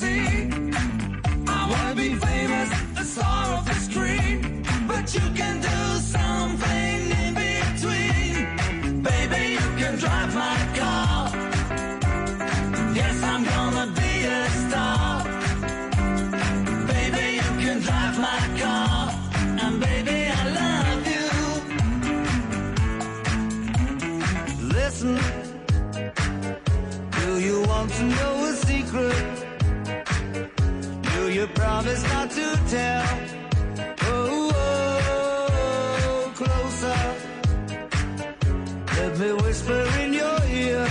I wanna be famous, a star of the screen. But you can do something in between. Baby, you can drive my car. Yes, I'm gonna be a star. Baby, you can drive my car. And baby, I love you. Listen, do you want to know a secret? Do you promise not to tell? Oh, oh, closer. Let me whisper in your ear.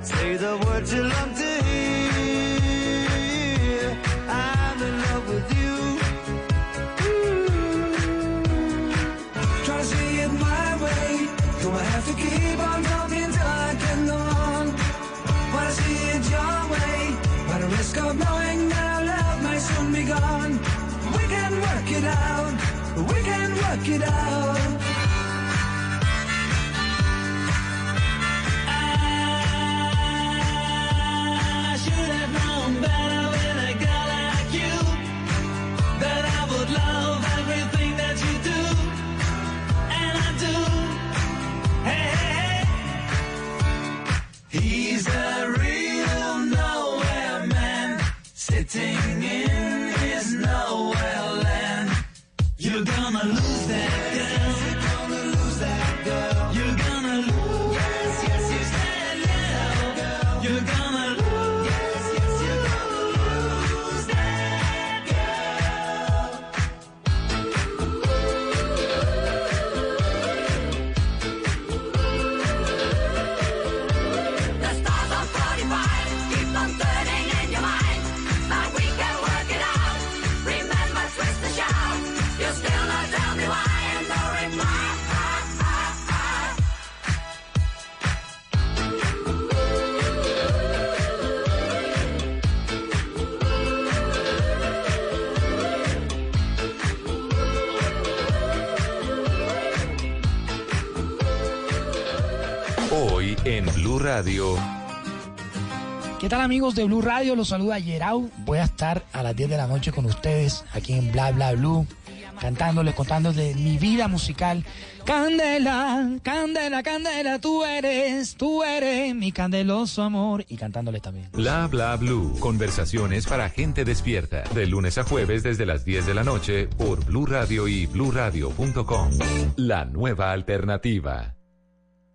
Say the words you love to hear. I'm in love with you. Try to see it my way. Gonna have to keep on talking till I can go on. Wanna see it your way. By the risk of knowing work it out. Radio. ¿Qué tal amigos de Blue Radio? Los saluda Yerau. Voy a estar a las 10 de la noche con ustedes aquí en Bla Bla Blue, cantándoles, contándoles de mi vida musical. Candela, candela, candela, tú eres, tú eres mi candeloso amor. Y cantándoles también. Bla bla blue. Conversaciones para gente despierta. De lunes a jueves desde las 10 de la noche por Blue Radio y bluradio.com. La nueva alternativa.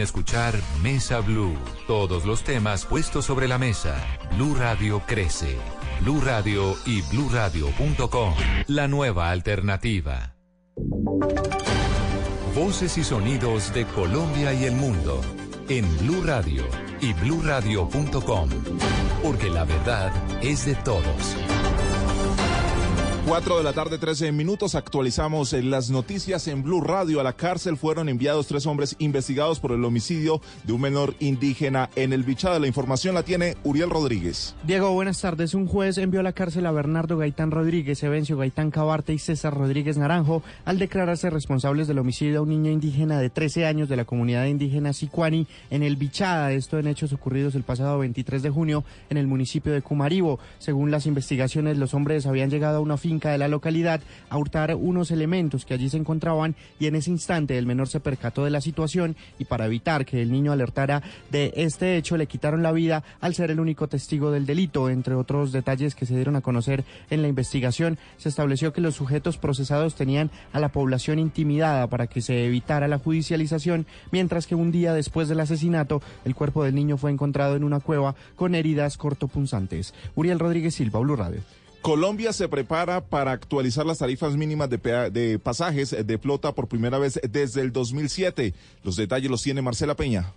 escuchar Mesa Blue. Todos los temas puestos sobre la mesa. Blue Radio crece. Blue Radio y bluradio.com. La nueva alternativa. Voces y sonidos de Colombia y el mundo en Blue Radio y bluradio.com, porque la verdad es de todos. 4 de la tarde, 13 minutos. Actualizamos en las noticias en Blue Radio. A la cárcel fueron enviados tres hombres investigados por el homicidio de un menor indígena en el Bichada. La información la tiene Uriel Rodríguez. Diego, buenas tardes. Un juez envió a la cárcel a Bernardo Gaitán Rodríguez, Evencio Gaitán Cabarte y César Rodríguez Naranjo al declararse responsables del homicidio a un niño indígena de 13 años de la comunidad indígena Sicuani en el Bichada. Esto en hechos ocurridos el pasado 23 de junio en el municipio de Cumaribo. Según las investigaciones, los hombres habían llegado a una finca de la localidad a hurtar unos elementos que allí se encontraban y en ese instante el menor se percató de la situación y para evitar que el niño alertara de este hecho le quitaron la vida al ser el único testigo del delito. Entre otros detalles que se dieron a conocer en la investigación, se estableció que los sujetos procesados tenían a la población intimidada para que se evitara la judicialización, mientras que un día después del asesinato el cuerpo del niño fue encontrado en una cueva con heridas cortopunzantes. Uriel Rodríguez Silva, Blue Radio. Colombia se prepara para actualizar las tarifas mínimas de, pasajes de flota por primera vez desde el 2007. Los detalles los tiene Marcela Peña.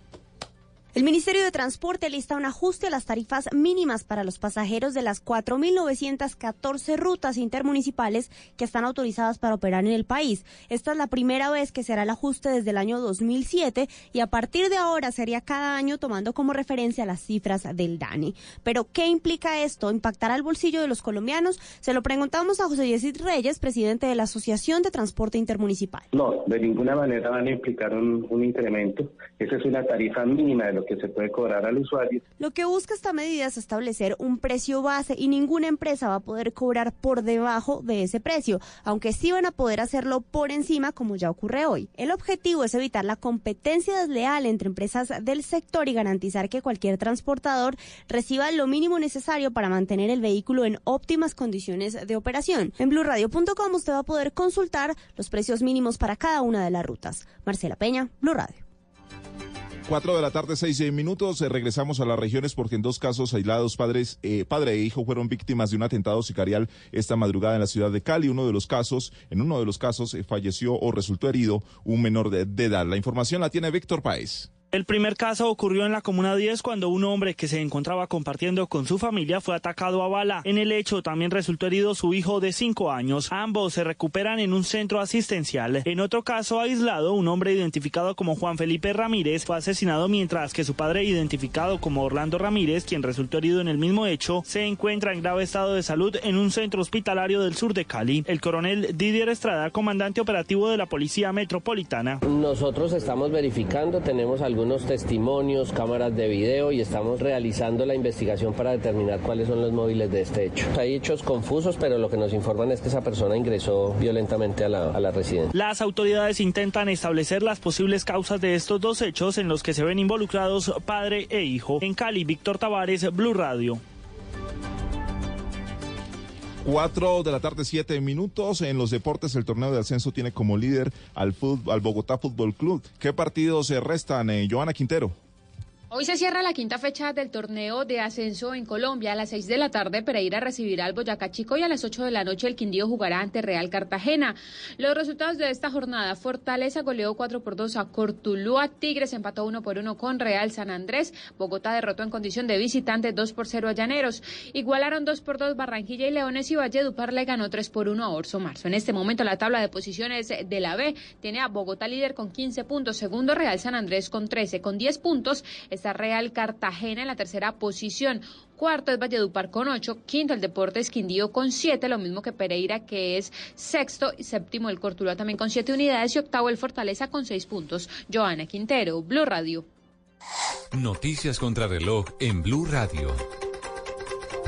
El Ministerio de Transporte lista un ajuste a las tarifas mínimas para los pasajeros de las 4.914 rutas intermunicipales que están autorizadas para operar en el país. Esta es la primera vez que se hará el ajuste desde el año 2007 y a partir de ahora sería cada año tomando como referencia las cifras del DANE. Pero, ¿qué implica esto? ¿Impactará el bolsillo de los colombianos? Se lo preguntamos a José Yesid Reyes, presidente de la Asociación de Transporte Intermunicipal. No, de ninguna manera van a implicar un, un incremento. Esa es una tarifa mínima de lo que se puede cobrar al usuario. Lo que busca esta medida es establecer un precio base y ninguna empresa va a poder cobrar por debajo de ese precio, aunque sí van a poder hacerlo por encima como ya ocurre hoy. El objetivo es evitar la competencia desleal entre empresas del sector y garantizar que cualquier transportador reciba lo mínimo necesario para mantener el vehículo en óptimas condiciones de operación. En blurradio.com usted va a poder consultar los precios mínimos para cada una de las rutas. Marcela Peña, Blue Radio. 4 de la tarde, 6 minutos. Eh, regresamos a las regiones porque en dos casos aislados, padres, eh, padre e hijo fueron víctimas de un atentado sicarial esta madrugada en la ciudad de Cali. Uno de los casos, en uno de los casos, eh, falleció o resultó herido un menor de, de edad. La información la tiene Víctor Páez. El primer caso ocurrió en la Comuna 10 cuando un hombre que se encontraba compartiendo con su familia fue atacado a bala. En el hecho también resultó herido su hijo de 5 años. Ambos se recuperan en un centro asistencial. En otro caso aislado, un hombre identificado como Juan Felipe Ramírez fue asesinado mientras que su padre identificado como Orlando Ramírez, quien resultó herido en el mismo hecho, se encuentra en grave estado de salud en un centro hospitalario del sur de Cali. El coronel Didier Estrada, comandante operativo de la Policía Metropolitana. Nosotros estamos verificando, tenemos algunos testimonios, cámaras de video y estamos realizando la investigación para determinar cuáles son los móviles de este hecho. Hay hechos confusos, pero lo que nos informan es que esa persona ingresó violentamente a la, a la residencia. Las autoridades intentan establecer las posibles causas de estos dos hechos en los que se ven involucrados padre e hijo. En Cali, Víctor Tavares, Blue Radio. 4 de la tarde, 7 minutos. En los deportes, el torneo de ascenso tiene como líder al, al Bogotá Fútbol Club. ¿Qué partidos se restan, eh, Joana Quintero? Hoy se cierra la quinta fecha del torneo de ascenso en Colombia. A las 6 de la tarde, Pereira recibirá al Boyacá Chico y a las 8 de la noche el Quindío jugará ante Real Cartagena. Los resultados de esta jornada, Fortaleza goleó 4 por 2 a Cortulúa, Tigres empató 1 por 1 con Real San Andrés, Bogotá derrotó en condición de visitante 2 por 0 a Llaneros, igualaron 2 por 2 Barranquilla y Leones y Valledupar le ganó 3 por 1 a Orso Marzo. En este momento la tabla de posiciones de la B tiene a Bogotá líder con 15 puntos, segundo Real San Andrés con 13, con 10 puntos está Real Cartagena en la tercera posición. Cuarto es Valledupar con 8, quinto el Deportes Quindío con 7, lo mismo que Pereira que es sexto y séptimo el Cortuluá también con 7 unidades y octavo el Fortaleza con 6 puntos. Joana Quintero, Blue Radio. Noticias contra reloj en Blue Radio.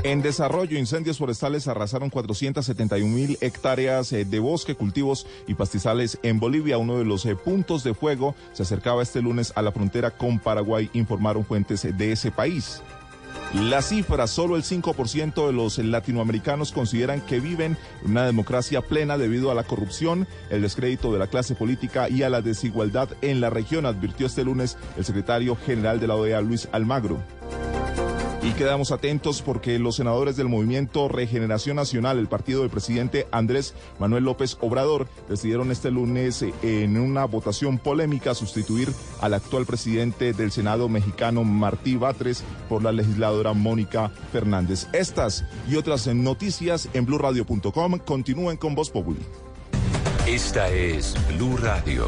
En desarrollo, incendios forestales arrasaron 471 mil hectáreas eh, de bosque, cultivos y pastizales en Bolivia. Uno de los eh, puntos de fuego se acercaba este lunes a la frontera con Paraguay, informaron fuentes eh, de ese país. La cifra, solo el 5% de los latinoamericanos consideran que viven en una democracia plena debido a la corrupción, el descrédito de la clase política y a la desigualdad en la región, advirtió este lunes el secretario general de la OEA, Luis Almagro. Y quedamos atentos porque los senadores del Movimiento Regeneración Nacional, el partido del presidente Andrés Manuel López Obrador, decidieron este lunes eh, en una votación polémica sustituir al actual presidente del Senado mexicano Martí Batres por la legisladora Mónica Fernández. Estas y otras noticias en blurradio.com continúen con Voz Populi. Esta es Blue Radio.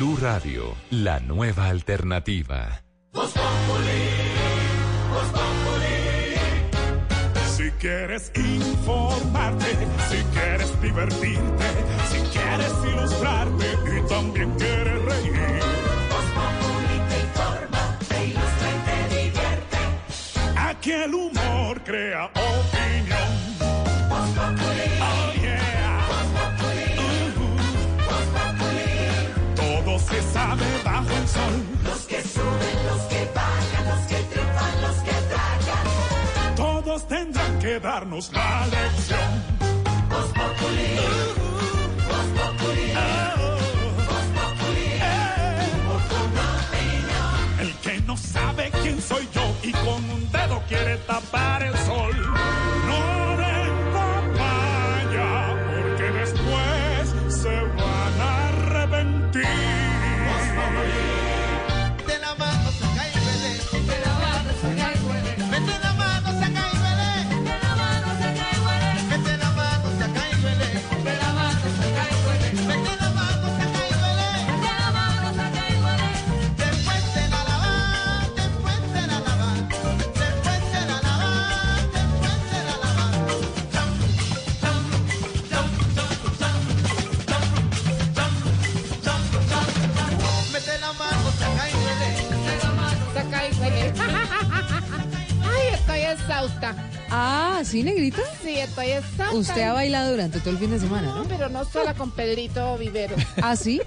Blue Radio, la nueva alternativa. Si quieres informarte, si quieres divertirte, si quieres ilustrarte y también quieres reír. Voz Populi te informa, te ilustra y te divierte. Aquí el humor crea opinión. El sol. Los que suben, los que bajan, los que triunfan, los que tragan. Todos tendrán que darnos la lección. Voz Populi. Voz Populi. Voz Populi. Opinión. El que no sabe quién soy yo y con un dedo quiere tapar el sol. No den papaya, porque después se van a arrepentir. De exhausta. Ah, ¿sí, negrita? Sí, estoy exhausta. Usted ha bailado durante todo el fin de semana, No, ¿no? pero no sola con Pedrito Vivero. ¿Ah, sí?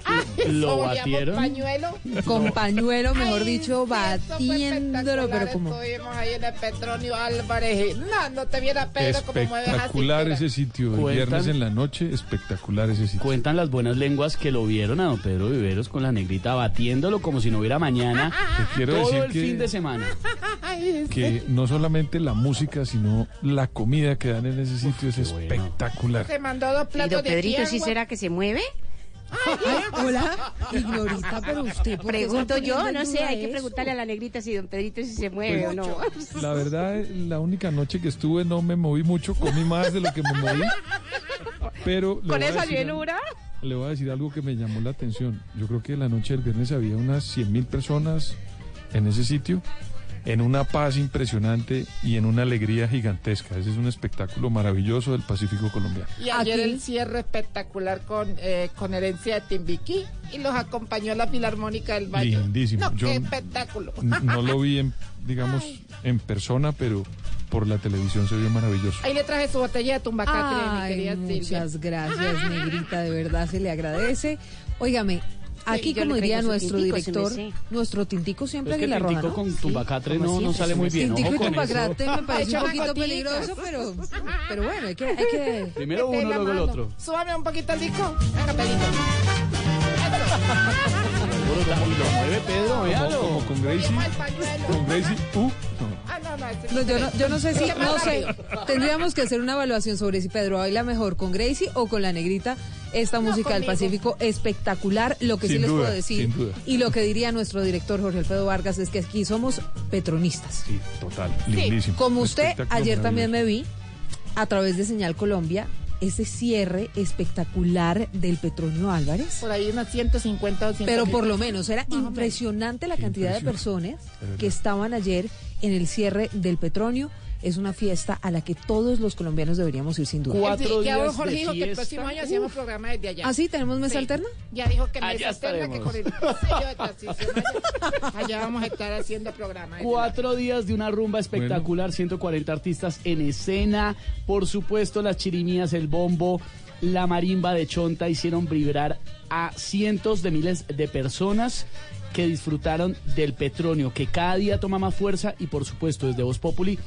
¿Lo batieron? pañuelo. Con pañuelo, mejor dicho, batiéndolo, pero como... Estuvimos ahí en el Petronio Álvarez. No, no te viera Pedro como mueves así. Espectacular ese sitio. El Cuentan- viernes en la noche, espectacular ese sitio. Cuentan las buenas lenguas que lo vieron a don Pedro Viveros con la negrita batiéndolo como si no hubiera mañana Te quiero todo decir el que- fin de semana. Que no solamente la música, sino la comida que dan en ese sitio es espectacular. Se mandó dos platos de Pedrito sí será que se mueve? Ay, hola, ignorita, pero usted... ¿por qué se Pregunto yo, no sé, hay que preguntarle a la negrita si don Pedrito si se mueve o no. La verdad, la única noche que estuve no me moví mucho, comí más de lo que me moví. Pero Con esa llenura. Le voy a decir algo que me llamó la atención. Yo creo que la noche del viernes había unas 100 mil personas en ese sitio, en una paz impresionante y en una alegría gigantesca. Ese es un espectáculo maravilloso del Pacífico colombiano. Y ayer Aquí. el cierre espectacular con, eh, con herencia de Timbiquí y los acompañó la Filarmónica del Valle. Lindísimo. No, Yo qué espectáculo. No lo vi, en, digamos, en persona, pero por la televisión se vio maravilloso. Ahí le traje su botella de tumbacatre, mi Ay, querida Silvia. muchas gracias, negrita, de verdad se le agradece. Óigame, aquí como diría nuestro tintico, director, nuestro tintico siempre Es que la roja, con tumbacatre como no, no sale muy bien. Tintico Ojo y eso. me parece un poquito peligroso, pero, pero bueno, hay que, hay que... Primero uno, luego el otro. Súbame un poquito el disco. Venga, Pedrito. Lo mueve Pedro, Como, véalo. como con Gracie, con Gracie, uh, No, yo, no, yo no sé si, no sé, tendríamos que hacer una evaluación sobre si Pedro baila mejor con Gracie o con la negrita esta música del Pacífico espectacular. Lo que sí les duda, puedo decir sin duda. y lo que diría nuestro director Jorge Alfredo Vargas es que aquí somos petronistas. Sí, total. Lindísimo. Como usted, ayer también me vi a través de Señal Colombia ese cierre espectacular del Petronio Álvarez. Por ahí unas 150 o 200 Pero por lo menos era impresionante la cantidad de personas que estaban ayer en el cierre del Petronio. Es una fiesta a la que todos los colombianos deberíamos ir sin duda. Sí, ya Jorge dijo que el próximo año hacíamos programa desde allá. ¿Ah, sí? ¿Tenemos mesa Sí. alterna? Ya dijo que mesa alterna, que con el sello de transición allá, allá vamos a estar haciendo programa. Cuatro días de una rumba espectacular, 140 artistas en escena, por supuesto las chirimías, el bombo, la marimba de Chonta hicieron vibrar a cientos de miles de personas que disfrutaron del petróleo, que cada día toma más fuerza y por supuesto desde Voz Populi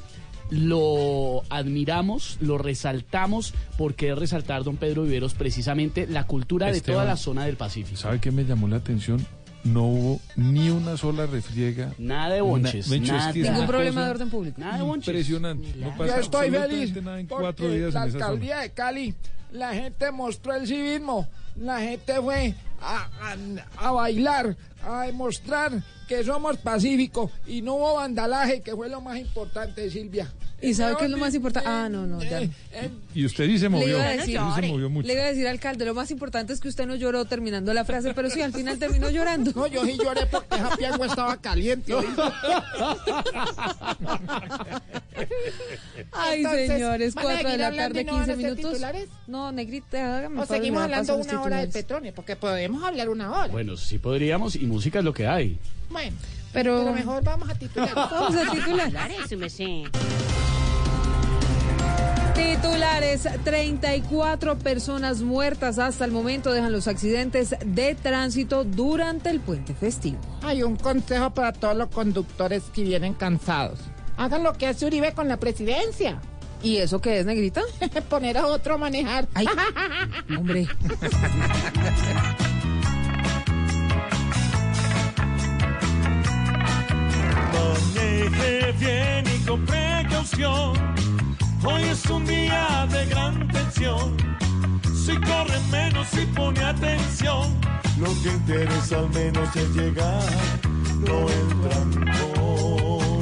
lo admiramos, lo resaltamos, porque es resaltar, don Pedro Viveros, precisamente la cultura de toda la zona del Pacífico. ¿Sabe qué me llamó la atención? No hubo ni una sola refriega. Nada de bonches, nada. es Ningún problema de orden público. Nada de bonches. Impresionante. No pasa estoy feliz nada en porque cuatro días la en esa zona. alcaldía de Cali, la gente mostró el civismo, la gente fue a, a- a bailar, a demostrar que somos pacíficos y no hubo vandalaje, que fue lo más importante, Silvia. ¿Y sabe qué es lo más importante? Ah, no, no, ya. Y usted sí se Le movió. iba a decir, se movió mucho. le iba a decir, alcalde, lo más importante es que usted no lloró terminando la frase, pero sí, al final terminó llorando. No, yo sí lloré porque esa piangua estaba caliente. Ay, Entonces, señores, ¿van a 4 de la tarde, no van a 15 hacer minutos. titulares? No, negrita, hágame O favor, seguimos hablando una hora titulares. petróleo, porque podemos hablar una hora. Bueno, sí podríamos, y música es lo que hay. Bueno, Pero- pero, mejor vamos a titular. Vamos a titular. Titulares, 34 personas muertas hasta el momento dejan los accidentes de tránsito durante el puente festivo. Hay un consejo para todos los conductores que vienen cansados. Hagan lo que hace Uribe con la presidencia. ¿Y eso qué es, negrita? Poner a otro a manejar. Ay, hombre. Maneje bien y con precaución. Hoy es un día de gran tensión. Si corre menos y pone atención, lo que interesa al menos es llegar, no el trancón.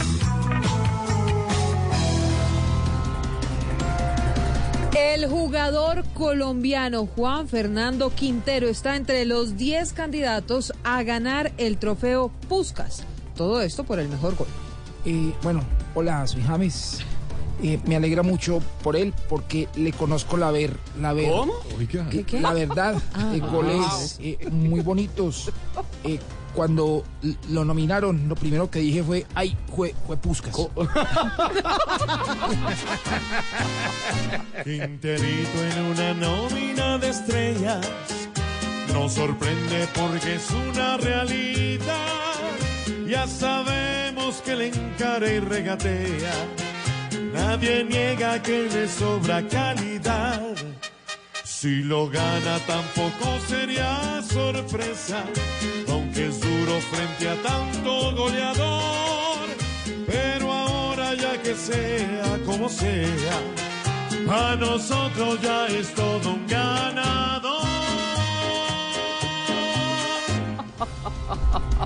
El jugador colombiano Juan Fernando Quintero está entre los 10 candidatos a ganar el trofeo Puskas. Todo esto por el mejor gol. Eh, bueno, hola, soy James. Eh, me alegra mucho por él porque le conozco la ver, la ver. ¿Cómo? Oiga. ¿Qué? La verdad, Ah. eh, goles eh, muy bonitos. Eh, cuando lo nominaron, lo primero que dije fue, ay, fue, fue Puskas. Quinterito en una nómina de estrellas nos sorprende porque es una realidad. Ya sabemos que le encara y regatea. Nadie niega que le sobra calidad. Si lo gana tampoco sería sorpresa, aunque es duro frente a tanto goleador. Pero ahora ya que sea como sea, a nosotros ya es todo un ganador.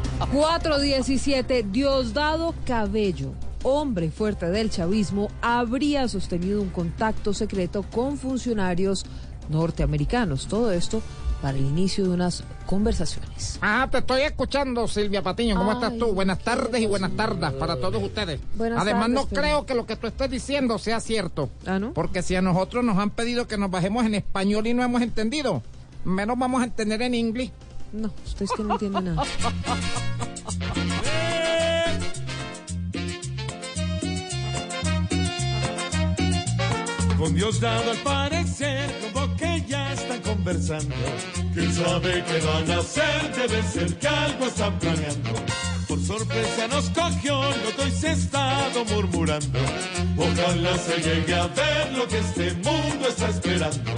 417, Diosdado Cabello, hombre fuerte del chavismo, habría sostenido un contacto secreto con funcionarios norteamericanos. Todo esto para el inicio de unas conversaciones. Ah, te estoy escuchando, Silvia Patiño. ¿Cómo Ay, estás tú? Buenas tardes y buenas tardes para todos ustedes. Buenas Además, tardes, no creo que lo que tú estés diciendo sea cierto. ¿Ah, no? Porque si a nosotros nos han pedido que nos bajemos en español y no hemos entendido, menos vamos a entender en inglés. No, usted es que no entiende nada. Con Dios dado al parecer, como que ya están conversando. ¿Quién sabe qué van a hacer? Debe ser que algo están planeando. Por sorpresa nos cogió, lo y se estado murmurando. Ojalá se llegue a ver lo que este mundo está esperando.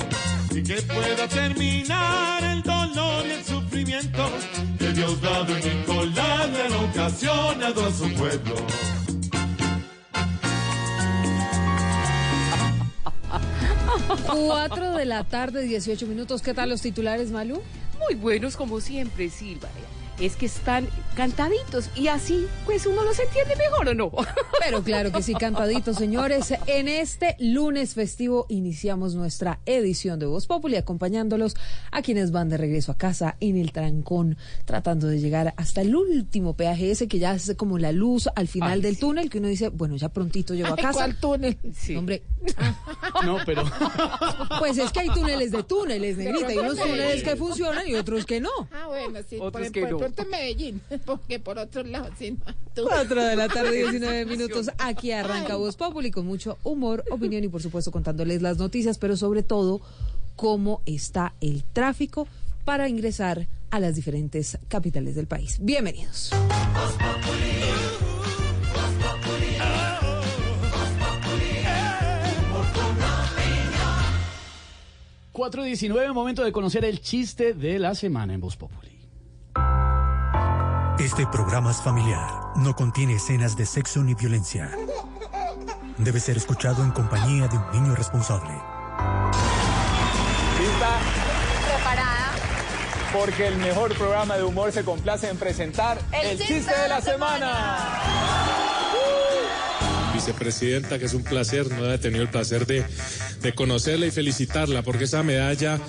Y que pueda terminar el dolor y el sufrimiento que Dios dado en incolable han ocasionado a su pueblo. 4 de la tarde, 18 minutos. ¿Qué tal los titulares, Malú? Muy buenos como siempre, Silva. Es que están cantaditos y así pues uno los entiende mejor o no. Pero claro que sí, cantaditos, señores. En este lunes festivo iniciamos nuestra edición de Voz Populi acompañándolos a quienes van de regreso a casa en el trancón, tratando de llegar hasta el último peaje ese que ya es como la luz al final Ay, del sí. túnel, que uno dice, bueno, ya prontito llego a casa. ¿Cuál túnel? Hombre, No, pero pues es que hay túneles de túneles, negrita. Hay unos túneles que funcionan y otros que no. Ah, bueno, sí, por, Otros por, que no. En Medellín, porque por otro lado, sí, no. Tú- 4 de la tarde, 19 minutos. Aquí arranca Voz Populi con mucho humor, opinión y por supuesto contándoles las noticias, pero sobre todo cómo está el tráfico para ingresar a las diferentes capitales del país. Bienvenidos. 4.19, momento de conocer el chiste de la semana en Voz Populi. Este programa es familiar. No contiene escenas de sexo ni violencia. Debe ser escuchado en compañía de un niño responsable. ¿Lista? Preparada. Porque el mejor programa de humor se complace en presentar el, chiste, de la, semana. Vicepresidenta, que es un placer, no he tenido el placer de, de conocerla y felicitarla, porque esa medalla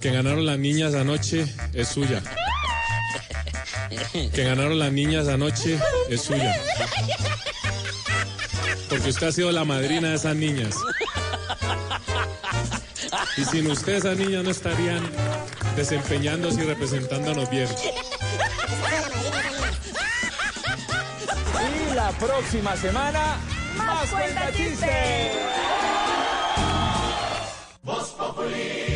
que ganaron las niñas anoche es suya. Que ganaron las niñas anoche es suya. Porque usted ha sido la madrina de esas niñas. Y sin usted esas niñas no estarían desempeñándose y representándonos bien. Y la próxima semana, más cuenta chiste. Creo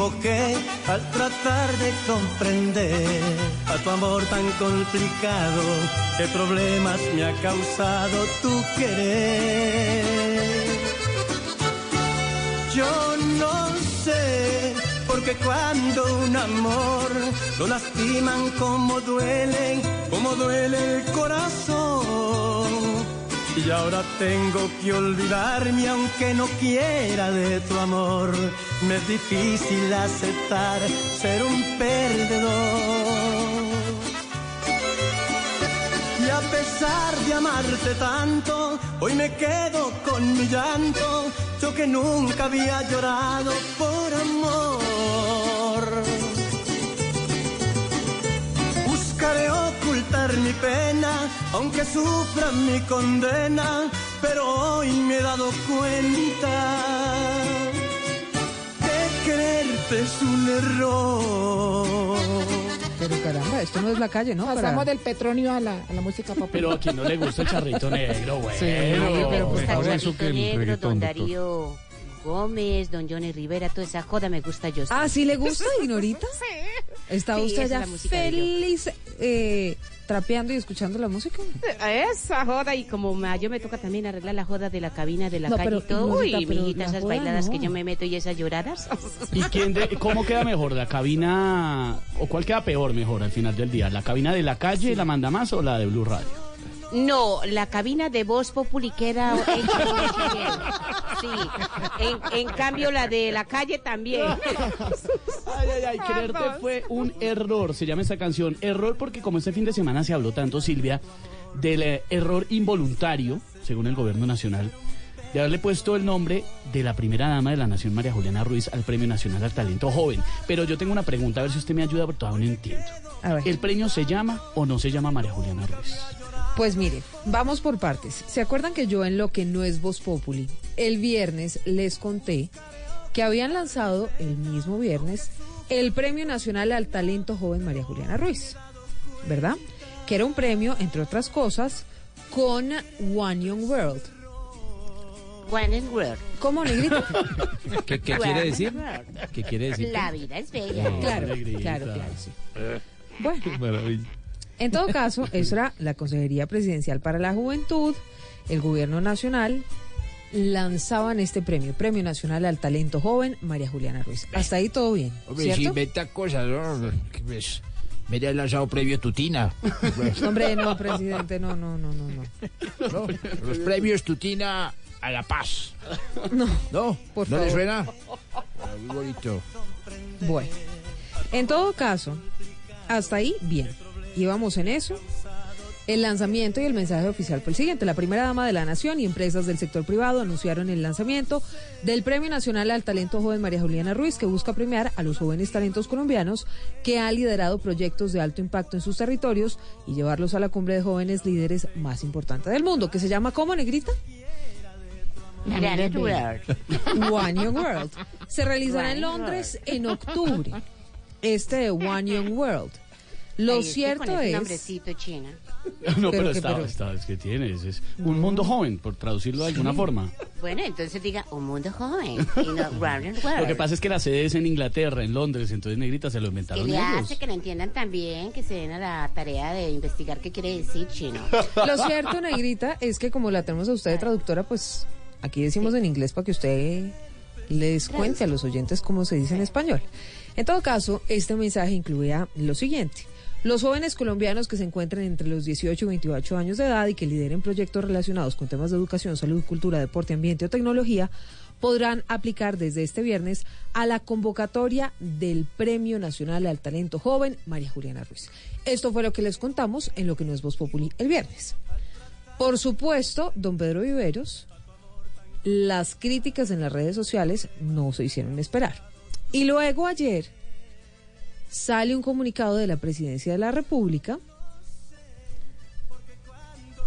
al tratar de comprender a tu amor tan complicado. ¿Qué problemas me ha causado tu querer? Yo no sé, porque cuando un amor lo lastiman como duele, como duele el corazón. Y ahora tengo que olvidarme aunque no quiera de tu amor. Me es difícil aceptar ser un perdedor. Y a pesar de amarte tanto, hoy me quedo con mi llanto. Yo que nunca había llorado por amor. Mi pena, aunque sufra mi condena, pero hoy me he dado cuenta que quererte es un error. Pero caramba, esto no es la calle, ¿no? Para- Pasamos del petronio a la, a la música popular. Pero a quien no le gusta el charrito negro, güey. Sí, pero pues, Mejor está eso que el Negro, reggaetón, don. Darío Gómez, don Johnny Rivera, toda esa joda me gusta yo. Ah, ¿sí le gusta, Ignorita? ¿Está Sí, usted esa es feliz eh, trapeando y escuchando la música? Esa joda y como ma- yo me toca también arreglar la joda de la cabina de la No, calle pero, y todo. Uy, mijita, esas joda bailadas no. que yo me meto y esas lloradas. ¿Y quién de- cómo queda mejor? ¿La cabina o cuál queda peor mejor al final del día? ¿La cabina de la calle, la manda más o la de Blue Radio? No, la cabina de voz populi queda hecha con chiquero. Sí, en, en cambio la de la calle también. Ay, ay, ay, quererte fue un error, se llama esta canción. Error porque como este fin de semana se habló tanto, Silvia, del eh, error involuntario, según el gobierno nacional, de haberle puesto el nombre de la primera dama de la nación, María Juliana Ruiz, al Premio Nacional al Talento Joven. Pero yo tengo una pregunta, a ver si usted me ayuda, porque todavía no entiendo. ¿El premio se llama o no se llama María Juliana Ruiz? Pues mire, vamos por partes. ¿Se acuerdan que yo en lo que no es Voz Populi, el viernes les conté que habían lanzado el mismo viernes el Premio Nacional al Talento Joven María Juliana Ruiz? ¿Verdad? Que era un premio, entre otras cosas, con One Young World. One and World. ¿Cómo, negrito? ¿Qué, qué quiere decir? ¿Qué quiere decir? La vida es bella. Claro, claro, claro, sí. Bueno. Qué maravilla. En todo caso, eso era la Consejería Presidencial para la Juventud, el Gobierno Nacional lanzaban este premio, Premio Nacional al Talento Joven, María Juliana Ruiz. Hasta ahí todo bien, Hombre, si ¿cierto? inventa cosas, ¿no? Pues, me había lanzado premio Tutina. Hombre, no, presidente, no, no, no, no, no. ¿No? Los premios Tutina a la paz. No, ¿No? por ¿No le favor. suena? Ah, Muy bonito. Bueno, en todo caso, hasta ahí bien. Íbamos en eso. El lanzamiento y el mensaje oficial fue el siguiente. La primera dama de la Nación y empresas del sector privado anunciaron el lanzamiento del Premio Nacional al Talento Joven María Juliana Ruiz, que busca premiar a los jóvenes talentos colombianos que han liderado proyectos de alto impacto en sus territorios y llevarlos a la cumbre de jóvenes líderes más importante del mundo, que se llama ¿cómo, Negrita? Planet World. One Young World. Se realizará en Londres en octubre. Este de One Young World. Lo Ay, es que cierto con ese es. nombrecito china. No, pero, Pero que- está, pero- está- es que tienes. Es un mundo joven, por traducirlo de alguna forma. Bueno, entonces diga un mundo joven y no round and world. Lo que pasa es que la sede es en Inglaterra, en Londres, entonces Negrita se lo que inventaron le ellos. hace que lo entiendan también, que se den a la tarea de investigar qué quiere decir chino. Lo cierto, Negrita, es que como la tenemos a usted de traductora, pues aquí decimos en inglés para que usted les cuente a los oyentes cómo se dice en español. En todo caso, este mensaje incluía lo siguiente. Los jóvenes colombianos que se encuentren entre los 18 y 28 años de edad y que lideren proyectos relacionados con temas de educación, salud, cultura, deporte, ambiente o tecnología podrán aplicar desde este viernes a la convocatoria del Premio Nacional al Talento Joven María Juliana Ruiz. Esto fue lo que les contamos en lo que no es Voz Populi el viernes. Por supuesto, don Pedro Viveros, las críticas en las redes sociales no se hicieron esperar. Y luego ayer sale un comunicado de la Presidencia de la República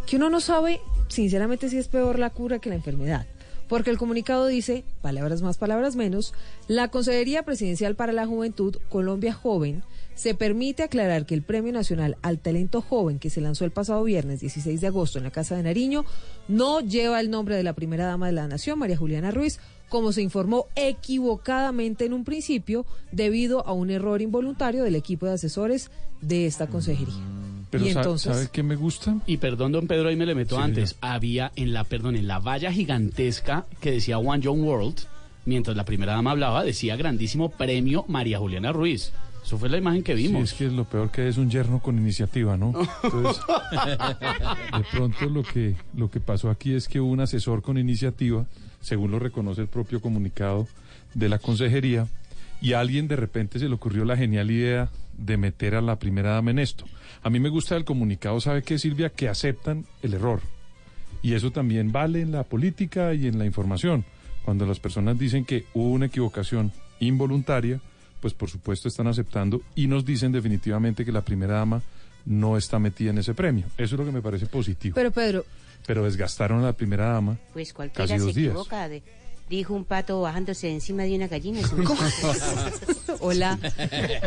que uno no sabe, sinceramente, si es peor la cura que la enfermedad. Porque el comunicado dice, palabras más, palabras menos, la Consejería Presidencial para la Juventud Colombia Joven se permite aclarar que el Premio Nacional al Talento Joven que se lanzó el pasado viernes 16 de agosto en la Casa de Nariño no lleva el nombre de la primera dama de la Nación, María Juliana Ruiz, como se informó equivocadamente en un principio debido a un error involuntario del equipo de asesores de esta consejería. Pero y entonces, ¿sabe qué me gusta? Y perdón, don Pedro, ahí me le meto Sí, antes. Había en la, perdón, en la valla gigantesca que decía One Young World, mientras la primera dama hablaba, decía grandísimo premio María Juliana Ruiz. Eso fue la imagen que Sí, vimos. es que lo peor que es un yerno con iniciativa, ¿no? Entonces, de pronto lo que, lo que pasó aquí es que hubo un asesor con iniciativa, según lo reconoce el propio comunicado de la consejería, y a alguien de repente se le ocurrió la genial idea de meter a la primera dama en esto. A mí me gusta el comunicado, ¿sabe qué, Silvia? Que aceptan el error. Y eso también vale en la política y en la información. Cuando las personas dicen que hubo una equivocación involuntaria, pues por supuesto están aceptando y nos dicen definitivamente que la primera dama no está metida en ese premio. Eso es lo que me parece positivo. pero Pedro, Pero desgastaron a la primera dama Pues cualquiera casi se días. equivoca. de- dijo un pato bajándose encima de una gallina. hola,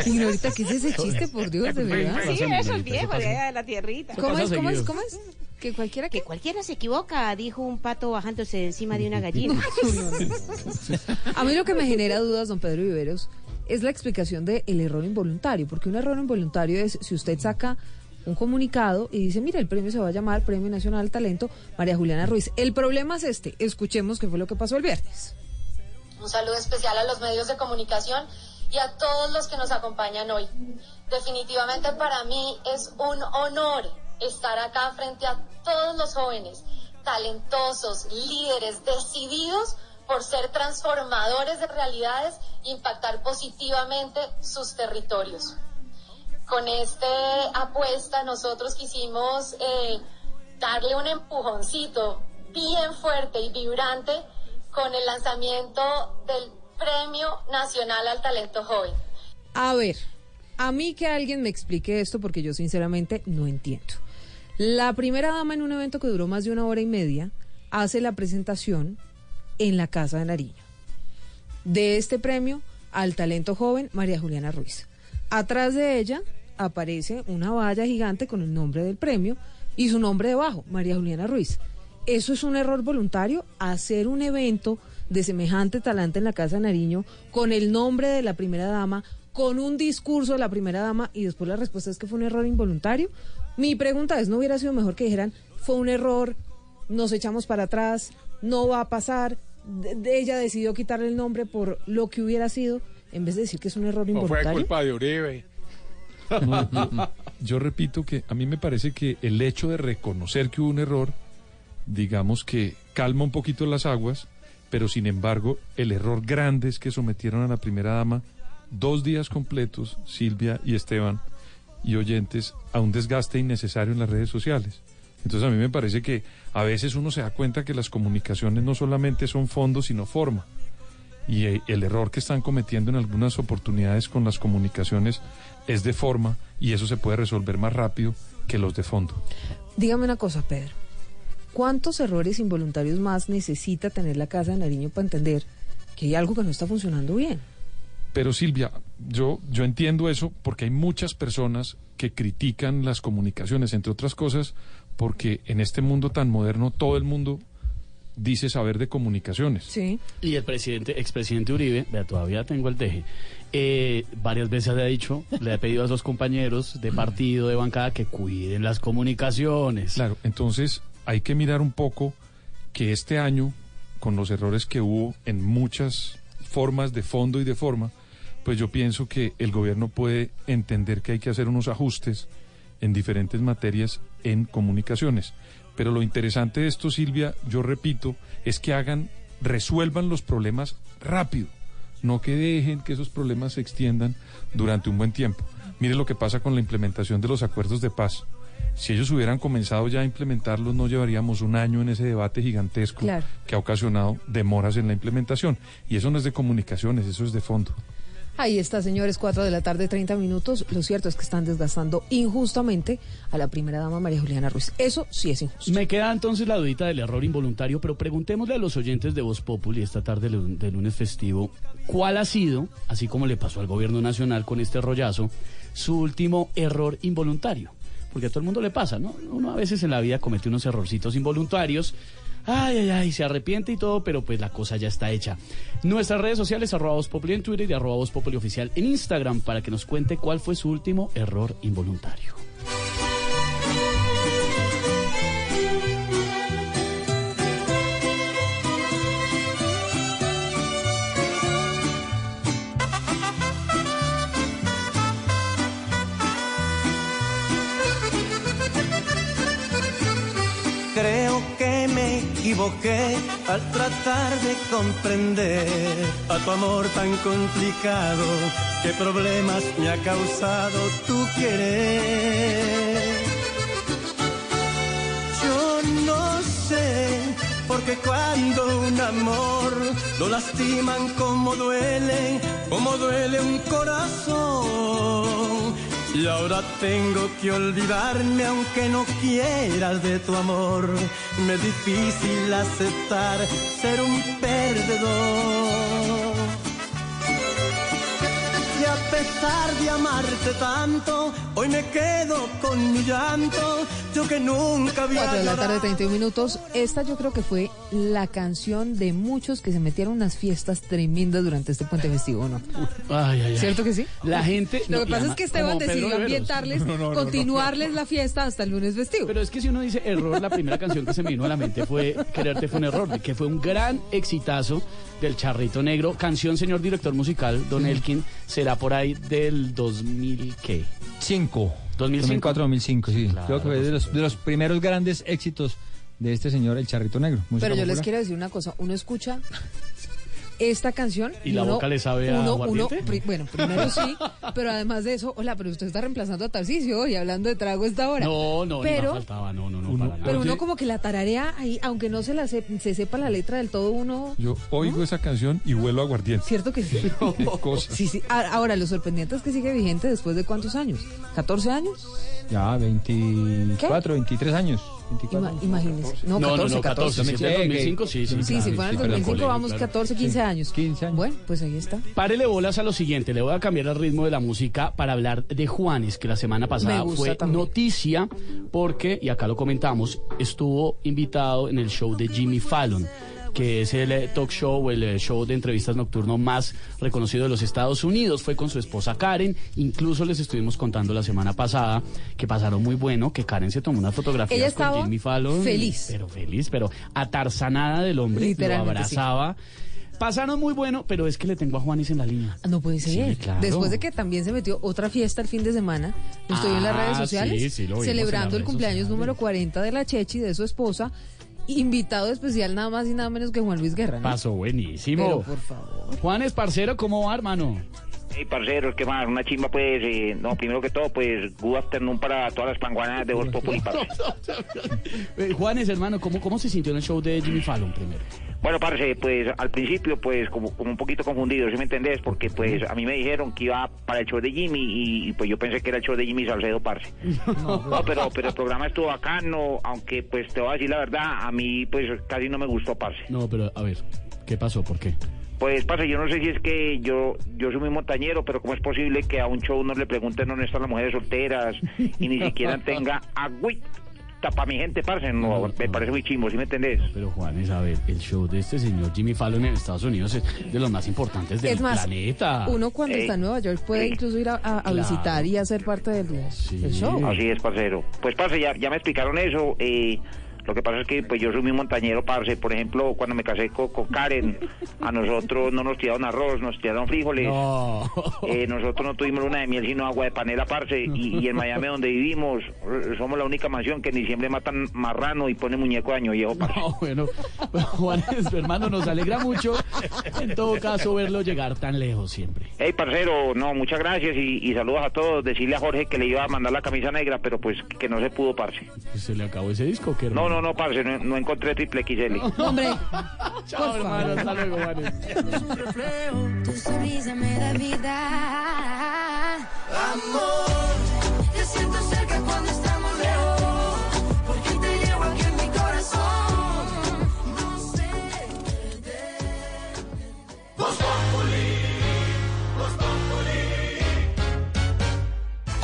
señorita, ¿qué es ese chiste, por Dios, de verdad? Sí, eso es viejo, de allá de la tierrita. ¿Cómo es, cómo es, cómo es? Que cualquiera que cualquiera se equivoca, dijo un pato bajándose encima de una gallina. A mí lo que me genera dudas, don Pedro Viveros, es la explicación del error involuntario, porque un error involuntario es si usted saca un comunicado y dice, mira, el premio se va a llamar Premio Nacional al Talento María Juliana Ruiz. El problema es este, escuchemos qué fue lo que pasó el viernes. Un saludo especial a los medios de comunicación y a todos los que nos acompañan hoy. Definitivamente para mí es un honor estar acá frente a todos los jóvenes, talentosos, líderes, decididos por ser transformadores de realidades impactar positivamente sus territorios. Con esta apuesta nosotros quisimos eh, darle un empujoncito bien fuerte y vibrante con el lanzamiento del Premio Nacional al Talento Joven. A ver, a mí que alguien me explique esto porque yo sinceramente no entiendo. La primera dama en un evento que duró más de una hora y media hace la presentación en la Casa de Nariño de este premio al talento joven María Juliana Ruiz. Atrás de ella aparece una valla gigante con el nombre del premio y su nombre debajo, María Juliana Ruiz. Eso es un error voluntario, hacer un evento de semejante talante en la Casa de Nariño con el nombre de la primera dama con un discurso de la primera dama y después la respuesta es que fue un error involuntario. Mi pregunta es, ¿no hubiera sido mejor que dijeran, fue un error, nos echamos para atrás, no va a pasar, de- de- ella decidió quitarle el nombre por lo que hubiera sido, en vez de decir que es un error ¿O fue involuntario? culpa de Uribe? Yo repito que a mí me parece que el hecho de reconocer que hubo un error, digamos que calma un poquito las aguas, pero sin embargo el error grande es que sometieron a la primera dama dos días completos, Silvia y Esteban y oyentes, a un desgaste innecesario en las redes sociales. Entonces a mí me parece que a veces uno se da cuenta que las comunicaciones no solamente son fondo, sino forma. Y eh, el error que están cometiendo en algunas oportunidades con las comunicaciones es de forma y eso se puede resolver más rápido que los de fondo. Dígame una cosa, Pedro. ¿Cuántos errores involuntarios más necesita tener la Casa de Nariño para entender que hay algo que no está funcionando bien? Pero Silvia, yo, yo entiendo eso porque hay muchas personas que critican las comunicaciones, entre otras cosas, porque en este mundo tan moderno todo el mundo dice saber de comunicaciones. Sí. Y el presidente, expresidente Uribe, vea, todavía tengo el deje, eh, varias veces le ha dicho, le ha pedido a sus compañeros de partido, de bancada, que cuiden las comunicaciones. Claro, entonces hay que mirar un poco que este año, con los errores que hubo en muchas formas de fondo y de forma, pues yo pienso que el gobierno puede entender que hay que hacer unos ajustes en diferentes materias en comunicaciones. Pero lo interesante de esto, Silvia, yo repito, es que hagan, resuelvan los problemas rápido, no que dejen que esos problemas se extiendan durante un buen tiempo. Mire lo que pasa con la implementación de los acuerdos de paz. Si ellos hubieran comenzado ya a implementarlos, no llevaríamos un año en ese debate gigantesco Claro. que ha ocasionado demoras en la implementación. Y eso no es de comunicaciones, eso es de fondo. Ahí está, señores, 4 de la tarde, 30 minutos. Lo cierto es que están desgastando injustamente a la primera dama María Juliana Ruiz. Eso sí es injusto. Me queda entonces la dudita del error involuntario, pero preguntémosle a los oyentes de Voz Populi esta tarde de lunes festivo, ¿cuál ha sido, así como le pasó al gobierno nacional con este rollazo, su último error involuntario? Porque a todo el mundo le pasa, ¿no? Uno a veces en la vida comete unos errorcitos involuntarios. Ay, ay, ay, se arrepiente y todo, pero pues la cosa ya está hecha. Nuestras redes sociales, arroba Voz en Twitter y arroba Voz oficial en Instagram para que nos cuente cuál fue su último error involuntario. Al tratar de comprender a tu amor tan complicado. ¿Qué problemas me ha causado tu querer? Yo no sé, porque cuando un amor lo lastiman como duele, como duele un corazón. Y ahora tengo que olvidarme aunque no quieras de tu amor. Me es difícil aceptar ser un perdedor. A pesar de amarte tanto, hoy me quedo con mi llanto. Yo que nunca había 4 de la tarde, llorado. 31 minutos. Esta yo creo que fue la canción de muchos que se metieron unas fiestas tremendas durante este puente festivo, ¿no? Ay, ay, ay. ¿Cierto que sí? La gente... Lo no, que pasa es que Esteban decidió Viveros. ambientarles, No, no, no, no. continuarles la fiesta hasta el lunes festivo. Pero es que si uno dice error, la primera canción que se me vino a la mente fue Quererte fue un error, que fue un gran exitazo del Charrito Negro. Canción, señor director musical, Don Elkin, será por ahí del 2000, ¿qué? 5. 2005. 2004-2005, sí. Claro, Creo que fue de los, de los primeros grandes éxitos de este señor, el Charrito Negro. Pero yo les quiero decir una cosa, uno escucha esta canción ¿Y la uno- boca le sabe a uno, uno- pri- bueno, primero sí, pero además de eso, hola, pero usted está reemplazando a Tarcisio y hablando de trago a esta hora. No, no, pero, más faltaba, no, no, no, para nada. pero uno como que la tararea ahí, aunque no se la se, se sepa la letra del todo, uno... Yo oigo esa canción y vuelo aguardiente. ¿Cierto que sí? Sí, sí. A- Ahora, lo sorprendente es que sigue vigente después de cuántos años? ¿14 años? Ya, 24, 23 años. 24 Ima- años. imagínese. No, No, no, 14, no, 14, si del 2005, sí, sí, Sí, claro, si sí, fuera en 2005 colegio, vamos claro. 14, 15 años. 15 años. Bueno, pues ahí está. Párele bolas a lo siguiente, le voy a cambiar el ritmo de la música para hablar de Juanes, que la semana pasada fue también. noticia porque, y acá lo comentamos, estuvo invitado en el show de Jimmy Fallon. Que es el eh, talk show, el eh, show de entrevistas nocturno más reconocido de los Estados Unidos. Fue con su esposa Karen. Incluso les estuvimos contando la semana pasada que pasaron muy bueno, que Karen se tomó unas fotografías Ella con Jimmy Fallon. feliz. Pero feliz, pero atarzanada del hombre. Lo sí. abrazaba. Pasaron muy bueno, pero es que le tengo a Juanis en la línea. No puede ser. Sí, claro. Después de que también se metió otra fiesta el fin de semana, estoy en las Ah, redes sociales, sí, sí, lo vimos en celebrando las el cumpleaños sociales. número 40 de la Chechi, de su esposa, invitado especial nada más y nada menos que Juan Luis Guerra. ¿no? Pasó buenísimo. Pero, por favor. Juanes, parcero, ¿cómo va, hermano? Hey, parceros, ¿qué más? Una chimba, pues, eh, no, primero que todo, pues, good afternoon para todas las panguanas de Voz Populi. Eh, Juanes, hermano, ¿cómo, ¿cómo se sintió en el show de Jimmy Fallon primero? Bueno, parce, pues, al principio, pues, como, como un poquito confundido, ¿sí me entendés? Porque, pues, a mí me dijeron que iba para el show de Jimmy y, y, pues, yo pensé que era el show de Jimmy Salcedo, parce. No, pero, pero el programa estuvo bacano, aunque, pues, te voy a decir la verdad, a mí, pues, casi no me gustó, parce. No, pero a ver, ¿qué pasó? ¿Por qué? Pues, parce, yo no sé si es que yo yo soy muy montañero, pero ¿cómo es posible que a un show no le pregunten dónde están las mujeres solteras y ni siquiera tenga agüita para mi gente, parce? No, me parece muy chimbo, ¿sí me entendés? Pero Juanes, a ver, el show de este señor Jimmy Fallon en Estados Unidos es de los más importantes del Es más, planeta. uno cuando está en Nueva York puede incluso ir a, a- a Claro. visitar y hacer parte del, del show. Así es, parcero. Pues, parce, ya, ya me explicaron eso. Eh, lo que pasa es que pues yo soy muy montañero, parce. Por ejemplo, cuando me casé co- con, Karen, a nosotros no nos tiraron arroz, nos tiraron frijoles. Eh, nosotros no tuvimos luna de miel, sino agua de panela, parce. Y, y en Miami, donde vivimos, somos la única mansión que en diciembre matan marrano y pone muñeco de año viejo, parce. No, bueno, Juanes, hermano, nos alegra mucho en todo caso verlo llegar tan lejos siempre. Hey, parcero, no, muchas gracias y, y saludos a todos. Decirle a Jorge que le iba a mandar la camisa negra, pero pues que no se pudo, parce. ¿Se le acabó ese disco? ¿qué, No? No, no, parce, no, no encontré triple XL. Hombre, Chao, hermano, hasta luego, Juanes. Tu sonrisa me da vida. Amor, te siento cerca cuando estamos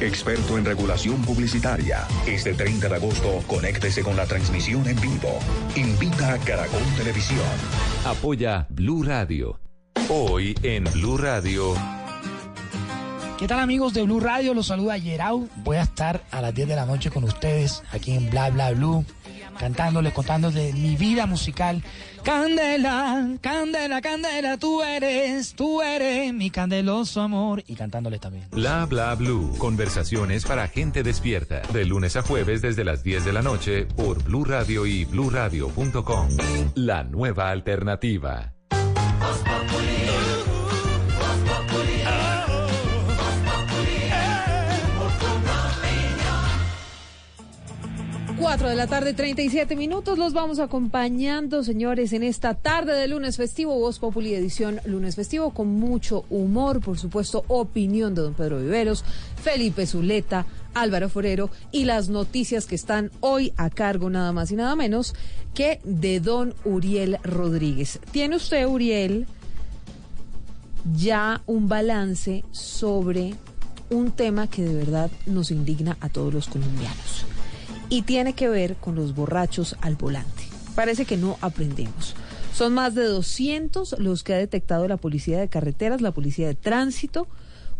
experto en regulación publicitaria. Este 30 de agosto, conéctese con la transmisión en vivo. Invita a Caracol Televisión. Apoya Blue Radio. Hoy en Blue Radio. ¿Qué tal amigos de Blue Radio? Los saluda Yerau. Voy a estar a las 10 de la noche con ustedes aquí en Bla Bla Blue, cantándoles, contándoles mi vida musical. Candela, candela, candela, tú eres, tú eres mi candeloso amor. Y cantándoles también. Bla bla blue. Conversaciones para gente despierta. De lunes a jueves desde las 10 de la noche por Blue Radio y bluradio.com. La nueva alternativa. 4 de la tarde, 37 minutos. Los vamos acompañando, señores, en esta tarde de lunes festivo, Voz Populi edición lunes festivo, con mucho humor, por supuesto, opinión de don Pedro Viveros, Felipe Zuleta, Álvaro Forero y las noticias que están hoy a cargo nada más y nada menos que de don Uriel Rodríguez. ¿Tiene usted, Uriel, ya un balance sobre un tema que de verdad nos indigna a todos los colombianos? Y tiene que ver con los borrachos al volante. Parece que no aprendemos. Son más de 200 los que ha detectado la Policía de Carreteras, la Policía de Tránsito,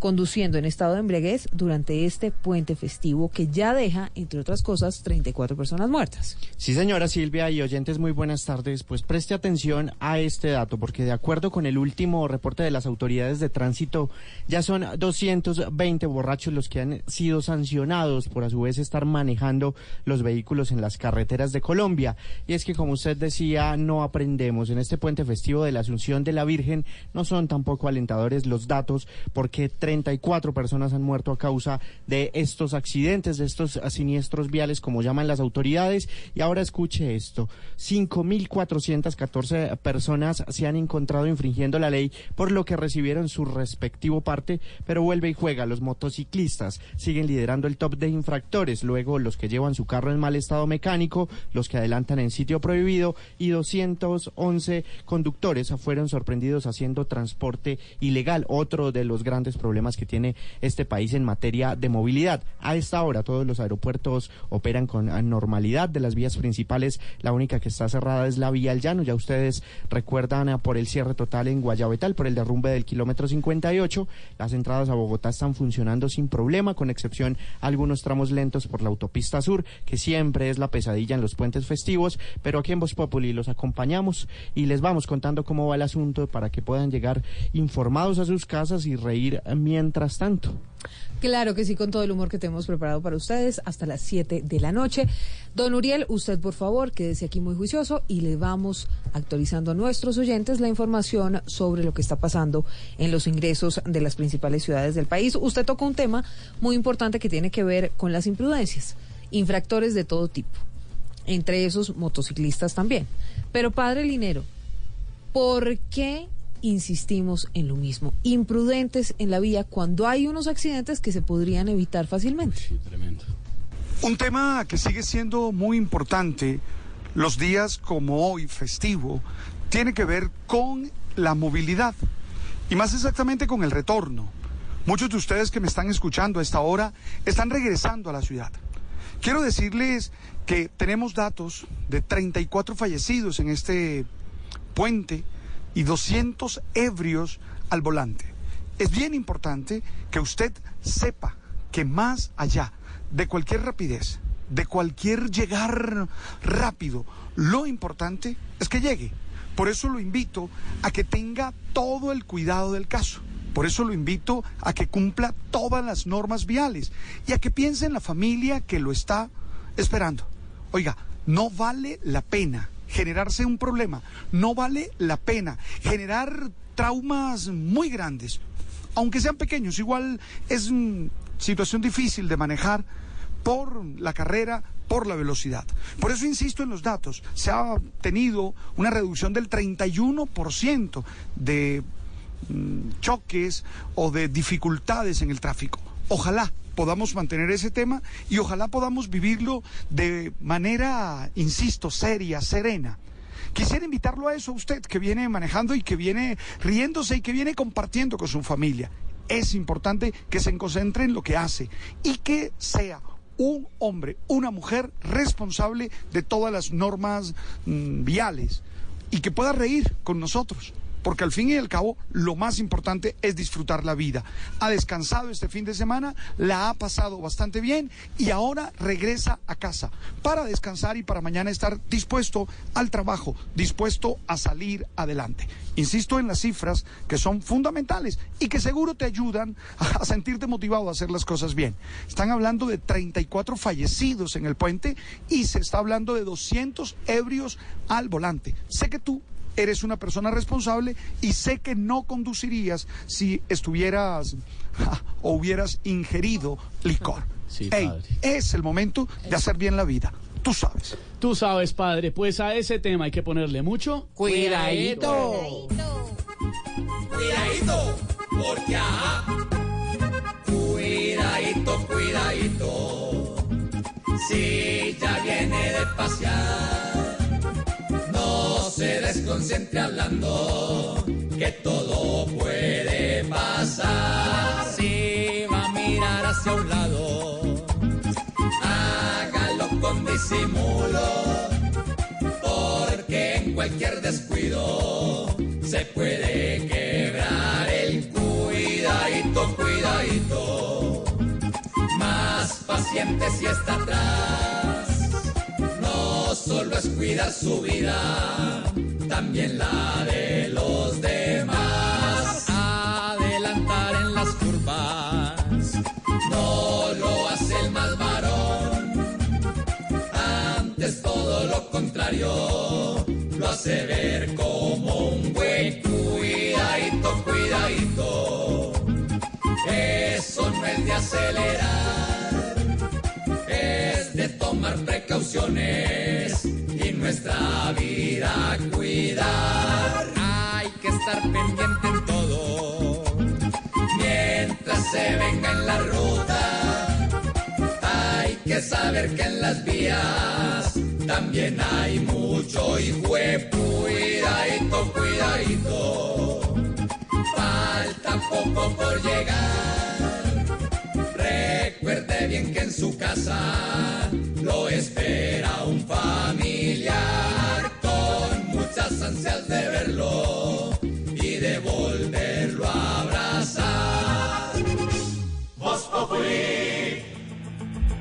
conduciendo en estado de embriaguez durante este puente festivo que ya deja, entre otras cosas, 34 personas muertas. Sí, señora Silvia y oyentes, muy buenas tardes. Pues preste atención a este dato, porque de acuerdo con el último reporte de las autoridades de tránsito, ya son 220 borrachos los que han sido sancionados por a su vez estar manejando los vehículos en las carreteras de Colombia. Y es que, como usted decía, no aprendemos. En este puente festivo de la Asunción de la Virgen no son tampoco alentadores los datos, porque 34 personas han muerto a causa de estos accidentes, de estos siniestros viales, como llaman las autoridades. Y ahora escuche esto, 5.414 personas se han encontrado infringiendo la ley por lo que recibieron su respectivo parte, pero vuelve y juega. Los motociclistas siguen liderando el top de infractores, luego los que llevan su carro en mal estado mecánico, los que adelantan en sitio prohibido y 211 conductores fueron sorprendidos haciendo transporte ilegal, otro de los grandes problemas que tiene este país en materia de movilidad. A esta hora todos los aeropuertos operan con normalidad de las vías principales, la única que está cerrada es la vía al llano, ya ustedes recuerdan ah, por el cierre total en Guayabetal, por el derrumbe del kilómetro 58, las entradas a Bogotá están funcionando sin problema, con excepción algunos tramos lentos por la autopista sur, que siempre es la pesadilla en los puentes festivos, pero aquí en Voz Populi los acompañamos y les vamos contando cómo va el asunto para que puedan llegar informados a sus casas y reír mientras tanto. Claro que sí, con todo el humor que tenemos preparado para ustedes hasta las 7 de la noche. Don Uriel, usted por favor quédese aquí muy juicioso y le vamos actualizando a nuestros oyentes la información sobre lo que está pasando en los ingresos de las principales ciudades del país. Usted tocó un tema muy importante que tiene que ver con las imprudencias, infractores de todo tipo, entre esos motociclistas también. Pero padre Linero, ¿por qué insistimos en lo mismo? Imprudentes en la vía cuando hay unos accidentes que se podrían evitar fácilmente. Un tema que sigue siendo muy importante los días como hoy, festivo, tiene que ver con la movilidad y más exactamente con el retorno. Muchos de ustedes que me están escuchando a esta hora están regresando a la ciudad. Quiero decirles que tenemos datos de 34 fallecidos en este puente y 200 ebrios al volante. Es bien importante que usted sepa que más allá de cualquier rapidez, de cualquier llegar rápido, lo importante es que llegue. Por eso lo invito a que tenga todo el cuidado del caso. Por eso lo invito a que cumpla todas las normas viales y a que piense en la familia que lo está esperando. Oiga, no vale la pena generarse un problema, no vale la pena generar traumas muy grandes, aunque sean pequeños, igual es una situación difícil de manejar por la carrera, por la velocidad. Por eso insisto en los datos, se ha tenido una reducción del 31% de mm, choques o de dificultades en el tráfico. Ojalá podamos mantener ese tema y ojalá podamos vivirlo de manera, insisto, seria, serena. Quisiera invitarlo a eso a usted que viene manejando y que viene riéndose y que viene compartiendo con su familia. Es importante que se concentre en lo que hace y que sea un hombre, una mujer responsable de todas las normas mm, viales y que pueda reír con nosotros porque al fin y al cabo lo más importante es disfrutar la vida. Ha descansado este fin de semana, la ha pasado bastante bien y ahora regresa a casa para descansar y para mañana estar dispuesto al trabajo, dispuesto a salir adelante. Insisto en las cifras que son fundamentales y que seguro te ayudan a sentirte motivado a hacer las cosas bien. Están hablando de 34 fallecidos en el puente y se está hablando de 200 ebrios al volante. Sé que tú eres una persona responsable y sé que no conducirías si estuvieras ja, o hubieras ingerido licor. Sí, Ey, padre. es el momento de hacer bien la vida. Tú sabes. Tú sabes, padre, pues a ese tema hay que ponerle mucho Cuidadito. Cuidadito, porque ajá. Cuidadito, cuidadito. Si ya viene de pasear, no se desconcentre hablando, que todo puede pasar. Si va a mirar hacia un lado, hágalo con disimulo, porque en cualquier descuido se puede quebrar el cuidadito, cuidadito. Más paciente si está atrás. No solo es cuidar su vida, también la de los demás. Adelantar en las curvas, no lo hace el más varón. Antes todo lo contrario, lo hace ver como un buen cuidadito, cuidadito. es de acelerar, de tomar precauciones y nuestra vida cuidar. Hay que estar pendiente en todo mientras se venga en la ruta. Hay que saber que en las vías también hay mucho hijo cuidadito, cuidadito. Falta poco por llegar. Bien que en su casa lo espera un familiar con muchas ansias de verlo y de volverlo a abrazar. Voz Populi.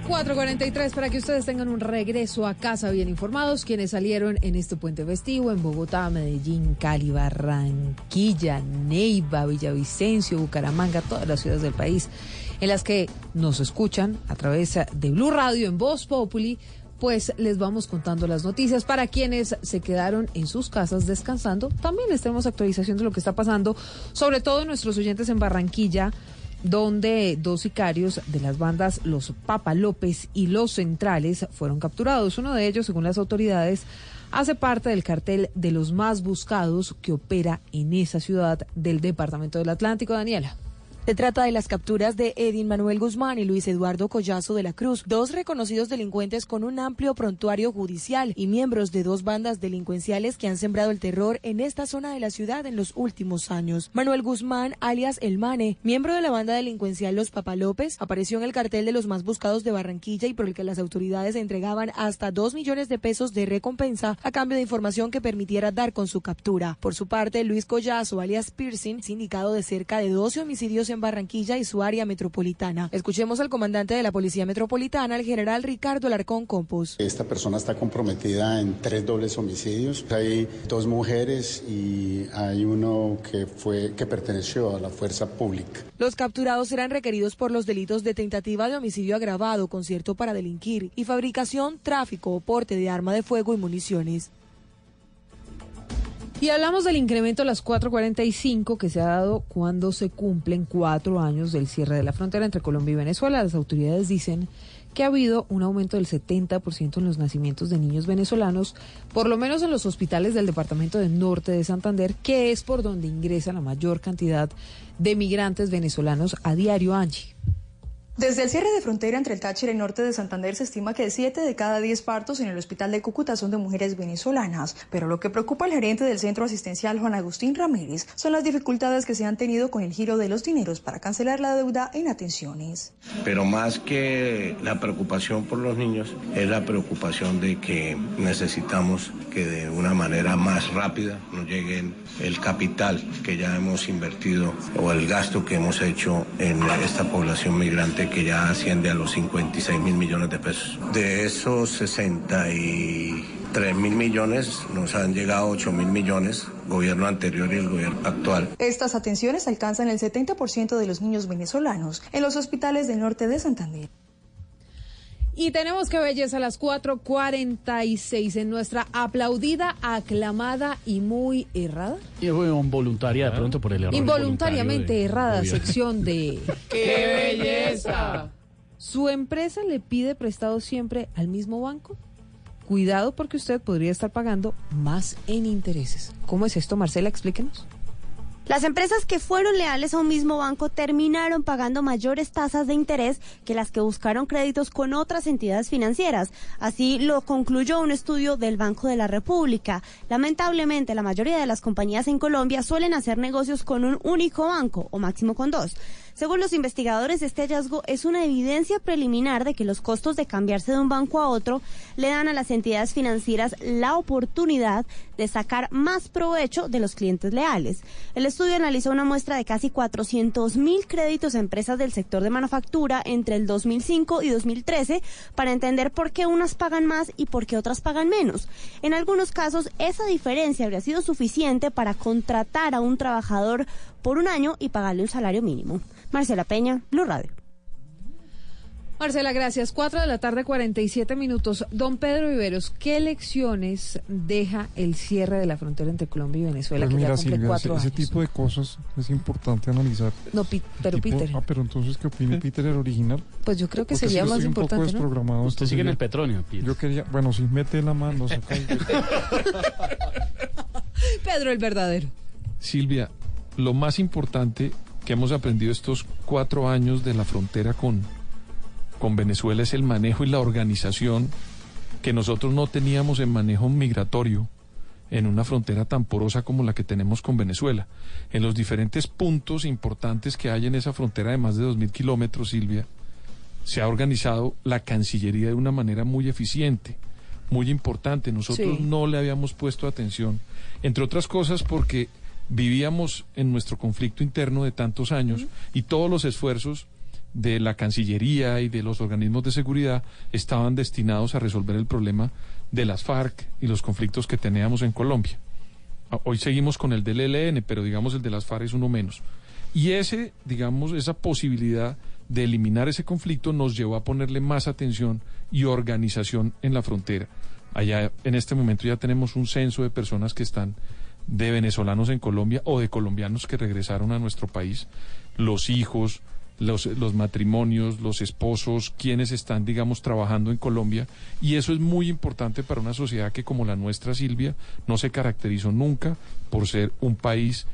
4.43 para que ustedes tengan un regreso a casa bien informados. Quienes salieron en este puente festivo en Bogotá, Medellín, Cali, Barranquilla, Neiva, Villavicencio, Bucaramanga, todas las ciudades del país en las que nos escuchan a través de Blue Radio en Voz Populi. Pues les vamos contando las noticias. Para quienes se quedaron en sus casas descansando, también les tenemos actualización de lo que está pasando, sobre todo nuestros oyentes en Barranquilla donde dos sicarios de las bandas Los Papa López y Los Centrales fueron capturados. Uno de ellos, según las autoridades, hace parte del cartel de los más buscados que opera en esa ciudad del Departamento del Atlántico. Daniela. Se trata de las capturas de Edin Manuel Guzmán y Luis Eduardo Collazo de la Cruz, dos reconocidos delincuentes con un amplio prontuario judicial y miembros de dos bandas delincuenciales que han sembrado el terror en esta zona de la ciudad en los últimos años. Manuel Guzmán, alias El Mane, miembro de la banda delincuencial Los Papalópez, apareció en el cartel de los más buscados de Barranquilla y por el que las autoridades entregaban hasta dos millones de pesos de recompensa a cambio de información que permitiera dar con su captura. Por su parte, Luis Collazo, alias Piercing, sindicado de cerca de 12 homicidios en Barranquilla y su área metropolitana. Escuchemos al comandante de la Policía Metropolitana, el general Ricardo Alarcón Compos. Esta persona está comprometida en tres dobles homicidios. Hay dos mujeres y hay uno que fue que perteneció a la fuerza pública. Los capturados serán requeridos por los delitos de tentativa de homicidio agravado, concierto para delinquir y fabricación, tráfico o porte de arma de fuego y municiones. Y hablamos del incremento a las 4.45 que se ha dado cuando se cumplen cuatro años del cierre de la frontera entre Colombia y Venezuela. Las autoridades dicen que ha habido un aumento del 70% en los nacimientos de niños venezolanos, por lo menos en los hospitales del departamento del norte de Santander, que es por donde ingresa la mayor cantidad de migrantes venezolanos a diario, Angie. Desde el cierre de frontera entre el Táchira y norte de Santander se estima que 7 de cada 10 partos en el hospital de Cúcuta son de mujeres venezolanas, pero lo que preocupa al gerente del centro asistencial Juan Agustín Ramírez son las dificultades que se han tenido con el giro de los dineros para cancelar la deuda en atenciones. Pero más que la preocupación por los niños, es la preocupación de que necesitamos que de una manera más rápida nos llegue el capital que ya hemos invertido o el gasto que hemos hecho en esta población migrante que ya asciende a los 56 mil millones de pesos. De esos 63 mil millones nos han llegado 8 mil millones, gobierno anterior y el gobierno actual. Estas atenciones alcanzan el 70% de los niños venezolanos en los hospitales del norte de Santander. Y tenemos que belleza a las 4.46 en nuestra aplaudida, aclamada y muy errada. Y fue involuntaria de pronto por el error. Involuntariamente de errada sección de... ¡Qué belleza! ¿Su empresa le pide prestado siempre al mismo banco? Cuidado porque usted podría estar pagando más en intereses. ¿Cómo es esto, Marcela? Explíquenos. Las empresas que fueron leales a un mismo banco terminaron pagando mayores tasas de interés que las que buscaron créditos con otras entidades financieras. Así lo concluyó un estudio del Banco de la República. Lamentablemente, la mayoría de las compañías en Colombia suelen hacer negocios con un único banco o máximo con dos. Según los investigadores, este hallazgo es una evidencia preliminar de que los costos de cambiarse de un banco a otro le dan a las entidades financieras la oportunidad de sacar más provecho de los clientes leales. El estudio analizó una muestra de casi 400 mil créditos a empresas del sector de manufactura entre el 2005 y 2013 para entender por qué unas pagan más y por qué otras pagan menos. En algunos casos, esa diferencia habría sido suficiente para contratar a un trabajador por un año y pagarle un salario mínimo. Marcela Peña, Blue Radio. Marcela, gracias. Cuatro de la tarde, 47 minutos. Don Pedro Viveros, ¿qué lecciones deja el cierre de la frontera entre Colombia y Venezuela, Pues que ya cumple Silvia, cuatro ese, ese años? tipo de cosas es importante analizar. No, Pi- pero Tipo- Peter, Ah, pero entonces, ¿qué opina Peter el original? pues yo creo que Porque sería más estoy un poco importante, ¿no? desprogramado. Usted sigue en yo- el petróleo, Peter. Yo quería, bueno, sí, mete la mano, saca el- Pedro el verdadero. Silvia, lo más importante que hemos aprendido estos cuatro años de la frontera con, con Venezuela es el manejo y la organización que nosotros no teníamos en manejo migratorio en una frontera tan porosa como la que tenemos con Venezuela. En los diferentes puntos importantes que hay en esa frontera de más de 2.000 kilómetros, Silvia, se ha organizado la Cancillería de una manera muy eficiente, muy importante. Nosotros Sí. no le habíamos puesto atención, entre otras cosas porque vivíamos en nuestro conflicto interno de tantos años y todos los esfuerzos de la Cancillería y de los organismos de seguridad estaban destinados a resolver el problema de las FARC y los conflictos que teníamos en Colombia. Ah, Hoy seguimos con el del ELN, pero digamos el de las FARC es uno menos. Y ese, digamos, esa posibilidad de eliminar ese conflicto nos llevó a ponerle más atención y organización en la frontera. Allá en este momento ya tenemos un censo de personas que están de venezolanos en Colombia o de colombianos que regresaron a nuestro país, los hijos, los, los matrimonios, los esposos, quienes están, digamos, trabajando en Colombia. Y eso es muy importante para una sociedad que como la nuestra, Silvia, no se caracterizó nunca por ser un país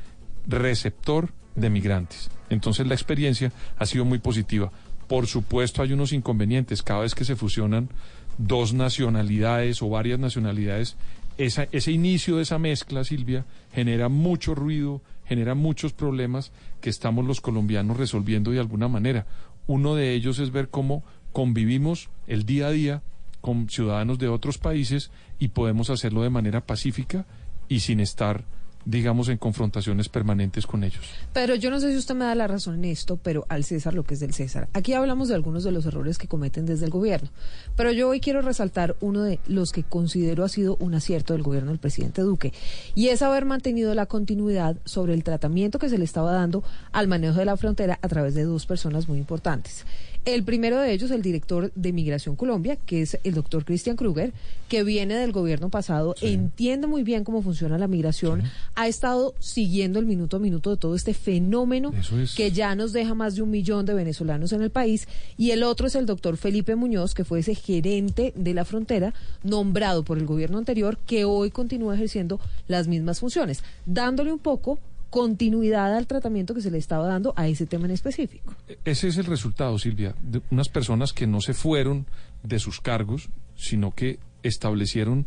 receptor de migrantes. Entonces la experiencia ha sido muy positiva. Por supuesto hay unos inconvenientes. Cada vez que se fusionan dos nacionalidades o varias nacionalidades, esa- ese inicio de esa mezcla, Silvia, genera mucho ruido, genera muchos problemas que estamos los colombianos resolviendo de alguna manera. Uno de ellos es ver cómo convivimos el día a día con ciudadanos de otros países y podemos hacerlo de manera pacífica y sin estar, digamos, en confrontaciones permanentes con ellos. Pero yo no sé si usted me da la razón en esto, pero al César lo que es del César. Aquí hablamos de algunos de los errores que cometen desde el gobierno, pero yo hoy quiero resaltar uno de los que considero ha sido un acierto del gobierno del presidente Duque, y es haber mantenido la continuidad sobre el tratamiento que se le estaba dando al manejo de la frontera a través de dos personas muy importantes. El primero de ellos, el director de Migración Colombia, que es el doctor Christian Kruger, que viene del gobierno pasado, entiende muy bien cómo funciona la migración, ha estado siguiendo el minuto a minuto de todo este fenómeno es. que ya nos deja más de un millón de venezolanos en el país. Y el otro es el doctor Felipe Muñoz, que fue ese gerente de la frontera, nombrado por el gobierno anterior, que hoy continúa ejerciendo las mismas funciones, dándole un poco continuidad al tratamiento que se le estaba dando a ese tema en específico. Ese es el resultado, Silvia, de unas personas que no se fueron de sus cargos, sino que establecieron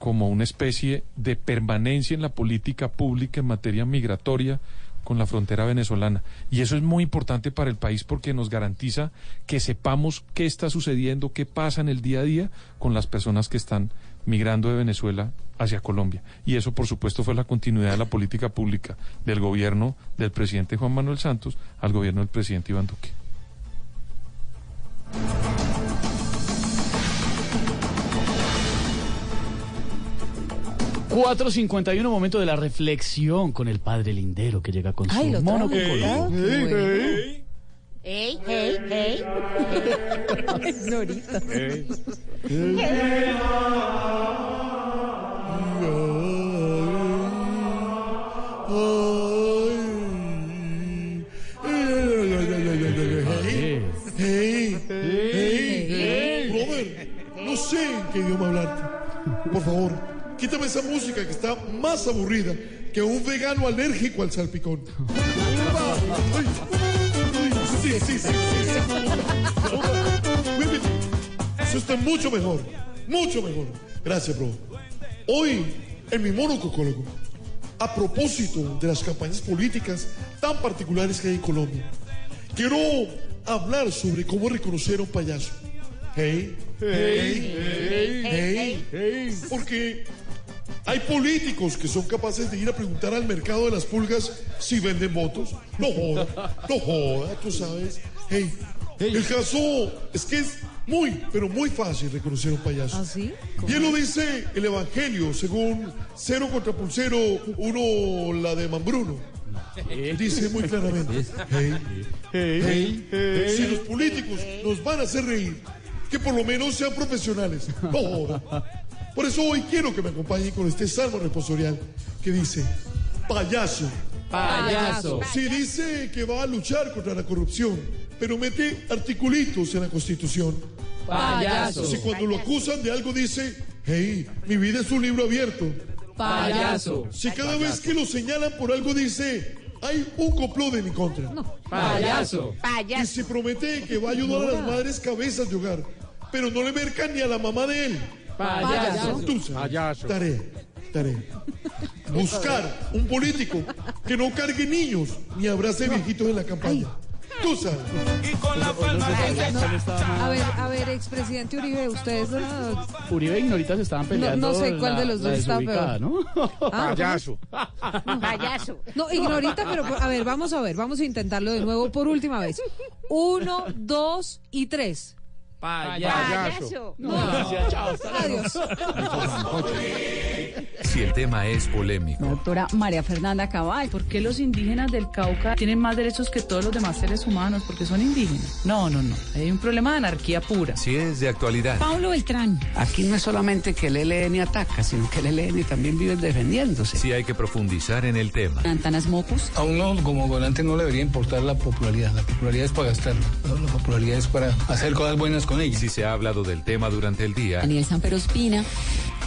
como una especie de permanencia en la política pública en materia migratoria con la frontera venezolana. Y eso es muy importante para el país porque nos garantiza que sepamos qué está sucediendo, qué pasa en el día a día con las personas que están migrando de Venezuela hacia Colombia. Y eso, por supuesto, fue la continuidad de la política pública del gobierno del presidente Juan Manuel Santos al gobierno del presidente Iván Duque. 4.51, momento de la reflexión con el padre Lindero que llega con Ay, su mono trajo. Color. Ey, Bueno. ey, Ey, ey, ey. Norita. Hey, hey, hey, brother, no sé en qué idioma hablarte. Por favor, quítame esa música que está más aburrida que un vegano alérgico al salpicón. Sí, sí, sí, sí. Eso está mucho mejor, mucho mejor. Gracias, bro. Hoy, en mi monococólogo, a propósito de las campañas políticas tan particulares que hay en Colombia, quiero hablar sobre cómo reconocer a un payaso. Hey, hey, hey, hey, hey. Porque hay políticos que son capaces de ir a preguntar al mercado de las pulgas si venden votos. No joda, no joda, tú sabes. Hey, el caso es que es muy, pero muy fácil reconocer un payaso. ¿Ah, sí? Bien lo dice el Evangelio, según cero contra pulsero, uno, la de Mambruno. Dice muy claramente, hey, hey, hey, si los políticos nos van a hacer reír, que por lo menos sean profesionales. No jodan. Por eso hoy quiero que me acompañen con este salmo responsorial que dice, payaso. Payaso. Sí, dice que va a luchar contra la corrupción, pero mete articulitos en la Constitución. Payaso. Si cuando lo acusan de algo dice, hey, mi vida es un libro abierto. Payaso. Si cada vez que lo señalan por algo dice, hay un complot de mi contra. Payaso. Y si promete que va a ayudar a las madres cabezas de hogar, pero no le mercan ni a la mamá de él. Payaso. Tú sabes. Tarea, tarea. Buscar un político que no cargue niños ni abrace viejitos en la campaña. Tú sabes. A ver, a ver, expresidente Uribe, ustedes... ah, Uribe y Ignorita se estaban No- peleando. no sé cuál la- de los la dos está peor. ¿no? Ah, Payaso. Payaso. No, ignorita, pero a ver, vamos a ver, vamos a intentarlo de nuevo por última vez. Uno, dos y tres. Payaso. No. Gracias, chao. hasta. Adiós. Si el tema es polémico, Doctora María Fernanda Cabal. ¿Por qué los indígenas del Cauca tienen más derechos que todos los demás seres humanos? Porque son indígenas. No, no, no. Hay un problema de anarquía pura. si es de actualidad, Paulo Beltrán. Aquí no es solamente que el ELN ataca, sino que el ELN también vive defendiéndose. si hay que profundizar en el tema, Antanas Mocus. A uno como gobernante no le debería importar la popularidad. La popularidad es para gastarla. ¿no? La popularidad es para hacer cosas buenas con ella. si se ha hablado del tema durante el día, Daniel Sanpero Espina.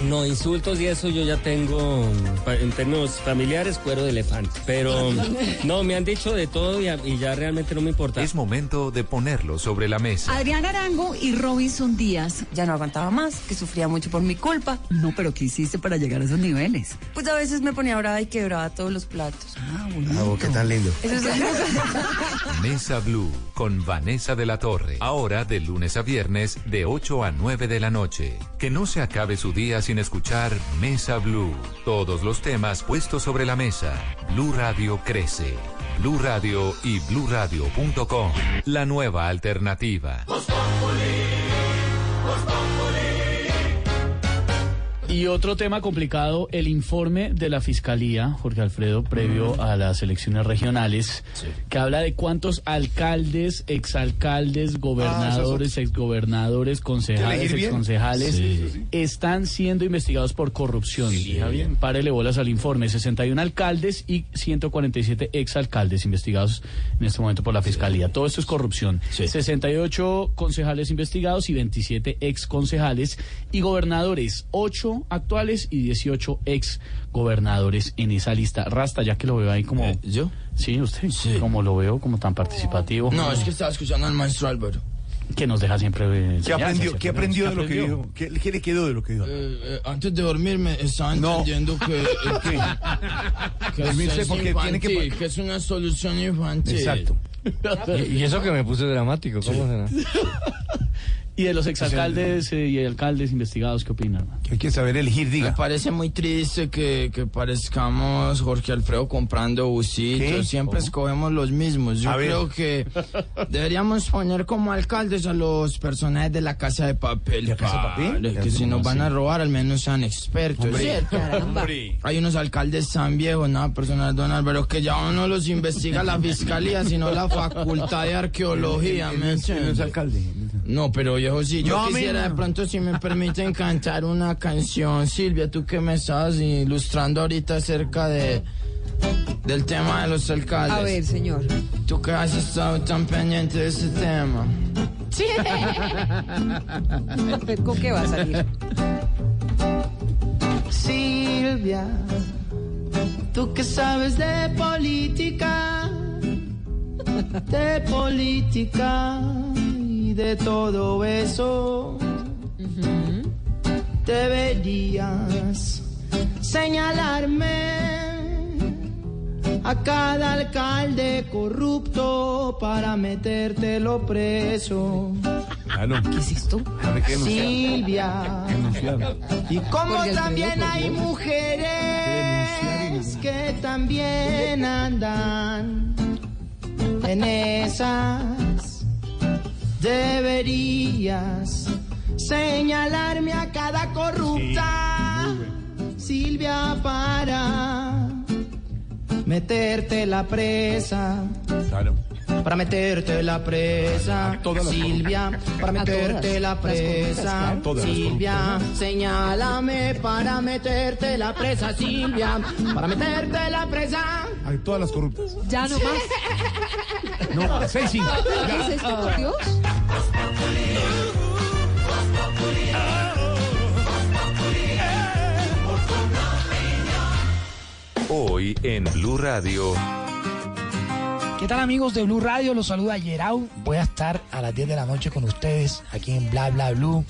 No, insultos y eso yo ya tengo, en términos familiares, cuero de elefante. Pero no, me han dicho de todo y, y ya realmente no me importa. es momento de ponerlo sobre la mesa. Adrián Arango y Robinson Díaz. Ya no aguantaba más, que sufría mucho por mi culpa. No, pero ¿qué hiciste para llegar a esos niveles? Pues a veces me ponía brava y quebraba todos los platos. Ah, qué tan lindo. Eso es Mesa Blue con Vanessa de la Torre. Ahora de lunes a viernes de 8 a 9 de la noche. Que no se acabe su día sin escuchar Mesa Blue. Todos los temas puestos sobre la mesa. Blue Radio crece. Blue Radio y bluradio.com. La nueva alternativa. Y otro tema complicado, el informe de la Fiscalía, Jorge Alfredo, previo a las elecciones regionales, que habla de cuántos alcaldes, exalcaldes, gobernadores, exgobernadores, concejales, exconcejales, Sí, sí, están siendo investigados por corrupción. Párele bolas al informe, 61 alcaldes y 147 exalcaldes investigados en este momento por la Fiscalía. Todo esto es corrupción. 68 concejales investigados y 27 exconcejales y gobernadores, 8 actuales y 18 ex gobernadores en esa lista. Rasta, ya que lo veo ahí como... ¿Yo? Sí, usted. Como lo veo como tan participativo. No, es que estaba escuchando al maestro Álvaro. Que nos deja siempre... eh, ¿Qué aprendió? ¿Qué aprendió de lo que dijo? ¿Qué, qué le quedó de lo que dijo? Eh, eh, antes de dormirme estaba entendiendo que, eh, que, que Dormirse es porque tiene que- que es una solución infantil. Exacto. Y, y eso que me puse dramático, ¿cómo será? Y de los exalcaldes eh, y alcaldes investigados, ¿qué opinan? Hay que saber elegir, Me diga. parece muy triste que, que parezcamos Jorge Alfredo comprando busitos. Siempre ¿Cómo? escogemos los mismos. Yo A ver. creo que deberíamos poner como alcaldes a los personajes de la Casa de Papel. ¿La Casa de Papel? Que si nos van a robar, al menos sean expertos. Hombre. Sí. Hombre. Hay unos alcaldes tan viejos, nada personal, don Álvaro, que ya no los investiga la fiscalía, sino la facultad de arqueología. ¿me no es entiendes? alcalde. No, pero viejo, sí, yo No, quisiera de pronto si me permiten cantar una canción. Silvia, tú que me estás ilustrando ahorita acerca de del tema de los alcaldes. A ver, señor. Tú que has estado tan pendiente de ese tema. Sí. ¿Con qué va a salir? Silvia, tú que sabes de política, de política de todo eso, deberías señalarme a cada alcalde corrupto para metértelo preso. ¿Qué es esto? Silvia. Y como también hay mujeres que también andan en esas deberías señalarme a cada corrupta. Silvia, para meterte la presa. Claro. Para meterte la presa, Silvia, para meterte la presa, Silvia, señálame para meterte la presa, Silvia, para meterte la presa. A todas las corruptas. Ya no más. No, seis cinco. ¿Qué es esto, por Dios? Hoy en Blue Radio. ¿Qué tal amigos de Blue Radio? Los saluda Yerau. Voy a estar a las 10 de la noche con ustedes aquí en Bla Bla Blue,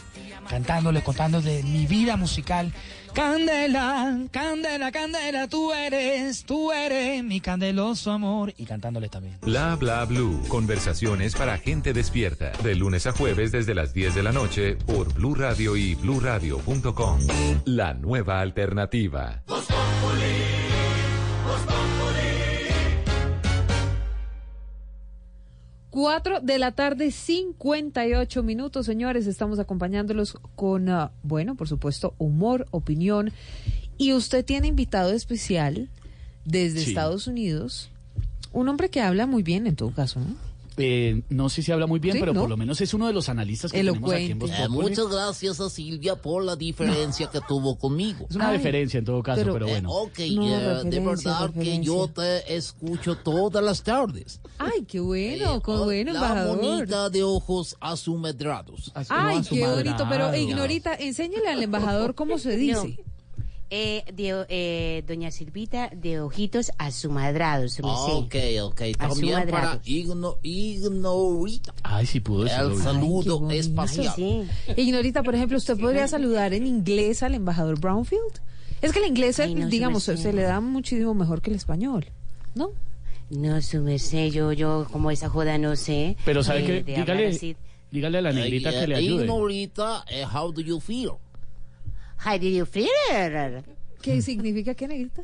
cantándoles, contándoles mi vida musical. Candela, candela, candela, tú eres, tú eres mi candeloso amor. Y cantándoles también. Bla bla blue. Conversaciones para gente despierta. De lunes a jueves desde las 10 de la noche por Blue Radio y bluradio.com. La nueva alternativa. Cuatro de la tarde, 58 minutos, señores. Estamos acompañándolos con, ah, bueno, por supuesto, humor, opinión. Y usted tiene invitado especial desde Sí. Estados Unidos, un hombre que habla muy bien en todo caso, ¿no? Eh, no sé si habla muy bien, Sí, pero ¿no? por lo menos es uno de los analistas que tenemos aquí en Voz Eh, muchas gracias a Silvia por la diferencia que tuvo conmigo. Es una deferencia en todo caso, pero, Eh, bueno. ok, No, eh, de referencia, verdad que yo te escucho todas las tardes. Ay, qué bueno, qué bueno, la embajador. bonita de ojos asumedrados. Ay, qué bonito, pero Ignorita, enséñele al embajador cómo se dice. Eh, de, eh, doña Silvita, de ojitos asumadrados. su merced. Ok, ok. También para igno, ignorita. Ay, sí pudo decirlo El saludo espacial. Ignorita, por ejemplo, ¿usted podría saludar en inglés al embajador Brownfield? Es que el inglés, Ay, no, su digamos, merced. se le da muchísimo mejor que el español, ¿no? No, su merced, yo, yo, como esa joda, no sé. Pero ¿sabe eh, hablar Dígale, dígale a la negrita Eh, que le ayude. Ignorita, eh, how do you feel? How do you feel? ¿Qué significa qué, negrita?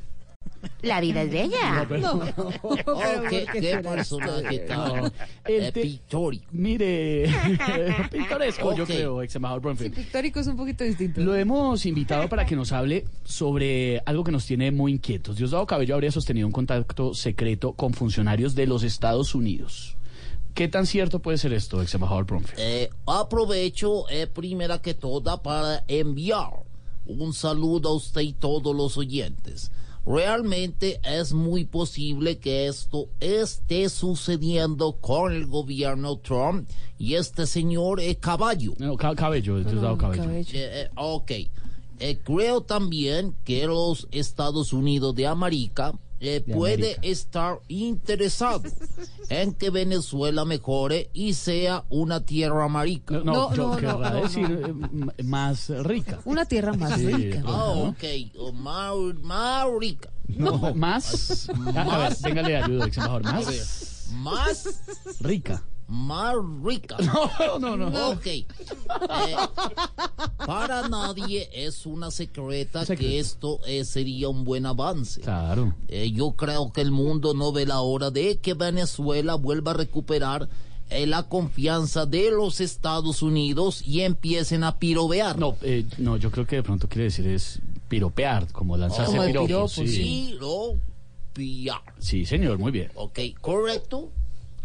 La vida es bella. No, Oh, qué, qué personaje tan No, el eh, pictórico. Mire, pintoresco, yo creo, ex embajador Bromfield. Pictórico es un poquito distinto. Lo hemos invitado para que nos hable sobre algo que nos tiene muy inquietos. Diosdado Cabello habría sostenido un contacto secreto con funcionarios de los Estados Unidos. ¿Qué tan cierto puede ser esto, ex embajador Bromfield? Eh, aprovecho eh, primera que toda para enviar un saludo a usted y todos los oyentes. Realmente es muy posible que esto esté sucediendo con el gobierno Trump y este señor eh, Caballo. No, ca- cabello, Diosdado Cabello. Eh, eh, ok. Eh, creo también que los Estados Unidos de América eh, De puede América. estar interesado en que Venezuela mejore y sea una tierra marica. No, No, yo no, querrá no, no, decir eh, más rica. Una tierra más Sí, rica. Ah, ok. Oh, más, más rica. No, más. A ver, véngale de ayuda, ex embajador. Más Más rica. Más rica. No, no, no. Ok. Eh, para nadie es una secreta que esto eh, sería un buen avance. Claro. Eh, yo creo que el mundo no ve la hora de que Venezuela vuelva a recuperar la confianza de los Estados Unidos y empiecen a pirobear. No, eh, no, yo creo que de pronto quiere decir es piropear, como lanzarse el piropos. piropo, sí. Piropear. sí, señor, muy bien. Ok, correcto.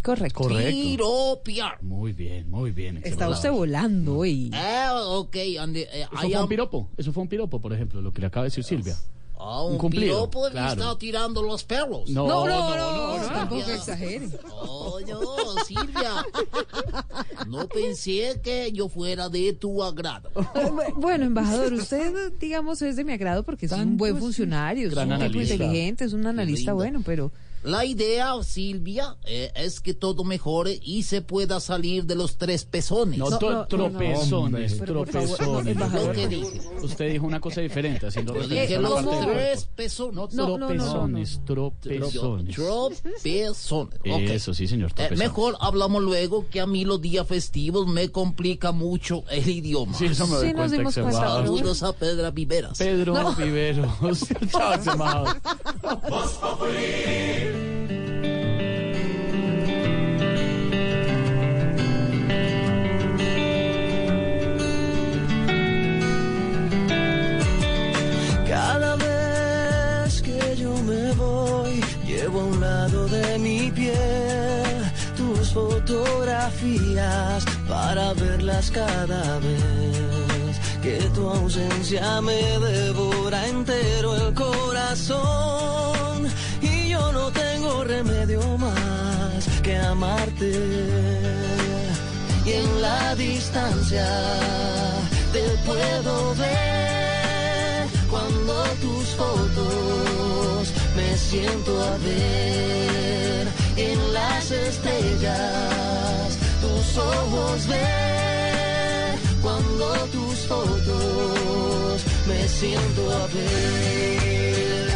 Correcto. Correcto. Piropear. Muy bien, muy bien. Está usted volando hoy. Eh, ok, and, eh, Eso I fue un piropo, eso fue un piropo, por ejemplo, lo que le acaba de decir Silvia. Ah, un un cumplido, piropo claro. está tirando los perros. No, No, no, no, no, no, tampoco Silvia. exagere. Oh, no, Silvia. No pensé que yo fuera de tu agrado. Bueno, embajador, usted, digamos, es de mi agrado porque es un buen funcionario, es Gran un tipo inteligente, es un analista bueno, pero La idea, Silvia, eh, es que todo mejore y se pueda salir de los tres pezones. No, to- tropezones, favor, tropezones. Lo que dije. Usted dijo una cosa diferente, haciendo referencia dije a la los parte del tres pezones. No, No, no, no, tropezones, tropezones. Tropezones. ok. Eso sí, señor, Eh, mejor hablamos luego que a mí los días festivos me complica mucho el idioma. Sí, eso me doy Sí, nos dimos cuenta, Saludos a Pedra Viveras. Pedro Viveros. Chao, ex cada vez que yo me voy, llevo a un lado de mi piel tus fotografías para verlas cada vez. Que tu ausencia me devora entero el corazón yo no tengo remedio más que amarte. Y en la distancia te puedo ver cuando tus fotos me siento a ver en las estrellas tus ojos ver cuando tus fotos me siento a ver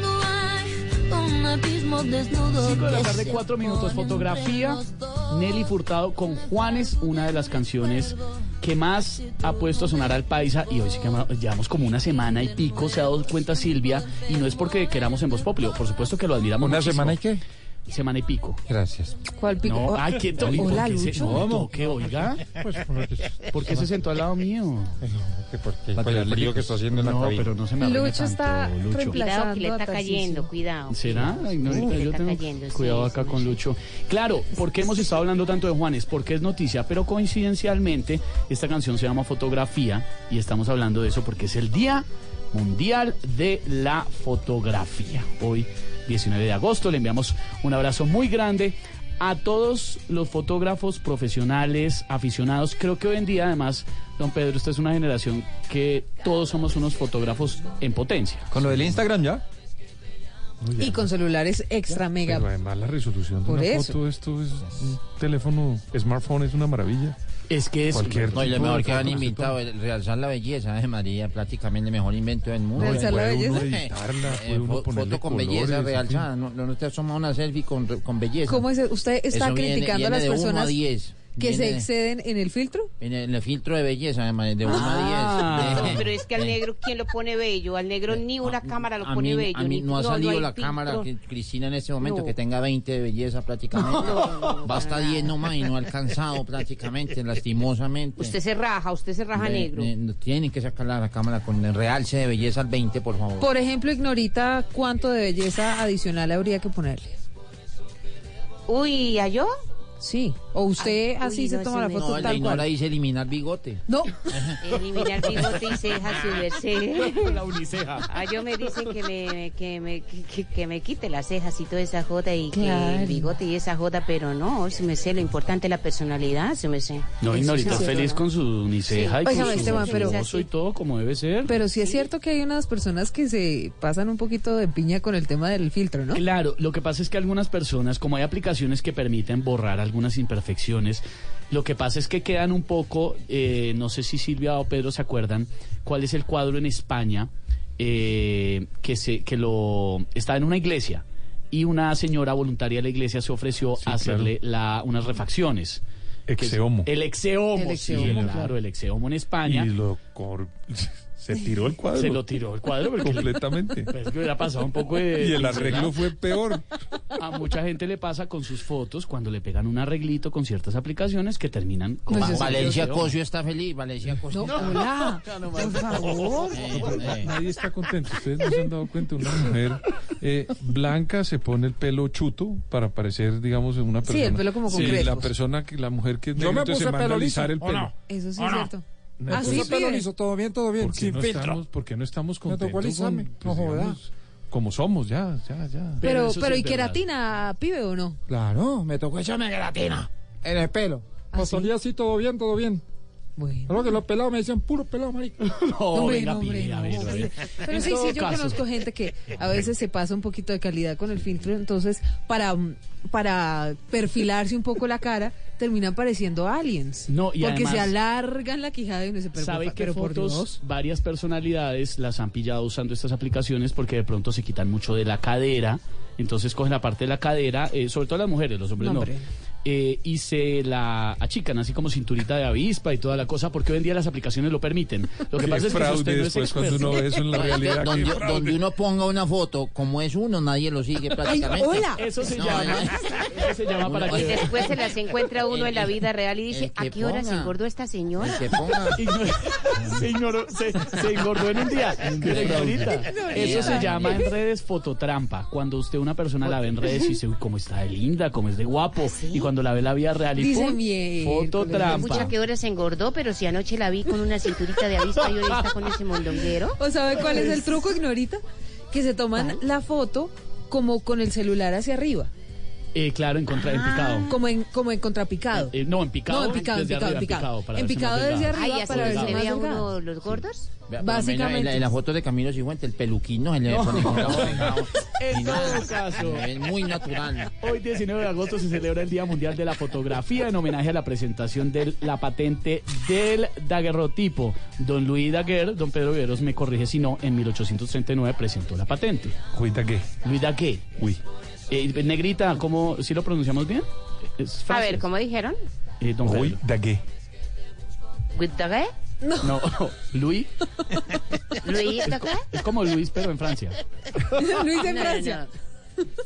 Un abismo desnudo. 5 de la tarde, se 4 minutos. Fotografía. Nelly Furtado con Juanes, una de las canciones que más ha puesto a sonar al paisa. Y hoy sí que llevamos como una semana y pico, se ha dado cuenta Silvia. Y no es porque queramos en Voz Populi, por supuesto que lo admiramos ¿Una muchísimo. semana y qué? Semana y pico. Gracias. ¿Cuál pico? No, ay, qué Hola, ¿por qué se- Lucho. oiga. Pues porque, ¿Por qué se sentó al lado mío? Porque con el frío que está haciendo en la No, cabina. pero no se me Lucho tanto, está Lucho. Cuidado que le está cayendo, cuidado. ¿Será? Ay, no, yo está tengo- cayendo, Cuidado sí, acá con. Lucho. Claro, ¿por qué hemos estado hablando tanto de Juanes? Porque es noticia, pero coincidencialmente esta canción se llama Fotografía y estamos hablando de eso porque es el Día Mundial de la Fotografía. Hoy, 19 de agosto, le enviamos un abrazo muy grande a todos los fotógrafos profesionales, aficionados. Creo que hoy en día, además, don Pedro, esta es una generación que todos somos unos fotógrafos en potencia. ¿Con lo del Instagram ya? Y con celulares extra mega. Pero además la resolución de Por una eso. foto, esto es un teléfono, smartphone es una maravilla. Es que es Cualquier No, y lo mejor que han inventado, el realzar la belleza de María, prácticamente el mejor invento del mundo. ¿Realzar la Puede belleza? uno editarla, Eh, puede uno foto con colores, belleza realzada, no, no te has tomado una selfie con, con belleza. ¿Cómo es? ¿Usted está Eso viene- criticando a viene las de uno personas a 10. Que se exceden en el filtro? En el, en el filtro de belleza, además, de 1 Ah. a 10. Pero es que al negro, ¿quién lo pone bello? Al negro ni una cámara lo A pone mí, bello. a mí ni- no ha no, salido la filtro. cámara, que Cristina, en este momento, No. que tenga 20 de belleza prácticamente. Basta 10 nomás y no ha alcanzado prácticamente, lastimosamente. Usted se raja, usted se raja De- negro. de- no tienen que sacar la cámara con el realce de belleza al 20, por favor. Por ejemplo, Ignorita, ¿cuánto de belleza adicional habría que ponerle? Uy, ¿a yo? Sí. ¿O usted Ay, así uy, se no, toma la foto No, tal cual? dice eliminar bigote. No. Eliminar bigote y cejas, su merced. La uniceja. Ah, yo me dicen que me, que me, que, que me quite las cejas y toda esa joda y que el bigote y esa joda, pero no, se me sé, lo importante es la personalidad, se me sé. No, y Norita sí, feliz ¿no? con su uniceja y Óigame, con su Esteban, pero- y todo como debe ser. Pero sí es cierto que hay unas personas que se pasan un poquito de piña con el tema del filtro, ¿no? Claro, lo que pasa es que algunas personas, como hay aplicaciones que permiten borrar algunas imperfecciones, lo que pasa es que quedan un poco, eh, no sé si Silvia o Pedro se acuerdan, cuál es el cuadro en España eh, que, se, que lo está en una iglesia y una señora voluntaria de la iglesia se ofreció Sí, a hacerle la, unas refacciones. Exeomo. El exeomo, El claro. el exeomo en España. Y lo cor- se tiró el cuadro. Se lo tiró el cuadro porque completamente. Pues que hubiera pasado un poco de... Y el arreglo fue peor. A mucha gente le pasa con sus fotos cuando le pegan un arreglito con ciertas aplicaciones que terminan con... Pues Valencia. Cosio está feliz, Valencia Cosio. No, hola. Por favor. Eh, eh, Nadie está contento. Ustedes no se han dado cuenta. Una mujer eh, blanca se pone el pelo chuto para parecer, digamos, una persona. Sí, el pelo como con Sí, crespos. la persona, que la mujer que es Yo negra, me entonces puse se manda a alisar el ¿o pelo. no? Eso sí ¿O es no? cierto. No, Ah, liso, todo bien, todo bien, ¿Por qué sin no filtro. estamos, porque no estamos tocó contentos con, no joda. digamos, como somos ya, ya, ya. Pero Pero, pero, ¿y queratina, pibe o no? Claro, me tocó echarme gelatina en el pelo. ¿Ah, Pues sí? salía así, todo bien, todo bien. Solo que los pelados me decían puro pelado, marica. No, venga, hombre, no, ver, a hombre. ver. Pero En sí, sí, yo caso. conozco gente que a veces se pasa un poquito de calidad con el filtro, entonces para, para perfilarse un poco la cara terminan pareciendo aliens. No, y porque se alargan la quijada y uno se pero, ¿Sabe por- qué pero por fotos Dios. varias personalidades las han pillado usando estas aplicaciones porque de pronto se quitan mucho de la cadera? Entonces cogen la parte de la cadera, eh, sobre todo las mujeres, los hombres No, no. Eh, y se la achican así como cinturita de avispa y toda la cosa porque hoy en día las aplicaciones lo permiten. Lo que pasa es que usted no es después cuando experto- uno ve eso en la realidad. donde, donde uno ponga una foto, como es uno, nadie lo sigue prácticamente. hola. Eso se No, llama, no. eso se llama para Uno- Y que después se las encuentra uno en la vida real y dice, ¿a qué hora se engordó esta señora? Que ponga. Se, ignoró- se- se engordó en un día. Eso se llama en redes fototrampa. Cuando usted una persona la ve en redes y dice, uy, cómo está de linda, cómo es de guapo. Y cuando la ve la vida real y Dice ¡pum! miel, fototrampa. Mucha que hora se engordó, pero si anoche la vi con una cinturita de avispa y hoy está con ese mondonguero. ¿O sabe cuál es el truco, Ignorita? Que se toman la foto como con el celular hacia arriba, Eh, claro, en contra, en picado. como en como en contrapicado. Eh, no, en picado. No, en picado, en desde picado, en arriba, picado. para En picado más desde delgado. arriba Ay, para se verse le más ve a delgado. uno los gordos. Menos En Básicamente. la, en la foto de Camilo Cifuentes, el peluquín no se le pone oreja. En Ni nada. todo caso. Es muy natural. Hoy 19 de agosto se celebra el Día Mundial de la Fotografía en homenaje a la presentación de la patente del daguerrotipo. Don Luis Daguerre, don Pedro Viveros me corrige si no, en 1839 presentó la patente. Cuida que. Luis Daguerre. Uy. Eh, negrita, ¿cómo, si lo pronunciamos bien? Es A ver, ¿cómo dijeron? Eh, don Uy, Pedro. da que. ¿With the No, Luis. ¿Luis the Es como Luis, pero en Francia. Luis en No, no, Francia. no.